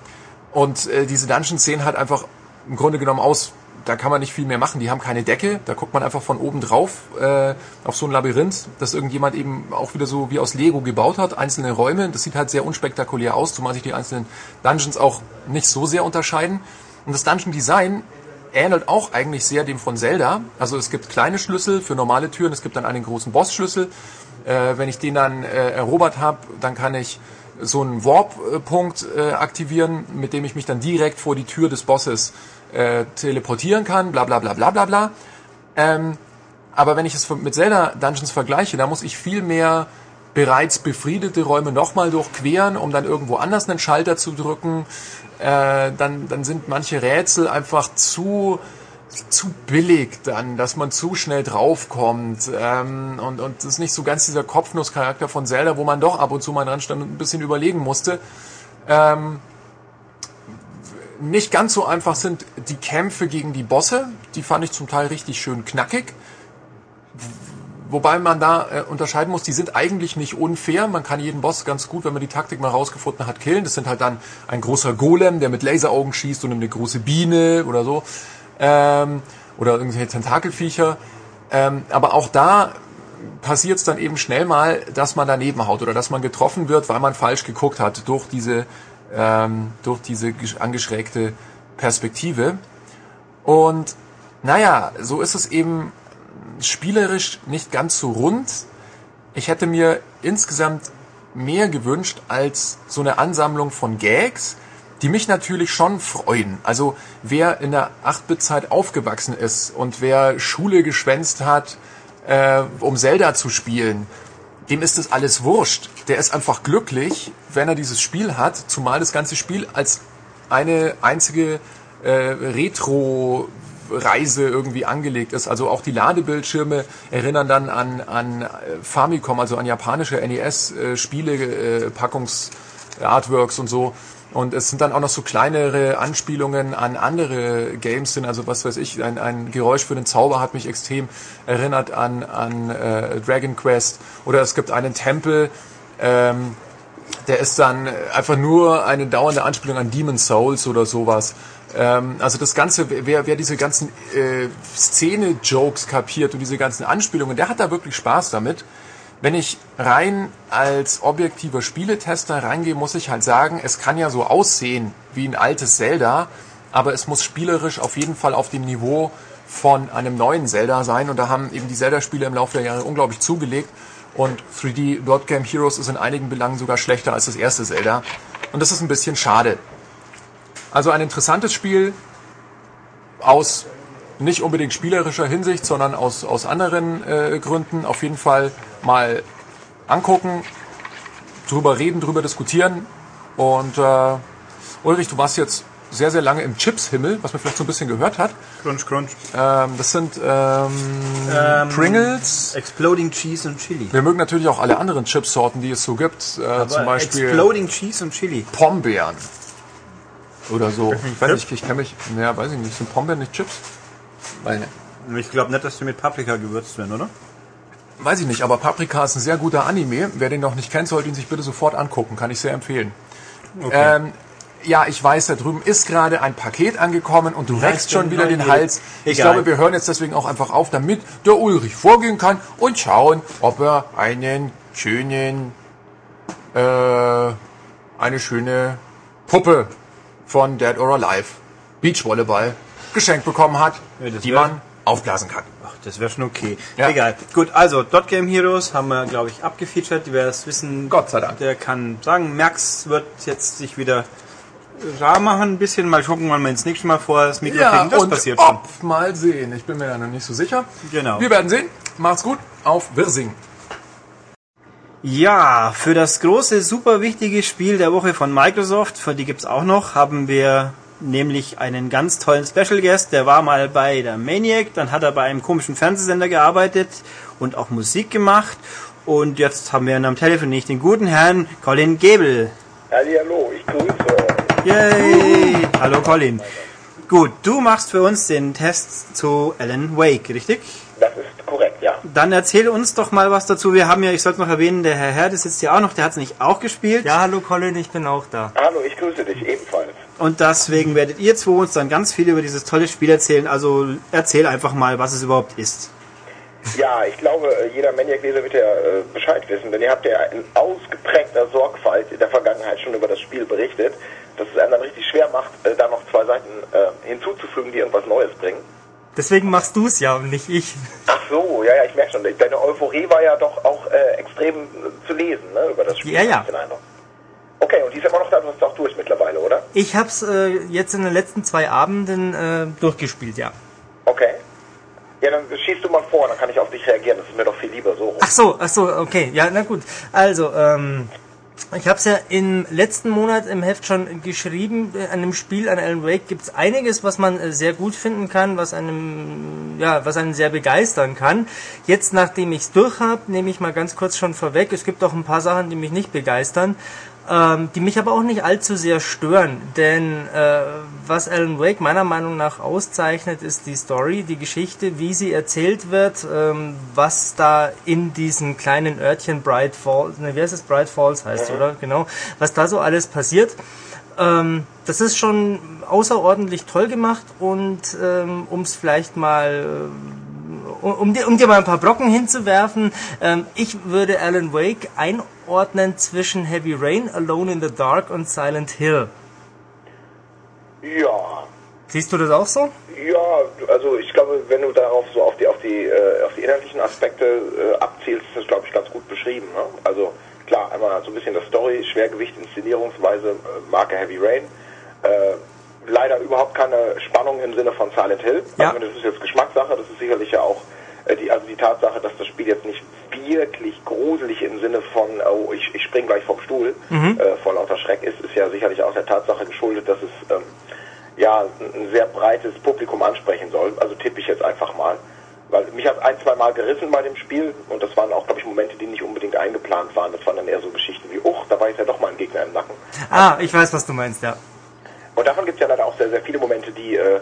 und äh, diese Dungeons sehen halt einfach im Grunde genommen aus, da kann man nicht viel mehr machen. Die haben keine Decke, da guckt man einfach von oben drauf äh, auf so ein Labyrinth, das irgendjemand eben auch wieder so wie aus Lego gebaut hat, einzelne Räume. Das sieht halt sehr unspektakulär aus, zumal sich die einzelnen Dungeons auch nicht so sehr unterscheiden. Und das Dungeon Design ähnelt auch eigentlich sehr dem von Zelda. Also es gibt kleine Schlüssel für normale Türen, es gibt dann einen großen Bossschlüssel. Äh, wenn ich den dann äh, erobert habe, dann kann ich so einen Warp-Punkt äh, aktivieren, mit dem ich mich dann direkt vor die Tür des Bosses äh, teleportieren kann, bla bla bla bla bla bla. Ähm, aber wenn ich es mit Zelda Dungeons vergleiche, da muss ich viel mehr bereits befriedete Räume nochmal durchqueren, um dann irgendwo anders einen Schalter zu drücken äh, dann, dann sind manche Rätsel einfach zu zu billig dann, dass man zu schnell draufkommt. Ähm, und und das ist nicht so ganz dieser Kopfnusscharakter von Zelda, wo man doch ab und zu mal dran stand und ein bisschen überlegen musste. Ähm, nicht ganz so einfach sind die Kämpfe gegen die Bosse, die fand ich zum Teil richtig schön knackig Wobei man da äh, unterscheiden muss, die sind eigentlich nicht unfair. Man kann jeden Boss ganz gut, wenn man die Taktik mal rausgefunden hat, killen. Das sind halt dann ein großer Golem, der mit Laseraugen schießt und eine große Biene oder so. Ähm, oder irgendwelche Tentakelviecher. Ähm, aber auch da passiert es dann eben schnell mal, dass man daneben haut oder dass man getroffen wird, weil man falsch geguckt hat durch diese, ähm, durch diese angeschrägte Perspektive. Und naja, so ist es eben spielerisch nicht ganz so rund. Ich hätte mir insgesamt mehr gewünscht als so eine Ansammlung von Gags, die mich natürlich schon freuen. Also wer in der 8-Bit-Zeit aufgewachsen ist und wer Schule geschwänzt hat, äh, um Zelda zu spielen, dem ist das alles wurscht. Der ist einfach glücklich, wenn er dieses Spiel hat, zumal das ganze Spiel als eine einzige äh, Retro Reise irgendwie angelegt ist. Also auch die Ladebildschirme erinnern dann an, an äh, Famicom, also an japanische NES-Spiele, äh, Packungs, Artworks und so. Und es sind dann auch noch so kleinere Anspielungen an andere Games sind. Also was weiß ich, ein, ein Geräusch für den Zauber hat mich extrem erinnert an, an äh, Dragon Quest. Oder es gibt einen Tempel, ähm, der ist dann einfach nur eine dauernde Anspielung an Demon Souls oder sowas. Ähm, also das Ganze, wer, wer diese ganzen äh, Szene-Jokes kapiert und diese ganzen Anspielungen, der hat da wirklich Spaß damit. Wenn ich rein als objektiver Spieletester reingehe, muss ich halt sagen, es kann ja so aussehen wie ein altes Zelda, aber es muss spielerisch auf jeden Fall auf dem Niveau von einem neuen Zelda sein. Und da haben eben die Zelda-Spiele im Laufe der Jahre unglaublich zugelegt. Und 3D Dot Game Heroes ist in einigen Belangen sogar schlechter als das erste Zelda. Und das ist ein bisschen schade. Also ein interessantes Spiel aus nicht unbedingt spielerischer Hinsicht, sondern aus, aus anderen äh, Gründen. Auf jeden Fall mal angucken, drüber reden, drüber diskutieren. Und äh, Ulrich, du warst jetzt sehr, sehr lange im Chips-Himmel, was man vielleicht so ein bisschen gehört hat. Crunch, crunch. Ähm, das sind ähm, Ähm, Pringles. Exploding Cheese und Chili. Wir mögen natürlich auch alle anderen Chipsorten, die es so gibt. Äh, zum Beispiel Exploding Cheese und Chili. Pombeeren. Oder so. Ich weiß nicht, ich kenne mich. Naja, weiß ich nicht. Sind Pombeeren nicht Chips? Meine. Ich glaube nicht, dass die mit Paprika gewürzt werden, oder? Weiß ich nicht, aber Paprika ist ein sehr guter Anime. Wer den noch nicht kennt, sollte ihn sich bitte sofort angucken. Kann ich sehr empfehlen. Ähm, ja, ich weiß, da drüben ist gerade ein Paket angekommen und du reckst schon wieder den Hals. Ich Egal. glaube, wir hören jetzt deswegen auch einfach auf, damit der Ulrich vorgehen kann und schauen, ob er einen schönen, äh, eine schöne Puppe von Dead or Alive Beachvolleyball geschenkt bekommen hat, Ja, die wär- man aufblasen kann. Ach, das wäre schon okay. Ja. Egal. Gut, also Dot Game Heroes haben wir, glaube ich, abgefeatured. Wer es wissen, Gott sei Dank. der kann sagen, Max wird jetzt sich wieder rar machen ein bisschen. Mal gucken, wann wir ins nächste Mal vor das Mikro kriegen. Das passiert schon. ob, mal sehen. Ich bin mir da noch nicht so sicher. Genau. Wir werden sehen. Macht's gut. Auf Wirsing. Ja, für das große, super wichtige Spiel der Woche von Microsoft, für die gibt's auch noch, haben wir nämlich einen ganz tollen Special Guest. Der war mal bei der Maniac, dann hat er bei einem komischen Fernsehsender gearbeitet und auch Musik gemacht. Und jetzt haben wir ihn am Telefon nicht den guten Herrn Colin Gable. Hallihallo, ich grüße. Yay! Hallo Colin. Gut, du machst für uns den Test zu Alan Wake, richtig? Das ist korrekt. Dann erzähl uns doch mal was dazu. Wir haben ja, ich sollte noch erwähnen, der Herr Herde sitzt ja auch noch, der hat es nicht auch gespielt. Ja, hallo Colin, ich bin auch da. Hallo, ich grüße dich ebenfalls. Und deswegen werdet ihr zwei uns dann ganz viel über dieses tolle Spiel erzählen. Also erzähl einfach mal, was es überhaupt ist. Ja, ich glaube, jeder Maniac-Leser wird ja äh, Bescheid wissen, denn ihr habt ja in ausgeprägter Sorgfalt in der Vergangenheit schon über das Spiel berichtet, dass es einem dann richtig schwer macht, äh, da noch zwei Seiten äh, hinzuzufügen, die irgendwas Neues bringen. Deswegen machst du es ja und nicht ich. Ach so, ja, ja, ich merke schon. Deine Euphorie war ja doch auch äh, extrem äh, zu lesen, ne, über das Spiel. Ja, ja. Okay, und die ist immer noch da, du hast es auch durch mittlerweile, oder? Ich hab's äh, jetzt in den letzten zwei Abenden äh, durchgespielt, ja. Okay. Ja, dann schießt du mal vor, dann kann ich auf dich reagieren. Das ist mir doch viel lieber so rum. Ach so, ach so, okay, ja, na gut. Also, ähm, ich habe es ja im letzten Monat im Heft schon geschrieben. äh, An dem Spiel, an Alan Wake, gibt's einiges, was man äh, sehr gut finden kann, was einem, ja, was einen sehr begeistern kann. Jetzt, nachdem ich's durch habe, nehme ich mal ganz kurz schon vorweg. Es gibt auch ein paar Sachen, die mich nicht begeistern. Ähm, die mich aber auch nicht allzu sehr stören, denn äh, was Alan Wake meiner Meinung nach auszeichnet, ist die Story, die Geschichte, wie sie erzählt wird, ähm, was da in diesem kleinen Örtchen Bright Falls, ne, wie heißt es, Bright Falls heißt, oder? Genau, was da so alles passiert. Ähm, das ist schon außerordentlich toll gemacht und ähm, um es vielleicht mal äh, um dir, um dir mal ein paar Brocken hinzuwerfen, ähm, ich würde Alan Wake einordnen zwischen Heavy Rain, Alone in the Dark und Silent Hill. Ja, Siehst du das auch so? ja, also ich glaube, wenn du darauf so auf die auf die äh, auf die inhaltlichen Aspekte äh, abzielst, ist das glaube ich ganz gut beschrieben. Ne? Also klar, einmal so ein bisschen das Story, Schwergewicht, Inszenierungsweise, äh, Marke Heavy Rain. Äh, leider überhaupt keine Spannung im Sinne von Silent Hill. Ja. Also das ist jetzt Geschmackssache, das ist sicherlich ja auch äh, die, also die Tatsache, dass das Spiel jetzt nicht wirklich gruselig im Sinne von, oh, ich, ich spring gleich vom Stuhl äh, vor lauter Schreck ist, ist ja sicherlich auch der Tatsache geschuldet, dass es ähm, ja, ein sehr breites Publikum ansprechen soll. Also tippe ich jetzt einfach mal. Weil mich hat ein, zwei Mal gerissen bei dem Spiel und das waren auch, glaube ich, Momente, die nicht unbedingt eingeplant waren. Das waren dann eher so Geschichten wie, uch, da war jetzt ja doch mal ein Gegner im Nacken. Ah, ich weiß, was du meinst, ja. Und davon gibt es ja leider auch sehr, sehr viele Momente, die, äh,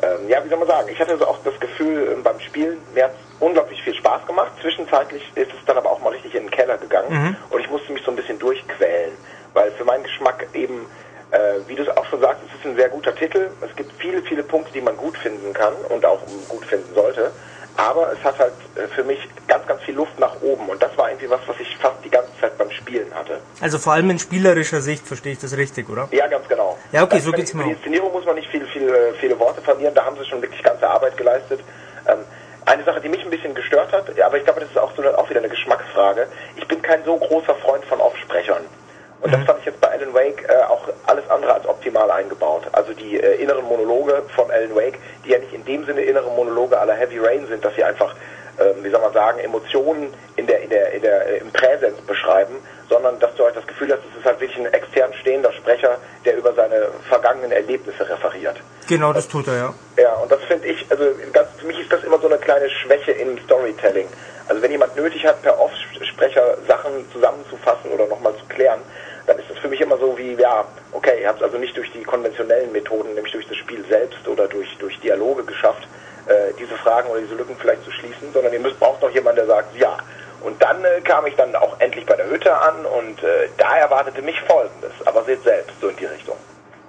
ähm, ja, wie soll man sagen, ich hatte so auch das Gefühl ähm, beim Spielen, mir hat unglaublich viel Spaß gemacht. Zwischenzeitlich ist es dann aber auch mal richtig in den Keller gegangen und ich musste mich so ein bisschen durchquälen, weil für meinen Geschmack eben, äh, wie du es auch schon sagst, es ist ein sehr guter Titel. Es gibt viele, viele Punkte, die man gut finden kann und auch gut finden sollte. Aber es hat halt äh, für mich ganz, ganz viel Luft nach oben und das war irgendwie was, was ich fast die ganze Zeit beim Spielen hatte. Also vor allem in spielerischer Sicht verstehe ich das richtig, oder? Ja, ganz genau. Ja, okay, Also, so geht's mir Für die. Inszenierung muss man nicht viel, viel, äh, viele Worte verlieren, da haben sie schon wirklich ganze Arbeit geleistet. Ähm, eine Sache, die mich ein bisschen gestört hat, aber ich glaube, das ist auch, so auch wieder eine Geschmacksfrage. Ich bin kein so großer Freund von Offsprechern. Und Mhm. das fand ich jetzt bei Alan Wake äh, auch alles andere als optimal eingebaut. Also die äh, inneren Monologe von Alan Wake, die ja nicht in dem Sinne innere Monologe aller Heavy Rain sind, dass sie einfach, ähm, wie soll man sagen, Emotionen in der, in der, in der, äh, im Präsens beschreiben, sondern dass du halt das Gefühl hast, es ist halt wirklich ein extern stehender Sprecher, der über seine vergangenen Erlebnisse referiert. Genau, das tut er, ja. Ja, und das finde ich, also ganz, für mich ist das immer so eine kleine Schwäche im Storytelling. Also wenn jemand nötig hat, per Offsprecher Sachen zusammenzufassen oder nochmal zu klären, für mich immer so wie, ja, okay, ihr habt es also nicht durch die konventionellen Methoden, nämlich durch das Spiel selbst oder durch, durch Dialoge geschafft, äh, diese Fragen oder diese Lücken vielleicht zu schließen, sondern ihr müsst braucht noch jemanden, der sagt, ja. Und dann äh, kam ich dann auch endlich bei der Hütte an und äh, da erwartete mich Folgendes, aber seht selbst, so in die Richtung.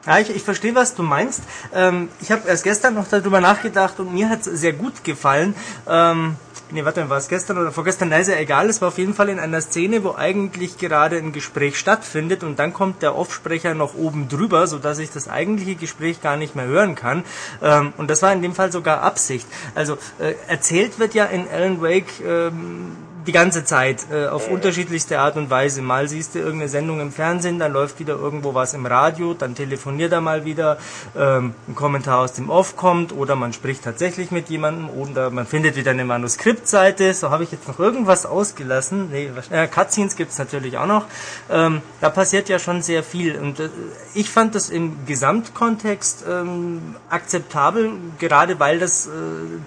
Ja, ich, ich verstehe, was du meinst. Ähm, ich habe erst gestern noch darüber nachgedacht und mir hat es sehr gut gefallen. Ähm, nee, warte, war es gestern oder vorgestern? Na, ist ja egal. Es war auf jeden Fall in einer Szene, wo eigentlich gerade ein Gespräch stattfindet und dann kommt der Offsprecher noch oben drüber, sodass ich das eigentliche Gespräch gar nicht mehr hören kann. Ähm, und das war in dem Fall sogar Absicht. Also äh, erzählt wird ja in Alan Wake ähm, die ganze Zeit äh, auf unterschiedlichste Art und Weise. Mal siehst du irgendeine Sendung im Fernsehen, dann läuft wieder irgendwo was im Radio, dann telefoniert er mal wieder, ähm, ein Kommentar aus dem Off kommt oder man spricht tatsächlich mit jemandem oder man findet wieder eine Manuskriptseite. So habe ich jetzt noch irgendwas ausgelassen. Nee, äh, Cutscenes gibt's natürlich auch noch. Ähm, da passiert ja schon sehr viel und äh, ich fand das im Gesamtkontext ähm, akzeptabel, gerade weil das äh,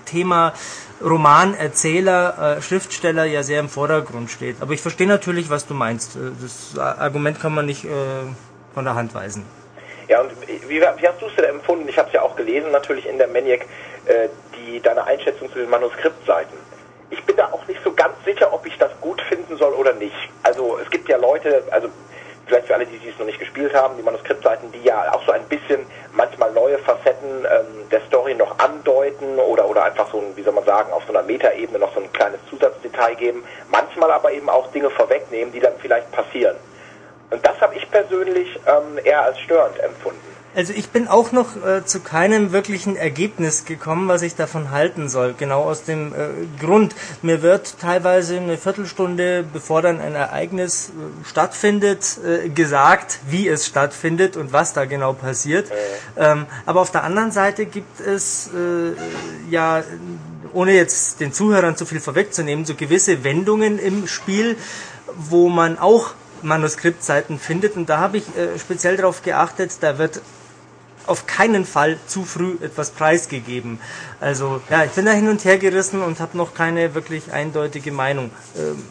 Thema Roman, Erzähler, äh, Schriftsteller ja sehr im Vordergrund steht. Aber ich verstehe natürlich, was du meinst. Äh, Das Argument kann man nicht äh, von der Hand weisen. Ja, und wie, wie hast du es denn empfunden? Ich habe es ja auch gelesen, natürlich in der Maniac, äh, die, deine Einschätzung zu den Manuskriptseiten. Ich bin da auch nicht so ganz sicher, ob ich das gut finden soll oder nicht. Also es gibt ja Leute, also vielleicht für alle, die es noch nicht gespielt haben, die Manuskriptseiten, die ja auch so ein bisschen manchmal neue Facetten ähm, der Story noch andeuten oder, oder einfach so ein, wie soll man sagen, auf so einer Metaebene noch so ein kleines Zusatzdetail geben. Manchmal aber eben auch Dinge vorwegnehmen, die dann vielleicht passieren. Und das habe ich persönlich ähm, eher als störend empfunden. Also ich bin auch noch äh, zu keinem wirklichen Ergebnis gekommen, was ich davon halten soll. Genau aus dem äh, Grund, mir wird teilweise eine Viertelstunde, bevor dann ein Ereignis äh, stattfindet, äh, gesagt, wie es stattfindet und was da genau passiert. Ähm, aber auf der anderen Seite gibt es äh, ja, ohne jetzt den Zuhörern zu viel vorwegzunehmen, so gewisse Wendungen im Spiel, wo man auch Manuskriptseiten findet und da habe ich äh, speziell darauf geachtet, da wird auf keinen Fall zu früh etwas preisgegeben. Also ja, ich bin da hin und her gerissen und habe noch keine wirklich eindeutige Meinung. Ähm,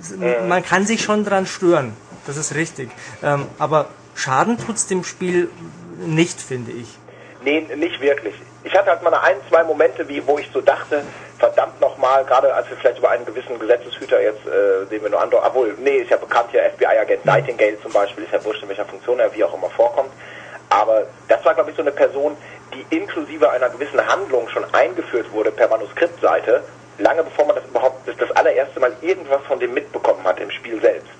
es- Man kann sich schon dran stören, das ist richtig. Ähm, aber Schaden tut's dem Spiel nicht, finde ich. Nee, nicht wirklich. Ich hatte halt mal ein, zwei Momente, wie, wo ich so dachte, verdammt nochmal, gerade als wir vielleicht über einen gewissen Gesetzeshüter jetzt, äh, den wir nur andeuten, obwohl, nee, ist ja bekannt hier, FBI-Agent Nightingale zum Beispiel, ist ja wurscht, in welcher Funktion er wie auch immer vorkommt. Aber das war, glaube ich, so eine Person, die inklusive einer gewissen Handlung schon eingeführt wurde per Manuskriptseite, lange bevor man das überhaupt das, das allererste Mal irgendwas von dem mitbekommen hat im Spiel selbst.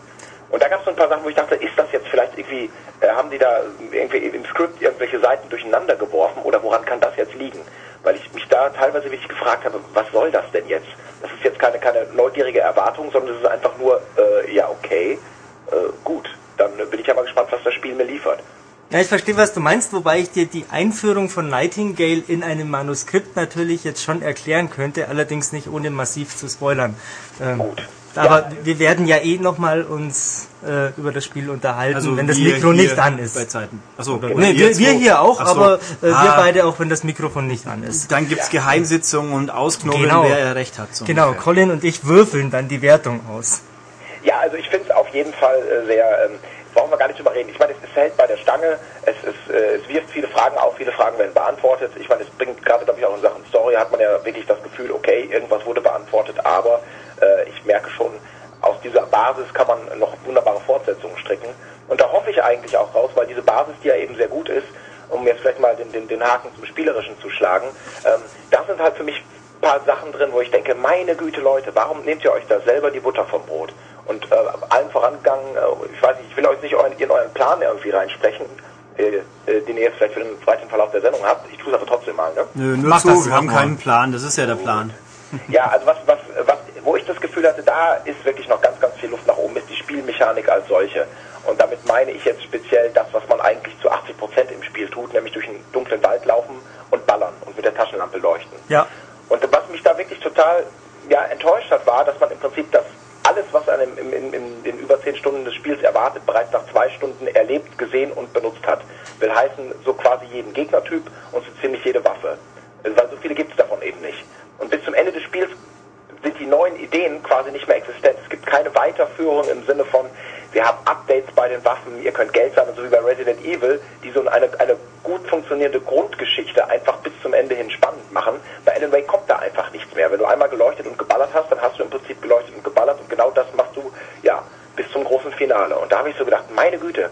Und da gab es so ein paar Sachen, wo ich dachte, ist das jetzt vielleicht irgendwie, äh, haben die da irgendwie im Skript irgendwelche Seiten durcheinander geworfen oder woran kann das jetzt liegen? Weil ich mich da teilweise wirklich gefragt habe, was soll das denn jetzt? Das ist jetzt keine, keine neugierige Erwartung, sondern es ist einfach nur, äh, ja okay, äh, gut. Dann äh, bin ich ja mal gespannt, was das Spiel mir liefert. Ja, ich verstehe, was du meinst, wobei ich dir die Einführung von Nightingale in einem Manuskript natürlich jetzt schon erklären könnte, allerdings nicht ohne massiv zu spoilern. Ähm, Gut. Aber wir werden ja eh nochmal uns äh, über das Spiel unterhalten, wenn das Mikro nicht an ist. Bei Zeiten. Achso, Nee, wir, wir hier auch, so. aber äh, wir Ah. beide auch, wenn das Mikrofon nicht an ist. Dann gibt's Geheimsitzungen und Ausknobeln, Genau. wer er recht hat. so Genau, ungefähr. Colin und ich würfeln dann die Wertung aus. Ja, also ich finde es auf jeden Fall äh, sehr, ähm, brauchen wir gar nicht drüber reden. Ich meine, es, hält bei der Stange, es, es, äh, es wirft viele Fragen auf, viele Fragen werden beantwortet. Ich meine, es bringt gerade, glaube ich, auch in Sachen Story, hat man ja wirklich das Gefühl, okay, irgendwas wurde beantwortet, aber äh, ich merke schon, aus dieser Basis kann man noch wunderbare Fortsetzungen stricken. Und da hoffe ich eigentlich auch raus, weil diese Basis, die ja eben sehr gut ist, um jetzt vielleicht mal den, den, den Haken zum Spielerischen zu schlagen, ähm, da sind halt für mich ein paar Sachen drin, wo ich denke, meine Güte Leute, warum nehmt ihr euch da selber die Butter vom Brot? Und äh, allen vorangegangen, äh, ich weiß nicht, ich will euch nicht euren, in euren Plan irgendwie reinsprechen, äh, äh, den ihr jetzt vielleicht für den weiteren Verlauf der Sendung habt. Ich tue es aber trotzdem mal. Ne? Nö, nur Mach zu, das, wir haben keinen Plan, das ist ja der Plan. [laughs] Ja, also was, was, was, wo ich das Gefühl hatte, da ist wirklich noch ganz, ganz viel Luft nach oben, ist die Spielmechanik als solche. Und damit meine ich jetzt speziell das, was man eigentlich zu 80 Prozent im Spiel tut, nämlich durch einen dunklen Wald laufen und ballern und mit der Taschenlampe leuchten. Ja. Und was mich da wirklich total ja, enttäuscht hat, war, dass man im Prinzip das alles, was einem im, im, in den über zehn Stunden des Spiels erwartet, bereits nach zwei Stunden erlebt, gesehen und benutzt hat. Will heißen, so quasi jeden Gegnertyp und so ziemlich jede Waffe. Weil so viele gibt es davon eben nicht. Und bis zum Ende des Spiels sind die neuen Ideen quasi nicht mehr existent. Es gibt keine Weiterführung im Sinne von, wir haben Updates bei den Waffen, ihr könnt Geld sammeln, so wie bei Resident Evil, die so eine, eine gut funktionierende Grundgeschichte einfach bis zum Ende hin spannend machen. Bei Alan Wake kommt da einfach nichts mehr. Wenn du einmal geleuchtet und geballert hast, dann hast du im Prinzip geleuchtet und geballert und genau das machst du, ja, bis zum großen Finale. Und da habe ich so gedacht, meine Güte,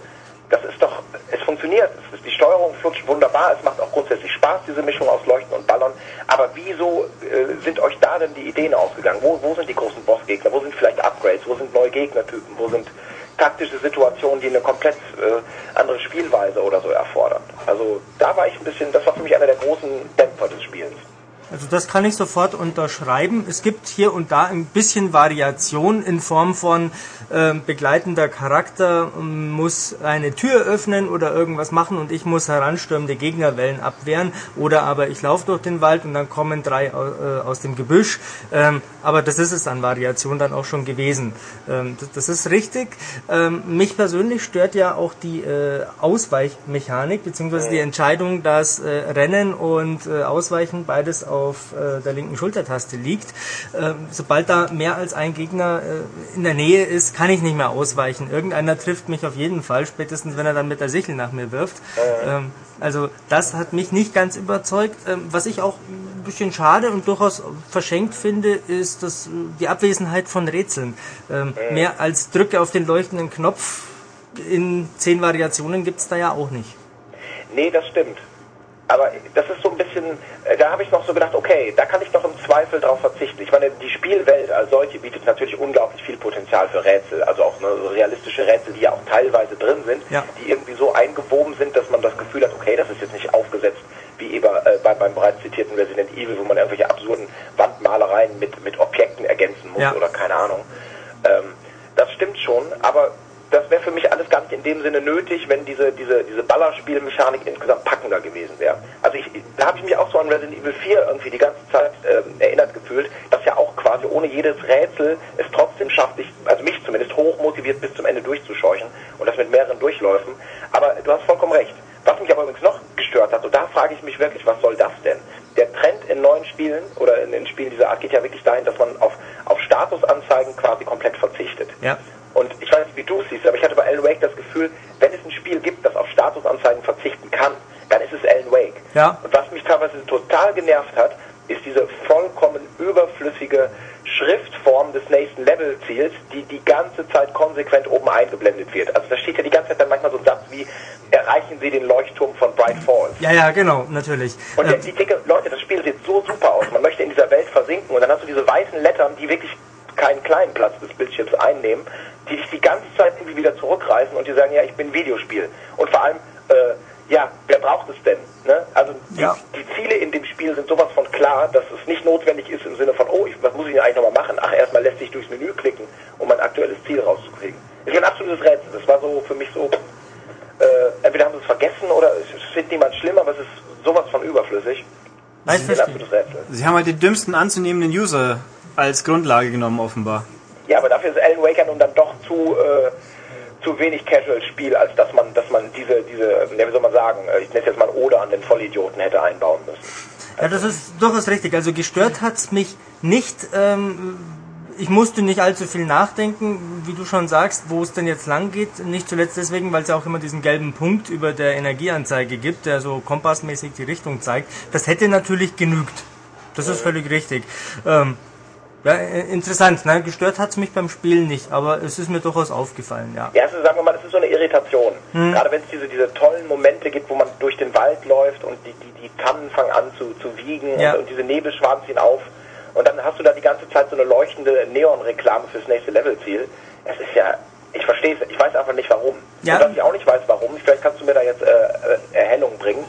das ist doch, es funktioniert. Es ist, die Steuerung flutscht wunderbar. Es macht auch grundsätzlich Spaß, diese Mischung aus Leuchten und Ballern. Aber wieso äh, sind euch da denn die Ideen ausgegangen? Wo, wo sind die großen Bossgegner? Wo sind vielleicht Upgrades? Wo sind neue Gegnertypen? Wo sind taktische Situationen, die eine komplett äh, andere Spielweise oder so erfordern? Also da war ich ein bisschen, das war für mich einer der großen Dämpfer des Spiels. Also das kann ich sofort unterschreiben. Es gibt hier und da ein bisschen Variation in Form von äh, begleitender Charakter ähm, muss eine Tür öffnen oder irgendwas machen und ich muss heranstürmende Gegnerwellen abwehren oder aber ich laufe durch den Wald und dann kommen drei äh, aus dem Gebüsch. Ähm, aber das ist es an Variation dann auch schon gewesen. Ähm, das, das ist richtig. Ähm, mich persönlich stört ja auch die äh, Ausweichmechanik beziehungsweise die Entscheidung, dass äh, Rennen und äh, Ausweichen beides auf äh, der linken Schultertaste liegt. Ähm, sobald da mehr als ein Gegner äh, in der Nähe ist, kann ich nicht mehr ausweichen. Irgendeiner trifft mich auf jeden Fall, spätestens wenn er dann mit der Sichel nach mir wirft. Ähm, also das hat mich nicht ganz überzeugt. Ähm, was ich auch ein bisschen schade und durchaus verschenkt finde, ist das, äh, die Abwesenheit von Rätseln. Ähm, mehr als drücke auf den leuchtenden Knopf in zehn Variationen gibt's da ja auch nicht. Nee, das stimmt. Aber das ist so ein bisschen, äh, da habe ich noch so gedacht, okay, da kann ich noch im Zweifel drauf verzichten. Ich meine, die Spielwelt als solche bietet natürlich unglaublich viel Potenzial für Rätsel, also auch ne, so realistische Rätsel, die ja auch teilweise drin sind, Ja. die irgendwie so eingewoben sind, dass man das Gefühl hat, okay, das ist jetzt nicht aufgesetzt wie eben äh, bei, beim bereits zitierten Resident Evil, wo man irgendwelche absurden Wandmalereien mit, mit Objekten ergänzen muss Ja. oder keine Ahnung. Ähm, das stimmt schon, aber das wäre für mich alles gar nicht in dem Sinne nötig, wenn diese, diese, diese Ballerspielmechanik insgesamt packender gewesen wäre. Also ich, da habe ich mich auch so an Resident Evil 4 irgendwie die ganze Zeit ähm, erinnert gefühlt, dass ja auch quasi ohne jedes Rätsel es trotzdem schafft, sich, also mich zumindest hoch motiviert bis zum Ende durchzuscheuchen und das mit mehreren Durchläufen. Aber du hast vollkommen recht. Was mich aber übrigens noch gestört hat, und da frage ich mich wirklich, was soll das denn? Der Trend in neuen Spielen oder in, in Spielen dieser Art geht ja wirklich dahin, dass man auf, auf Statusanzeigen quasi komplett verzichtet. Ja. Und ich weiß nicht, wie du es siehst, aber ich hatte bei Alan Wake das Gefühl, wenn es ein Spiel gibt, das auf Statusanzeigen verzichten kann, dann ist es Alan Wake. Ja. Und was mich teilweise total genervt hat, ist diese vollkommen überflüssige Schriftform des nächsten Levelziels, die die ganze Zeit konsequent oben eingeblendet wird. Also da steht ja die ganze Zeit dann manchmal so ein Satz wie, erreichen Sie den Leuchtturm von Bright Falls. Ja, ja, genau, natürlich. Und Ähm, die dicke, Leute, das Spiel sieht so super aus. Man möchte in dieser Welt versinken und dann hast du diese weißen Lettern, die wirklich keinen kleinen Platz des Bildschirms einnehmen, die dich die ganze Zeit irgendwie wieder zurückreißen und die sagen, ja, ich bin Videospiel. Und vor allem, äh, ja, wer braucht es denn? Ne? Also die, Ja. die Ziele in dem Spiel sind sowas von klar, dass es nicht notwendig ist im Sinne von, oh, ich, was muss ich denn eigentlich nochmal machen? Ach, erstmal lässt sich durchs Menü klicken, um ein aktuelles Ziel rauszukriegen. Es ist ein absolutes Rätsel. Das war so für mich so, äh, entweder haben sie es vergessen oder es findet niemand schlimm, aber es ist sowas von überflüssig. nein, verstehe. absolutes Rätsel. Sie haben halt den dümmsten anzunehmenden User als Grundlage genommen, offenbar. Ja, aber dafür ist Alan Wake ja nun dann doch zu, äh, zu wenig Casual-Spiel, als dass man, dass man diese, diese, wie soll man sagen, äh, ich nenne es jetzt mal Oder an den Vollidioten hätte einbauen müssen. Ja, das ist durchaus richtig. Also gestört hat's mich nicht. Ähm, ich musste nicht allzu viel nachdenken, wie du schon sagst, wo es denn jetzt lang geht. Nicht zuletzt deswegen, weil es ja auch immer diesen gelben Punkt über der Energieanzeige gibt, der so kompassmäßig die Richtung zeigt. Das hätte natürlich genügt. Das ist völlig richtig. Ähm, ja, äh, interessant. Ne? Gestört hat's mich beim Spielen nicht, aber es ist mir durchaus aufgefallen, ja. Ja, also sagen wir mal, das ist so eine Irritation. Gerade wenn es diese, diese tollen Momente gibt, wo man durch den Wald läuft und die, die, die Tannen fangen an zu, zu wiegen Ja. und, und diese Nebelschwaden ziehen auf und dann hast du da die ganze Zeit so eine leuchtende Neon-Reklame fürs nächste Levelziel. Es ist ja, ich verstehe es, ich weiß einfach nicht warum. Ja. Und dass ich auch nicht weiß warum, vielleicht kannst du mir da jetzt äh, äh, Erhellung bringen.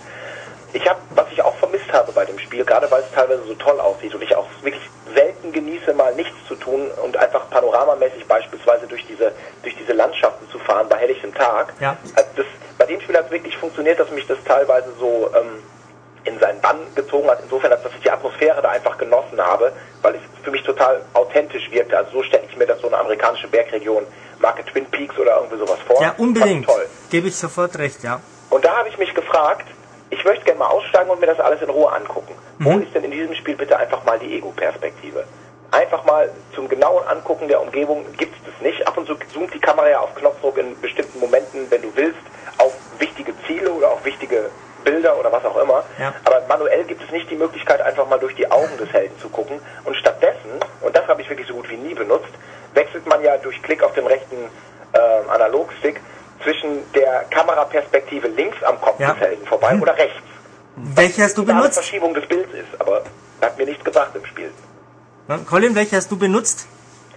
Ich habe, was ich auch vermisst habe bei dem Spiel, gerade weil es teilweise so toll aussieht und ich auch wirklich selten genieße, mal nichts zu tun und einfach panoramamäßig beispielsweise durch diese durch diese Landschaften zu fahren bei helllichtem Tag. Ja. Also das, bei dem Spiel hat es wirklich funktioniert, dass mich das teilweise so ähm, in seinen Bann gezogen hat, insofern, dass ich die Atmosphäre da einfach genossen habe, weil es für mich total authentisch wirkte. Also so stelle ich mir das so eine amerikanische Bergregion, Marke Twin Peaks oder irgendwie sowas vor. Ja, unbedingt. Toll. Gebe ich sofort recht, ja. Und da habe ich mich gefragt, ich möchte gerne mal aussteigen und mir das alles in Ruhe angucken. Wo ist denn in diesem Spiel bitte einfach mal die Ego-Perspektive? Einfach mal zum genauen Angucken der Umgebung gibt es das nicht. Ab und zu zoomt die Kamera ja auf Knopfdruck in bestimmten Momenten, wenn du willst, auf wichtige Ziele oder auf wichtige Bilder oder was auch immer. Ja. Aber manuell gibt es nicht die Möglichkeit, einfach mal durch die Augen des Helden zu gucken. Und stattdessen, und das habe ich wirklich so gut wie nie benutzt, wechselt man ja durch Klick auf dem rechten ähm, Analogstick zwischen der Kameraperspektive links am Kopf Ja. des Helden vorbei oder rechts. Welche hast du Da eine benutzt? Verschiebung des Bilds ist, aber hat mir nichts gebracht im Spiel. Na, Colin, welche hast du benutzt?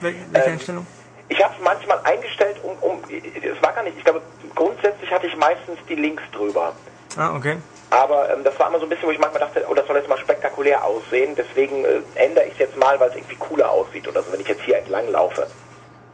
Wel welche Ähm, Einstellung? Ich habe es manchmal eingestellt, um, um, es war gar nicht, ich glaube, grundsätzlich hatte ich meistens die links drüber. Ah, okay. Aber ähm, das war immer so ein bisschen, wo ich manchmal dachte, oh, das soll jetzt mal spektakulär aussehen. Deswegen äh, ändere ich es jetzt mal, weil es irgendwie cooler aussieht oder so, wenn ich jetzt hier entlang laufe.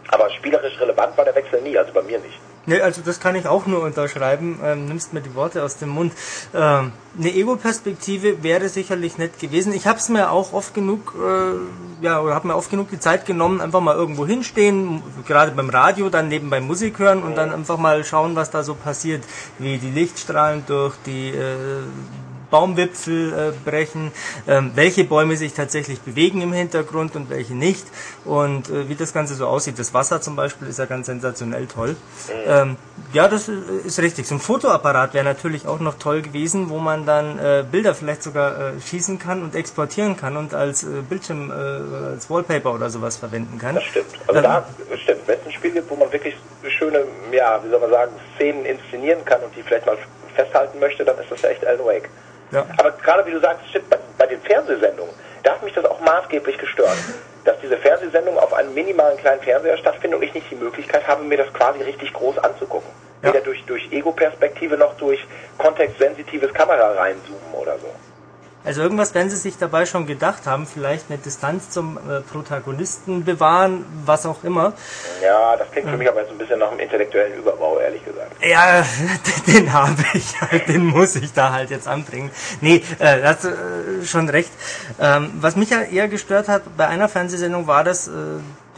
Aber spielerisch relevant war der Wechsel nie, also bei mir nicht. Ne, also das kann ich auch nur unterschreiben. Ähm, nimmst mir die Worte aus dem Mund. Ähm, eine Ego-Perspektive wäre sicherlich nett gewesen. Ich habe es mir auch oft genug, äh, ja, oder habe mir oft genug die Zeit genommen, einfach mal irgendwo hinstehen, gerade beim Radio, dann nebenbei Musik hören und dann einfach mal schauen, was da so passiert, wie die Lichtstrahlen durch die äh, Baumwipfel äh, brechen, ähm, welche Bäume sich tatsächlich bewegen im Hintergrund und welche nicht und äh, wie das Ganze so aussieht. Das Wasser zum Beispiel ist ja ganz sensationell toll. Ähm, ja, das ist, richtig. So ein Fotoapparat wäre natürlich auch noch toll gewesen, wo man dann äh, Bilder vielleicht sogar äh, schießen kann und exportieren kann und als äh, Bildschirm, äh, als Wallpaper oder sowas verwenden kann. Das stimmt. Also Ähm, da stimmt. Wenn es ein Spiel gibt, wo man wirklich schöne, ja, wie soll man sagen, Szenen inszenieren kann und die vielleicht mal festhalten möchte, dann ist das ja echt Alan Wake. Ja. Aber gerade wie du sagst, bei, bei den Fernsehsendungen, da hat mich das auch maßgeblich gestört. Dass diese Fernsehsendungen auf einem minimalen kleinen Fernseher stattfinden und ich nicht die Möglichkeit habe, mir das quasi richtig groß anzugucken. Ja. Weder durch, durch Ego-Perspektive noch durch kontextsensitives Kamera reinzoomen oder so. Also irgendwas werden sie sich dabei schon gedacht haben, vielleicht eine Distanz zum äh, Protagonisten bewahren, was auch immer. Ja, das klingt für mich aber jetzt ein bisschen nach einem intellektuellen Überbau, ehrlich gesagt. Ja, [laughs] den habe ich halt, den muss ich da halt jetzt anbringen. Nee, äh, hast du äh, schon recht. Ähm, was mich ja eher gestört hat bei einer Fernsehsendung war das, äh,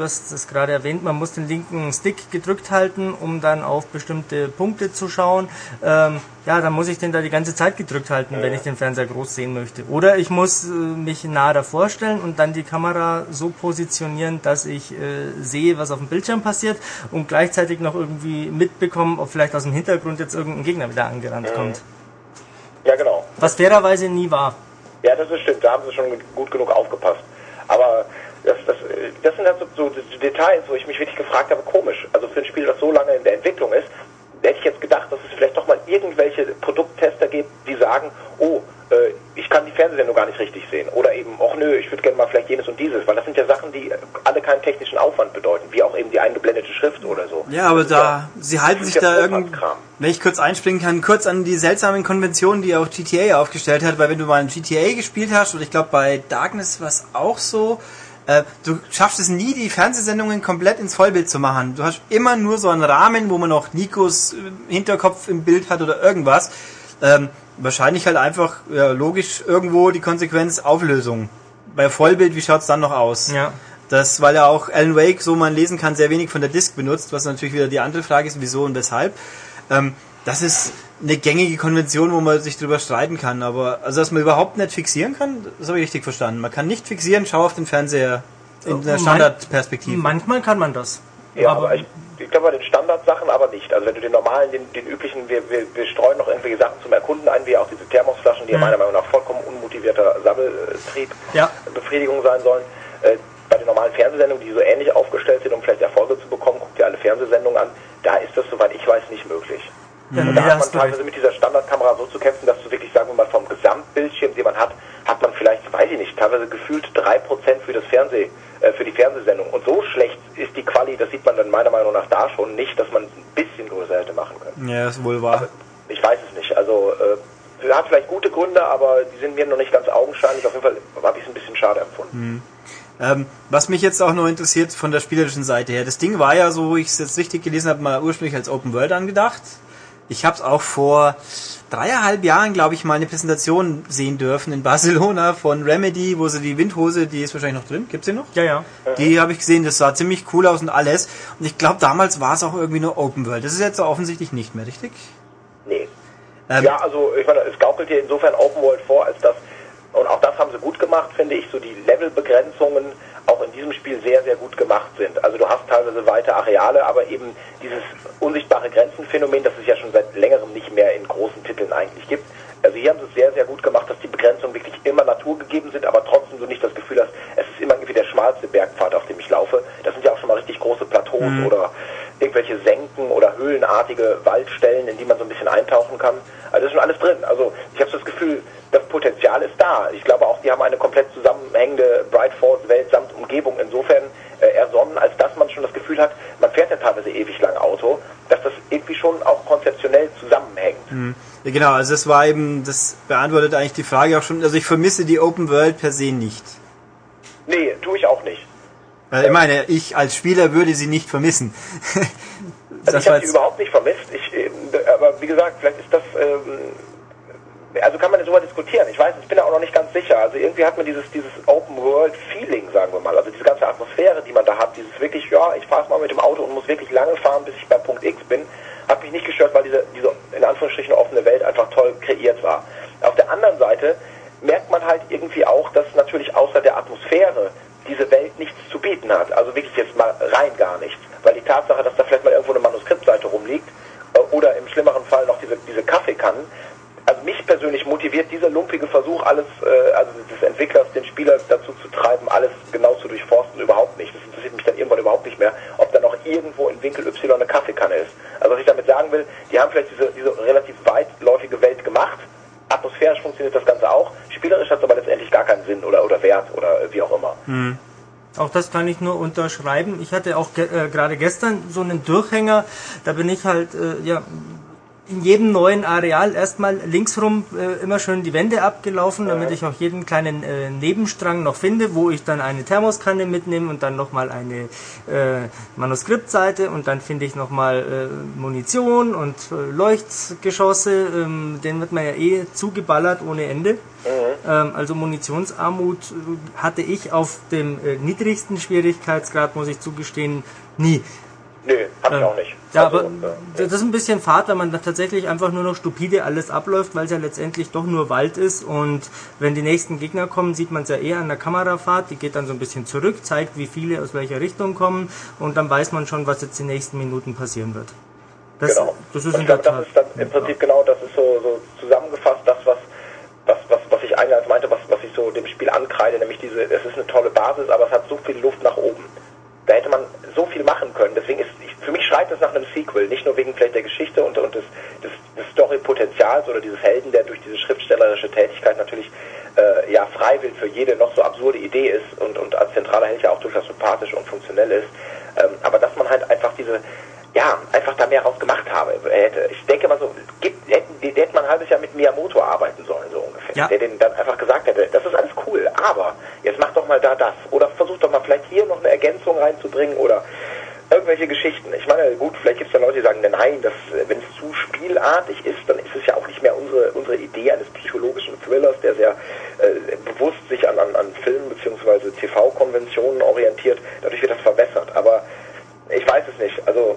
du hast das gerade erwähnt, man muss den linken Stick gedrückt halten, um dann auf bestimmte Punkte zu schauen. Ähm, ja, dann muss ich den da die ganze Zeit gedrückt halten, wenn ich den Fernseher groß sehen möchte. Oder ich muss äh, mich nah davor stellen und dann die Kamera so positionieren, dass ich äh, sehe, was auf dem Bildschirm passiert und gleichzeitig noch irgendwie mitbekommen, ob vielleicht aus dem Hintergrund jetzt irgendein Gegner wieder angerannt kommt. Ja, genau. Was fairerweise nie war. Ja, das ist stimmt. Da haben sie schon gut genug aufgepasst. Aber das, das, das sind halt so, so Details, wo ich mich wirklich gefragt habe, komisch. Also für ein Spiel, das so lange in der Entwicklung ist, hätte ich jetzt gedacht, dass es vielleicht doch mal irgendwelche Produkttester gibt, die sagen, oh, äh, ich kann die Fernsehsendung gar nicht richtig sehen. Oder eben, ach nö, ich würde gerne mal vielleicht jenes und dieses. Weil das sind ja Sachen, die alle keinen technischen Aufwand bedeuten. Wie auch eben die eingeblendete Schrift oder so. Ja, aber da, sie halten sich ja da irgendwie, wenn ich kurz einspringen kann, kurz an die seltsamen Konventionen, die auch GTA aufgestellt hat, weil wenn du mal ein GTA gespielt hast, oder ich glaube bei Darkness war es auch so, äh, du schaffst es nie, die Fernsehsendungen komplett ins Vollbild zu machen. Du hast immer nur so einen Rahmen, wo man noch Nikos äh, Hinterkopf im Bild hat oder irgendwas. Ähm, wahrscheinlich halt einfach, ja, logisch, irgendwo die Konsequenz Auflösung. Bei Vollbild, wie schaut's dann noch aus? Ja. Das, weil er auch Alan Wake, so man lesen kann, sehr wenig von der Disk benutzt, was natürlich wieder die andere Frage ist, wieso und weshalb. Ähm, das ist eine gängige Konvention, wo man sich drüber streiten kann, aber also dass man überhaupt nicht fixieren kann, das habe ich richtig verstanden. Man kann nicht fixieren, schau auf den Fernseher in der Man- Standardperspektive. Manchmal kann man das. Ja, aber, ich, ich glaube bei den Standardsachen aber nicht. Also wenn du den normalen, den, den üblichen, wir, wir, wir streuen noch irgendwelche Sachen zum Erkunden ein, wie auch diese Thermosflaschen, die ja meiner Meinung nach vollkommen unmotivierter Sammeltrieb, Ja. Befriedigung sein sollen. Äh, bei den normalen Fernsehsendungen, die so ähnlich aufgestellt sind, um vielleicht Erfolge zu bekommen, guck dir alle Fernsehsendungen an, da ist das, soweit ich weiß, nicht möglich. Ja, Und da hat man teilweise mit dieser Standardkamera so zu kämpfen, dass du wirklich, sagen wir mal, vom Gesamtbildschirm, den man hat, hat man vielleicht, weiß ich nicht, teilweise gefühlt 3% für das Fernseh, äh, für die Fernsehsendung. Und so schlecht ist die Quali, das sieht man dann meiner Meinung nach da schon nicht, dass man es ein bisschen größer hätte machen können. Ja, ist wohl wahr. Ich weiß es nicht. Also, äh, hat vielleicht gute Gründe, aber die sind mir noch nicht ganz augenscheinlich. Auf jeden Fall habe ich es ein bisschen schade empfunden. Ähm, was mich jetzt auch noch interessiert von der spielerischen Seite her, das Ding war ja, so wie ich es jetzt richtig gelesen habe, mal ursprünglich als Open World angedacht. Ich habe es auch vor dreieinhalb Jahren, glaube ich, mal eine Präsentation sehen dürfen in Barcelona von Remedy, wo sie die Windhose, die ist wahrscheinlich noch drin, gibt's sie noch? Ja, ja. Die habe ich gesehen, das sah ziemlich cool aus und alles. Und ich glaube, damals war es auch irgendwie nur Open World. Das ist jetzt offensichtlich nicht mehr, richtig? Nee. Ähm, Ja, also ich meine, es gaukelt hier insofern Open World vor, als dass, und auch das haben sie gut gemacht, finde ich, so die Levelbegrenzungen auch in diesem Spiel sehr, sehr gut gemacht sind. Also du hast teilweise weite Areale, aber eben dieses unsichtbare Grenzenphänomen, das es ja schon seit längerem nicht mehr in großen Titeln eigentlich gibt. Also hier haben sie es sehr, sehr gut gemacht, dass die Begrenzungen wirklich immer naturgegeben sind, aber trotzdem du nicht das Gefühl hast, es ist immer irgendwie der schmalste Bergpfad, auf dem ich laufe. Das sind ja auch schon mal richtig große Plateaus oder irgendwelche Senken oder höhlenartige Waldstellen, in die man so ein bisschen eintauchen kann. Also ist schon alles drin. Also ich habe so das Gefühl, das Potenzial ist da. Ich glaube auch, die haben eine komplett zusammenhängende Bright Falls Welt samt Umgebung insofern äh, ersonnen, als dass man schon das Gefühl hat, man fährt ja teilweise ewig lang Auto, dass das irgendwie schon auch konzeptionell zusammenhängt. Ja, genau, also das war eben, das beantwortet eigentlich die Frage auch schon. Also ich vermisse die Open World per se nicht. Nee, tue ich auch nicht. Weil ich meine, ich als Spieler würde sie nicht vermissen. [laughs] Also ich habe sie überhaupt nicht vermisst. Ich, ähm, aber wie gesagt, vielleicht ist das, ähm, also kann man darüber diskutieren. Ich weiß, ich bin da auch noch nicht ganz sicher. Also irgendwie hat man dieses, dieses Open World Feeling, sagen wir mal. Also diese ganze Atmosphäre, die man da hat, dieses wirklich, ja, ich fahre mal mit dem Auto und muss wirklich lange fahren, bis ich bei Punkt X bin, hat mich nicht gestört, weil diese, diese in Anführungsstrichen offene Welt einfach toll kreiert war. Auf der anderen Seite merkt man halt irgendwie auch, dass natürlich außer der Atmosphäre diese Welt nichts zu bieten hat. Also wirklich jetzt mal rein gar nichts. Weil die Tatsache, dass da vielleicht mal irgendwo eine Manuskriptseite rumliegt oder im schlimmeren Fall noch diese, diese Kaffeekannen, also mich persönlich motiviert dieser lumpige Versuch, alles, äh, also des Entwicklers, den Spieler dazu zu treiben, alles genau zu durchforsten, überhaupt nicht. Das interessiert mich dann irgendwann überhaupt nicht mehr, ob da noch irgendwo in Winkel Y eine Kaffeekanne ist. Also was ich damit sagen will, die haben vielleicht diese, diese relativ weitläufige Welt gemacht, atmosphärisch funktioniert das Ganze auch, spielerisch hat es aber letztendlich gar keinen Sinn oder, oder Wert oder wie auch immer. Auch das kann ich nur unterschreiben. Ich hatte auch ge äh, gerade gestern so einen Durchhänger. Da bin ich halt äh, ja in jedem neuen Areal erstmal linksrum äh, immer schön die Wände abgelaufen, damit ich auch jeden kleinen äh, Nebenstrang noch finde, wo ich dann eine Thermoskanne mitnehme und dann nochmal eine äh, Manuskriptseite und dann finde ich nochmal äh, Munition und äh, Leuchtgeschosse. Ähm, den wird man ja eh zugeballert ohne Ende. Ähm, also Munitionsarmut äh, hatte ich auf dem äh, niedrigsten Schwierigkeitsgrad, muss ich zugestehen, nie. Nö, hab ich Ähm, auch nicht. Ja, aber das ist ein bisschen fad, wenn man da tatsächlich einfach nur noch stupide alles abläuft, weil es ja letztendlich doch nur Wald ist und wenn die nächsten Gegner kommen, sieht man es ja eher an der Kamerafahrt, die geht dann so ein bisschen zurück, zeigt, wie viele aus welcher Richtung kommen und dann weiß man schon, was jetzt die nächsten Minuten passieren wird. Das, genau. das ist in der glaube, das Tat. ist dann im Prinzip genau, das ist so, so zusammengefasst, das, was, was, was, was ich eingangs meinte, was, was ich so dem Spiel ankreide, nämlich diese, es ist eine tolle Basis, aber es hat so viel Luft nach oben. Da hätte man so viel machen können. Deswegen ist, für mich schreit es nach einem Sequel. Nicht nur wegen vielleicht der Geschichte und, und des, des, des Story-Potenzials oder dieses Helden, der durch diese schriftstellerische Tätigkeit natürlich äh, ja freiwillig für jede noch so absurde Idee ist und, und als zentraler Held ja auch durchaus sympathisch und funktionell ist. Ähm, aber dass man halt einfach diese, ja, einfach da mehr raus gemacht habe, hätte. Ich denke mal so, gibt, die, hätte man ein halbes Jahr mit Miyamoto arbeiten sollen, so ungefähr. Ja. Der den dann einfach gesagt hätte, das ist alles cool, aber jetzt mach doch mal da das. Oder versuch doch mal vielleicht hier noch eine Ergänzung reinzubringen oder irgendwelche Geschichten. Ich meine, gut, vielleicht gibt es dann Leute, die sagen, nein, das, wenn es zu spielartig ist, dann ist es ja auch nicht mehr unsere, unsere Idee eines psychologischen Thrillers, der sehr äh, bewusst sich an, an, an Filmen bzw. TV-Konventionen orientiert. Dadurch wird das verwässert. Aber ich weiß es nicht. Also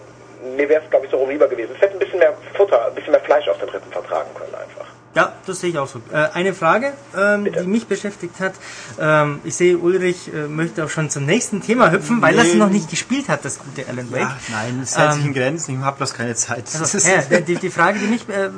mir wäre es, glaube ich, so rum lieber gewesen. Es hätte ein bisschen mehr Futter, ein bisschen mehr Fleisch auf den Rippen vertragen können einfach. Ja, das sehe ich auch so. Äh, eine Frage, ähm, die mich beschäftigt hat. Ähm, ich sehe, Ulrich äh, möchte auch schon zum nächsten Thema hüpfen, weil er Nee. noch nicht gespielt hat, das gute Alan Wake. Ja, nein, es hält sich Ähm, in Grenzen, ich habe bloß keine Zeit. Also, [laughs] ja, die, die Frage, die mich äh,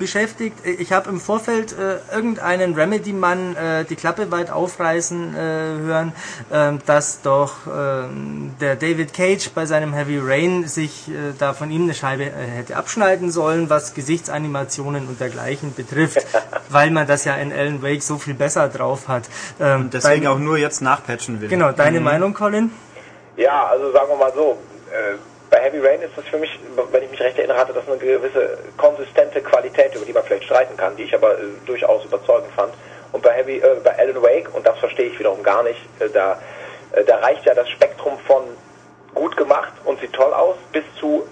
beschäftigt, äh, ich habe im Vorfeld äh, irgendeinen Remedy-Mann äh, die Klappe weit aufreißen äh, hören, ähm, dass doch ähm, der David Cage bei seinem Heavy Rain sich äh, da von ihm eine Scheibe äh, hätte abschneiden sollen, was Gesichtsanimationen und dergleichen betrifft, [laughs] weil man das ja in Alan Wake so viel besser drauf hat. Ähm, Und deswegen dein- auch nur jetzt nachpatchen will. Genau, deine Meinung, Colin? Ja, also sagen wir mal so, äh, bei Heavy Rain ist das für mich, wenn ich mich recht erinnere, hatte das eine gewisse konsistente Qualität, über die man vielleicht streiten kann, die ich aber äh, durchaus überzeugend fand. Und bei Heavy, äh, bei Alan Wake, und das verstehe ich wiederum gar nicht, äh, da, äh, da reicht ja das Spektrum von gut gemacht und sieht toll aus, bis zu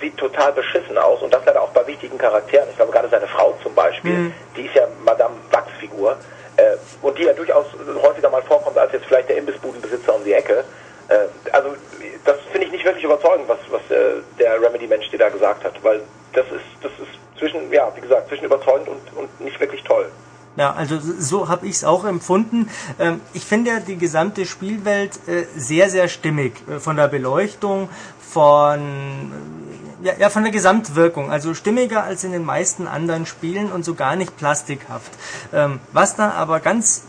sieht total beschissen aus und das leider auch bei wichtigen Charakteren. Ich glaube gerade seine Frau zum Beispiel, die ist ja Madame Wachsfigur äh, und die ja durchaus häufiger mal vorkommt als jetzt vielleicht der Imbissbudenbesitzer um die Ecke. Äh, also das finde ich nicht wirklich überzeugend, was, was äh, der Remedy-Mensch dir da gesagt hat, weil das ist das ist zwischen ja wie gesagt zwischen überzeugend und, und nicht wirklich toll. Ja, also so habe ich es auch empfunden. Ähm, ich finde ja die gesamte Spielwelt äh, sehr, sehr stimmig. Äh, von der Beleuchtung, von, äh, ja, ja, von der Gesamtwirkung. Also stimmiger als in den meisten anderen Spielen und so gar nicht plastikhaft. Ähm, was da aber ganz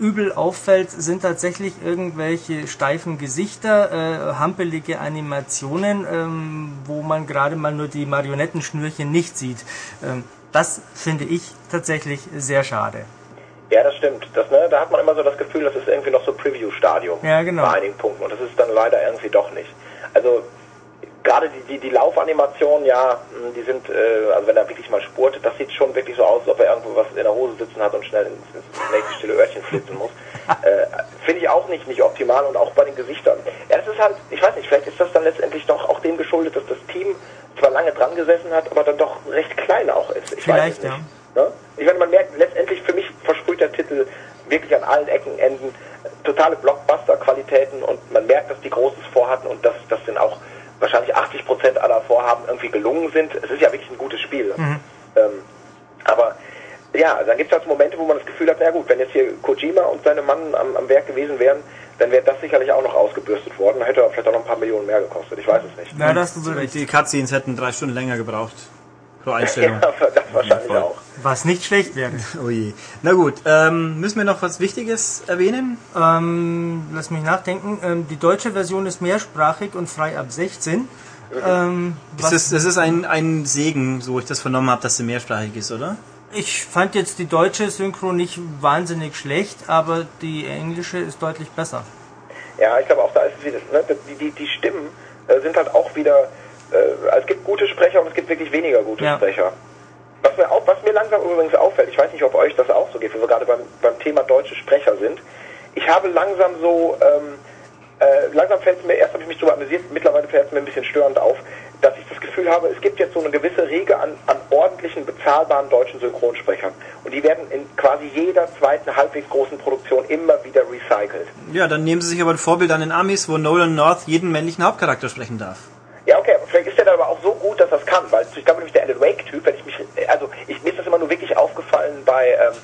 übel auffällt, sind tatsächlich irgendwelche steifen Gesichter, äh, hampelige Animationen, ähm, wo man gerade mal nur die Marionettenschnürchen nicht sieht. Ähm, das finde ich tatsächlich sehr schade. Ja, das stimmt. Das, ne, da hat man immer so das Gefühl, das ist irgendwie noch so Preview-Stadium Ja, genau. bei einigen Punkten. Und das ist dann leider irgendwie doch nicht. Also gerade die, die, die Laufanimationen, ja, die sind, äh, also wenn er wirklich mal spurtet, das sieht schon wirklich so aus, als ob er irgendwo was in der Hose sitzen hat und schnell ins, ins nächste stille Öhrchen flitzen muss. [laughs] äh, Finde ich auch nicht, nicht optimal und auch bei den Gesichtern. Ja, es ist halt, ich weiß nicht, vielleicht ist das dann letztendlich doch auch dem geschuldet, dass das Team zwar lange dran gesessen hat, aber dann doch recht klein auch ist. Ich Vielleicht, weiß es nicht. Ne? Ich meine, man merkt letztendlich, für mich versprüht der Titel wirklich an allen Ecken, Enden äh, totale Blockbuster-Qualitäten und man merkt, dass die Großes vorhatten und dass das sind auch wahrscheinlich 80 Prozent aller Vorhaben irgendwie gelungen sind. Es ist ja wirklich ein gutes Spiel. Ähm, aber ja, dann gibt es halt Momente, wo man das Gefühl hat, na gut, wenn jetzt hier Kojima und seine Mann am, am Werk gewesen wären, dann wäre das sicherlich auch noch ausgebürstet worden. Dann hätte er vielleicht auch noch ein paar Millionen mehr gekostet. Ich weiß es nicht. Na, da hast du wohl recht. Die Cutscenes hätten drei Stunden länger gebraucht. Pro Einstellung. Ja, das wahrscheinlich auch. Was nicht schlecht wäre. [laughs] Oh je. Na gut, ähm, müssen wir noch was Wichtiges erwähnen? Ähm, lass mich nachdenken. Ähm, die deutsche Version ist mehrsprachig und frei ab 16. Ähm, Es ist, es ist ein, ein Segen, so ich das vernommen habe, dass sie mehrsprachig ist, oder? ich fand jetzt die deutsche Synchro nicht wahnsinnig schlecht, aber die englische ist deutlich besser. Ja, ich glaube auch da ist es wieder, ne, die, die, die Stimmen äh, sind halt auch wieder, äh, es gibt gute Sprecher und es gibt wirklich weniger gute Ja. Sprecher. Was mir, auch, was mir langsam übrigens auffällt, ich weiß nicht, ob euch das auch so geht, wenn wir gerade beim, beim Thema deutsche Sprecher sind, ich habe langsam so, ähm, äh, langsam fällt es mir, erst habe ich mich darüber amüsiert, mittlerweile fällt es mir ein bisschen störend auf, dass ich das Gefühl habe, es gibt jetzt so eine gewisse Riege an, an ordentlichen, bezahlbaren deutschen Synchronsprechern. Und die werden in quasi jeder zweiten halbwegs großen Produktion immer wieder recycelt. Ja, dann nehmen sie sich aber ein Vorbild an den Amis, wo Nolan North jeden männlichen Hauptcharakter sprechen darf. Ja, okay, so gut, dass das kann, weil ich glaube nämlich der Alan Wake-Typ, wenn ich mich, also ich, mir ist das immer nur wirklich aufgefallen bei, ähm,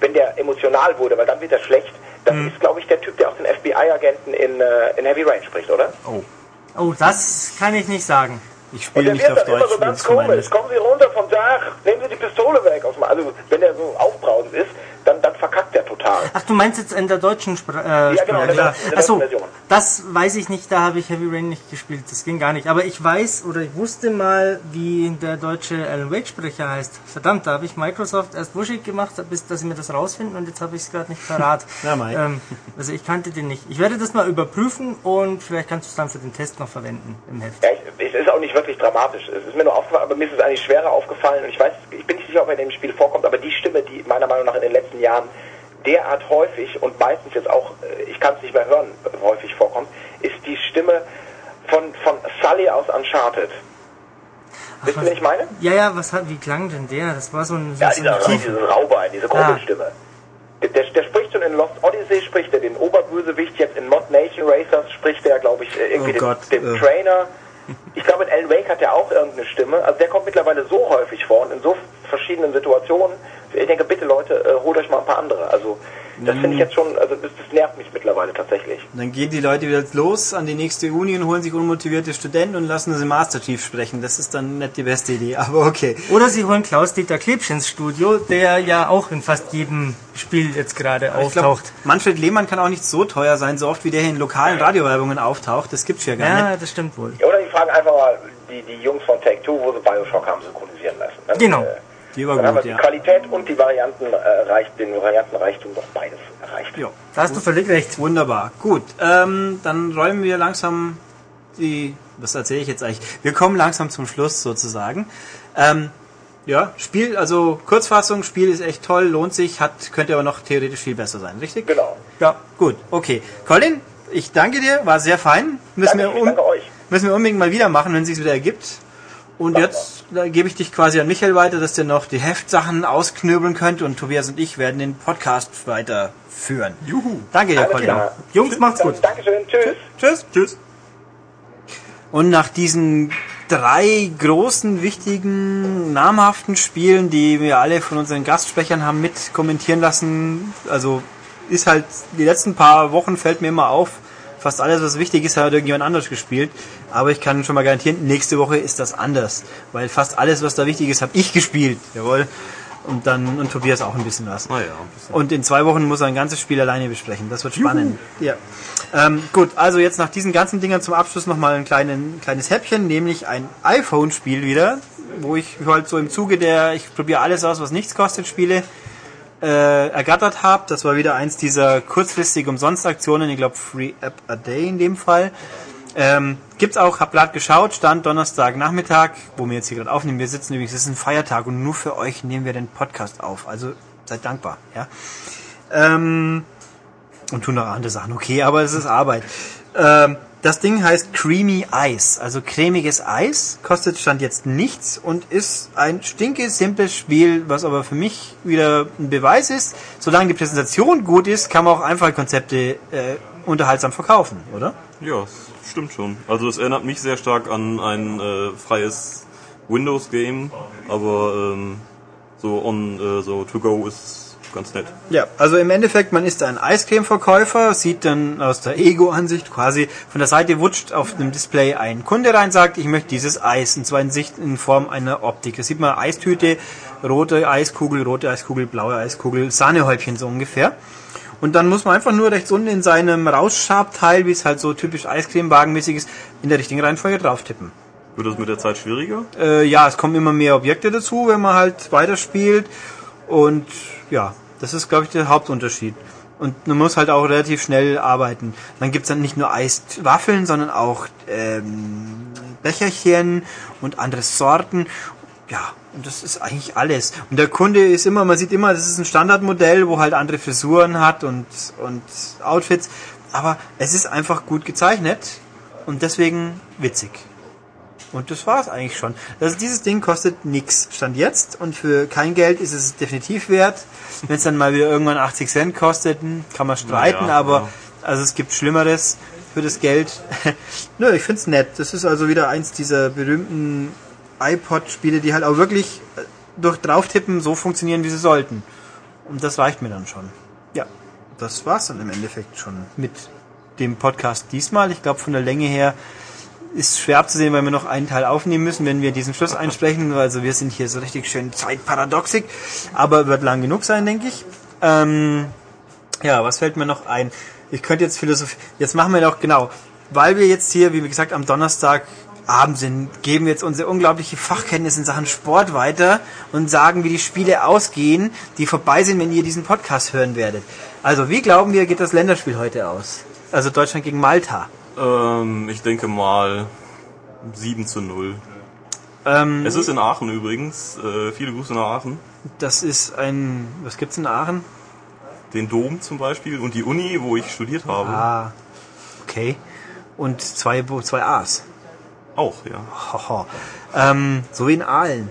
wenn der emotional wurde, weil dann wird er schlecht. Das ist, glaube ich, der Typ, der auch den FBI-Agenten in, äh, in Heavy Rain spricht, oder? Oh, das kann ich nicht sagen. Ich spiele nicht auf dann immer Deutsch, so ganz komisch. Kommen Sie runter vom Dach, nehmen Sie die Pistole weg. Aus dem, also wenn der so aufbrausend ist, dann, dann verkackt der total. Ach, du meinst jetzt in der deutschen Spra äh, Ja, genau, in der, Sprache? in der Ach so, deutschen Version. das weiß ich nicht, da habe ich Heavy Rain nicht gespielt, das ging gar nicht. Aber ich weiß oder ich wusste mal, wie der deutsche Alan Wake Sprecher heißt. Verdammt, da habe ich Microsoft erst wuschig gemacht, bis dass sie mir das rausfinden und jetzt habe ich es gerade nicht parat. [laughs] Na, mei. ähm, also ich kannte den nicht. Ich werde das mal überprüfen und vielleicht kannst du es dann für den Test noch verwenden im Heft. Ja, ich, es ist auch nicht wirklich dramatisch. Es ist mir nur aufgefallen, aber mir ist es eigentlich schwerer aufgefallen und ich weiß, ich bin nicht sicher, ob er in dem Spiel vorkommt, aber die Stimme, die meiner Meinung nach in den letzten Jahren derart häufig und meistens jetzt auch, äh, ich kann es nicht mehr hören, häufig vorkommt, ist die Stimme von, von Sully aus Uncharted. Wisst ihr, wen ich meine? Ja, ja, was hat, wie klang denn der? Das war so ein, so Ja, dieser, dieses Raubein, diese Gruselstimme. Der, der, der spricht schon in Lost Odyssey, spricht er den Oberbösewicht, jetzt in Mod Nation Racers spricht er, glaube ich, äh, irgendwie Oh den, Gott, den äh. Trainer. Ich glaube, in Alan Wake hat er auch irgendeine Stimme. Also der kommt mittlerweile so häufig vor und in so verschiedenen Situationen. Ich denke, bitte Leute, äh, holt euch mal ein paar andere. Also das finde ich jetzt schon, also das, das nervt mich mittlerweile tatsächlich. Dann gehen die Leute wieder los an die nächste Uni und holen sich unmotivierte Studenten und lassen sie Master Chief sprechen. Das ist dann nicht die beste Idee, [laughs] aber okay. Oder sie holen Klaus-Dieter Klebsch ins Studio, der ja auch in fast jedem Spiel jetzt gerade auftaucht. Manfred Lehmann kann auch nicht so teuer sein, so oft wie der hier in lokalen Radiowerbungen auftaucht. Das gibt's ja gar nicht. Ja, das stimmt wohl. Ja, Oder die fragen einfach mal die, die Jungs von Take-Two, wo sie Bioshock haben synchronisieren lassen. Dann, Genau. Äh, Die war gut, die ja. Qualität und die Varianten, äh, reicht, den Variantenreichtum doch beides erreicht. ja. Da hast du völlig recht. Wunderbar. Gut, ähm, dann räumen wir langsam die. Was erzähle ich jetzt eigentlich? Wir kommen langsam zum Schluss sozusagen. Ähm, ja, Spiel, also Kurzfassung, Spiel ist echt toll, lohnt sich, hat, könnte aber noch theoretisch viel besser sein, richtig? Genau. Ja, gut, okay. Colin, ich danke dir, war sehr fein. Müssen, Danke, wir, ich um, danke euch. müssen wir unbedingt mal wieder machen, wenn es sich wieder ergibt. Und jetzt da gebe ich dich quasi an Michael weiter, dass der noch die Heftsachen ausknöbeln könnt und Tobias und ich werden den Podcast weiterführen. Juhu. Danke Colin. klar. Jungs, macht's gut. Dankeschön, tschüss. Tschüss. Tschüss. Und nach diesen drei großen, wichtigen, namhaften Spielen, die wir alle von unseren Gastsprechern haben mit kommentieren lassen, also ist halt, die letzten paar Wochen fällt mir immer auf, fast alles, was wichtig ist, hat irgendjemand anders gespielt. Aber ich kann schon mal garantieren, nächste Woche ist das anders. Weil fast alles, was da wichtig ist, habe ich gespielt. Jawohl. Und dann, und Tobias auch ein bisschen was. Naja, ein bisschen. Und in zwei Wochen muss er ein ganzes Spiel alleine besprechen. Das wird spannend. Ja. Ähm, gut, also jetzt nach diesen ganzen Dingern zum Abschluss nochmal ein kleinen, kleines Häppchen, nämlich ein iPhone-Spiel wieder, wo ich halt so im Zuge der, ich probiere alles aus, was nichts kostet, Spiele, äh, ergattert habe. Das war wieder eins dieser kurzfristig Umsonstaktionen, ich glaube Free App a Day in dem Fall. Ähm, gibt's auch, hab grad geschaut, stand Donnerstag Nachmittag, wo wir jetzt hier gerade aufnehmen. Wir sitzen übrigens, es ist ein Feiertag und nur für euch nehmen wir den Podcast auf. Also seid dankbar, ja. Ähm, und tun noch andere Sachen, okay, aber es ist Arbeit. Ähm, das Ding heißt Creamy Ice, also cremiges Eis, kostet Stand jetzt nichts und ist ein stinke simples Spiel, was aber für mich wieder ein Beweis ist, solange die Präsentation gut ist, kann man auch einfache Konzepte äh, unterhaltsam verkaufen, oder? Ja, stimmt schon. Also es erinnert mich sehr stark an ein äh, freies Windows-Game, aber ähm, so on äh, so to go ist ganz nett. Ja, also im Endeffekt, man ist ein Eiscreme-Verkäufer, sieht dann aus der Ego-Ansicht quasi von der Seite wutscht auf dem Display ein Kunde rein, sagt, ich möchte dieses Eis, und zwar in Sicht in Form einer Optik. Da sieht man Eistüte, rote Eiskugel, rote Eiskugel, blaue Eiskugel, Sahnehäubchen so ungefähr. Und dann muss man einfach nur rechts unten in seinem Rausschabteil, wie es halt so typisch Eiscremewagenmäßig ist, in der richtigen Reihenfolge drauf tippen. Wird das mit der Zeit schwieriger? Äh, ja, es kommen immer mehr Objekte dazu, wenn man halt weiterspielt. Und ja, das ist, glaube ich, der Hauptunterschied. Und man muss halt auch relativ schnell arbeiten. Dann gibt's dann nicht nur Eiswaffeln, sondern auch ähm, Becherchen und andere Sorten. Ja, und das ist eigentlich alles. Und der Kunde ist immer, man sieht immer, das ist ein Standardmodell, wo halt andere Frisuren hat und, und Outfits. Aber es ist einfach gut gezeichnet und deswegen witzig. Und das war's eigentlich schon. Also dieses Ding kostet nix Stand jetzt und für kein Geld ist es definitiv wert. Wenn es dann mal wieder irgendwann 80 Cent kostet, hm, kann man streiten, Naja, aber ja. also es gibt Schlimmeres für das Geld. [laughs] Nö, ich find's nett. Das ist also wieder eins dieser berühmten iPod-Spiele, die halt auch wirklich äh, durch Drauftippen so funktionieren, wie sie sollten. Und das reicht mir dann schon. Ja, das war's dann im Endeffekt schon mit dem Podcast diesmal. Ich glaube, von der Länge her ist schwer abzusehen, weil wir noch einen Teil aufnehmen müssen, wenn wir diesen Schluss einsprechen. Also wir sind hier so richtig schön zeitparadoxik, aber wird lang genug sein, denke ich. Ähm, ja, was fällt mir noch ein? Ich könnte jetzt Philosophie. Jetzt machen wir doch genau, weil wir jetzt hier, wie gesagt, am Donnerstag Abend sind, geben wir jetzt unsere unglaubliche Fachkenntnis in Sachen Sport weiter und sagen, wie die Spiele ausgehen, die vorbei sind, wenn ihr diesen Podcast hören werdet. Also, wie glauben wir, geht das Länderspiel heute aus? Also Deutschland gegen Malta. Ähm, ich denke mal 7 zu 0. Ähm, Es ist in Aachen übrigens. Äh, viele Grüße nach Aachen. das ist ein, was gibt's in Aachen? Den Dom zum Beispiel und die Uni, wo ich studiert habe. Ah, okay. Und zwei, zwei A's. Auch, ja. Haha. Ähm, so wie in Aalen.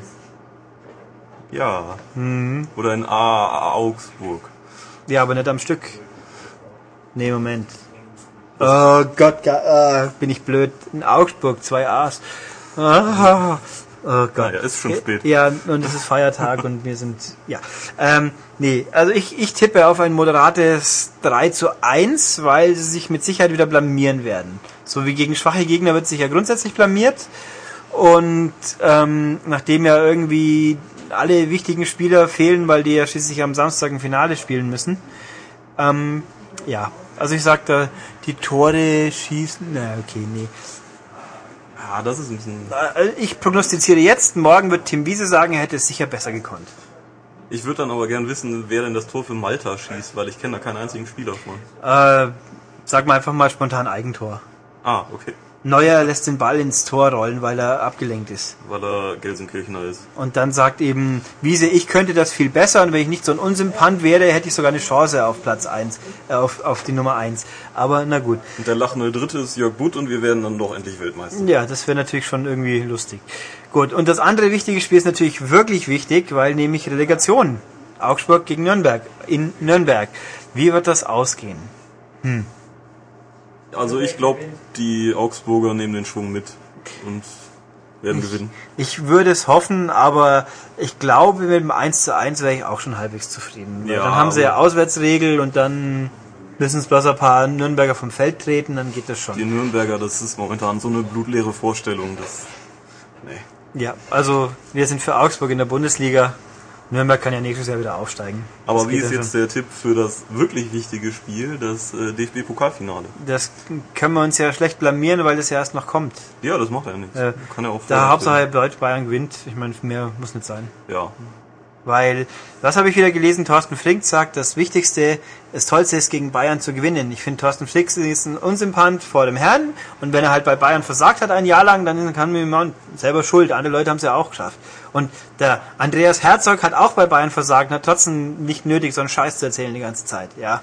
Ja. Mhm. Oder in A Augsburg. Ja, aber nicht am Stück. Nee, Moment. Oh Gott, äh, bin ich blöd. In Augsburg, zwei A's. Ah, oh Gott. Naja, ist schon spät. Ja, und es ist Feiertag und wir sind, ja. Ähm, nee, also ich, ich tippe auf ein moderates 3 zu 1, weil sie sich mit Sicherheit wieder blamieren werden. So wie gegen schwache Gegner wird sich ja grundsätzlich blamiert. Und ähm, nachdem ja irgendwie alle wichtigen Spieler fehlen, weil die ja schließlich am Samstag ein Finale spielen müssen. Ähm, ja, also ich sag da, die Tore schießen. Na, okay, nee. Ja, das ist ein bisschen. Äh, Ich prognostiziere jetzt, morgen wird Tim Wiese sagen, er hätte es sicher besser gekonnt. Ich würde dann aber gern wissen, wer denn das Tor für Malta schießt, weil ich kenne da keinen einzigen Spieler von. Äh, sag mal einfach mal spontan Eigentor. Ah, okay. Neuer lässt den Ball ins Tor rollen, weil er abgelenkt ist. Weil er Gelsenkirchener ist. Und dann sagt eben Wiese, ich könnte das viel besser und wenn ich nicht so ein Unsympant wäre, hätte ich sogar eine Chance auf Platz 1, äh, auf, auf die Nummer 1. Aber na gut. Und der lachende Dritte ist Jörg Butt und wir werden dann doch endlich Weltmeister. Ja, das wäre natürlich schon irgendwie lustig. Gut, und das andere wichtige Spiel ist natürlich wirklich wichtig, weil nämlich Relegation. Augsburg gegen Nürnberg. In Nürnberg. Wie wird das ausgehen? Also ich glaube, die Augsburger nehmen den Schwung mit und werden gewinnen. Ich würde es hoffen, aber ich glaube, mit dem 1 zu 1 wäre ich auch schon halbwegs zufrieden. Ja, dann haben sie ja Auswärtsregel und dann müssen es bloß ein paar Nürnberger vom Feld treten, dann geht das Die schon. Nürnberger, das ist momentan so eine blutleere Vorstellung. Das, nee. Ja, also wir sind für Augsburg in der Bundesliga. Nürnberg kann ja nächstes Jahr wieder aufsteigen. Aber Das wie ist jetzt schon. der Tipp für das wirklich wichtige Spiel, das äh, DFB-Pokalfinale? Das können wir uns ja schlecht blamieren, weil das ja erst noch kommt. Ja, das macht ja nichts. Äh, Kann ja auch Da Hauptsache Deutsch Bayern gewinnt. Ich meine, mehr muss nicht sein. Ja. Weil, was habe ich wieder gelesen? Thorsten Flink sagt, das Wichtigste, das Tollste ist, gegen Bayern zu gewinnen. Ich finde, Thorsten Flink ist ein Unsympant vor dem Herrn. Und wenn er halt bei Bayern versagt hat ein Jahr lang, dann kann man selber schuld. Andere Leute haben es ja auch geschafft. Und der Andreas Herzog hat auch bei Bayern versagt und hat trotzdem nicht nötig, so einen Scheiß zu erzählen die ganze Zeit. Ja.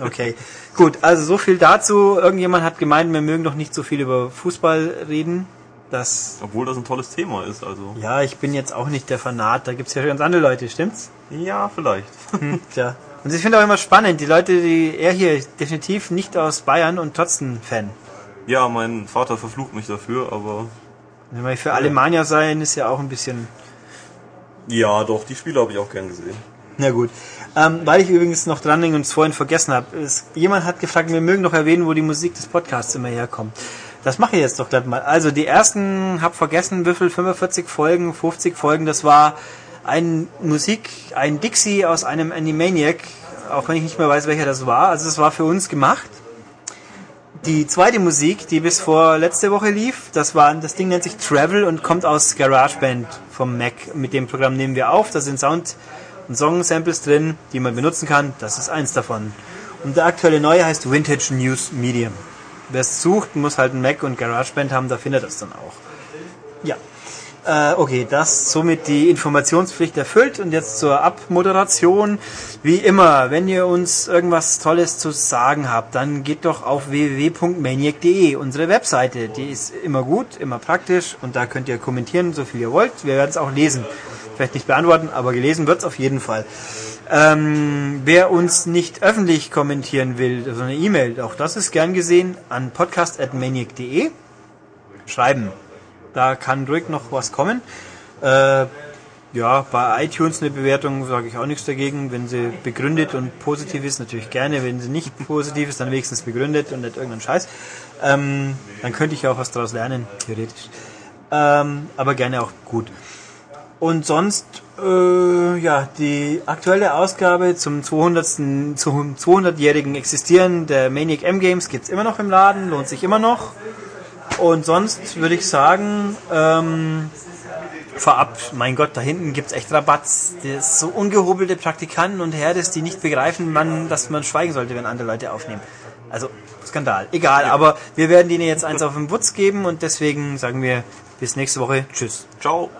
Okay. Gut, also so viel dazu. Irgendjemand hat gemeint, wir mögen doch nicht so viel über Fußball reden. Das Obwohl das ein tolles Thema ist, also. ja, ich bin jetzt auch nicht der Fanat, da gibt's ja ganz andere Leute, stimmt's? Ja, vielleicht. [laughs] Tja. Und ich finde auch immer spannend, die Leute, die er hier definitiv nicht aus Bayern und trotzdem Fan. ja, mein Vater verflucht mich dafür, aber Wenn wir für Alemannia sein, ist ja auch ein bisschen. ja, doch, die Spiele habe ich auch gern gesehen. Na gut. Ähm, weil ich übrigens noch dran bin und es vorhin vergessen habe. Jemand hat gefragt, wir mögen doch erwähnen, wo die Musik des Podcasts immer herkommt. Das mache ich jetzt doch gleich mal. Also die ersten, hab vergessen, viel, 45 Folgen, 50 Folgen, das war ein Musik, ein Dixie aus einem Animaniac, auch wenn ich nicht mehr weiß, welcher das war. Also das war für uns gemacht. Die zweite Musik, die bis vor letzte Woche lief, das war, das Ding nennt sich Travel und kommt aus GarageBand vom Mac. Mit dem Programm nehmen wir auf. Da sind Sound- und Song-Samples drin, die man benutzen kann. Das ist eins davon. Und der aktuelle neue heißt Vintage News Medium. Wer es sucht, muss halt ein Mac und GarageBand haben, da findet er es dann auch. Ja. Äh, okay, das somit die Informationspflicht erfüllt und jetzt zur Abmoderation. Wie immer, wenn ihr uns irgendwas Tolles zu sagen habt, dann geht doch auf www.maniac.de, unsere Webseite. Die ist immer gut, immer praktisch und da könnt ihr kommentieren, so viel ihr wollt. Wir werden es auch lesen. Vielleicht nicht beantworten, aber gelesen wird es auf jeden Fall. Ähm, wer uns nicht öffentlich kommentieren will, so eine E-Mail, auch das ist gern gesehen, an podcast.maniac.de schreiben. Da kann ruhig noch was kommen. Äh, ja, bei iTunes eine Bewertung sage ich auch nichts dagegen. Wenn sie begründet und positiv ist, natürlich gerne. Wenn sie nicht positiv ist, dann wenigstens begründet und nicht irgendein Scheiß. Ähm, dann könnte ich ja auch was daraus lernen, theoretisch. Ähm, aber gerne auch gut. Und sonst, äh, ja, die aktuelle Ausgabe zum 200. zum 200-jährigen Existieren der Maniac M Games gibt's immer noch im Laden, lohnt sich immer noch. Und sonst würde ich sagen, ähm, vorab, mein Gott, da hinten gibt's echt Rabatz. Das so ungehobelte Praktikanten und Herdes, die nicht begreifen, man, dass man schweigen sollte, wenn andere Leute aufnehmen. Also, Skandal. Egal, aber wir werden denen jetzt eins auf den Wutz geben und deswegen sagen wir bis nächste Woche. Tschüss. Ciao.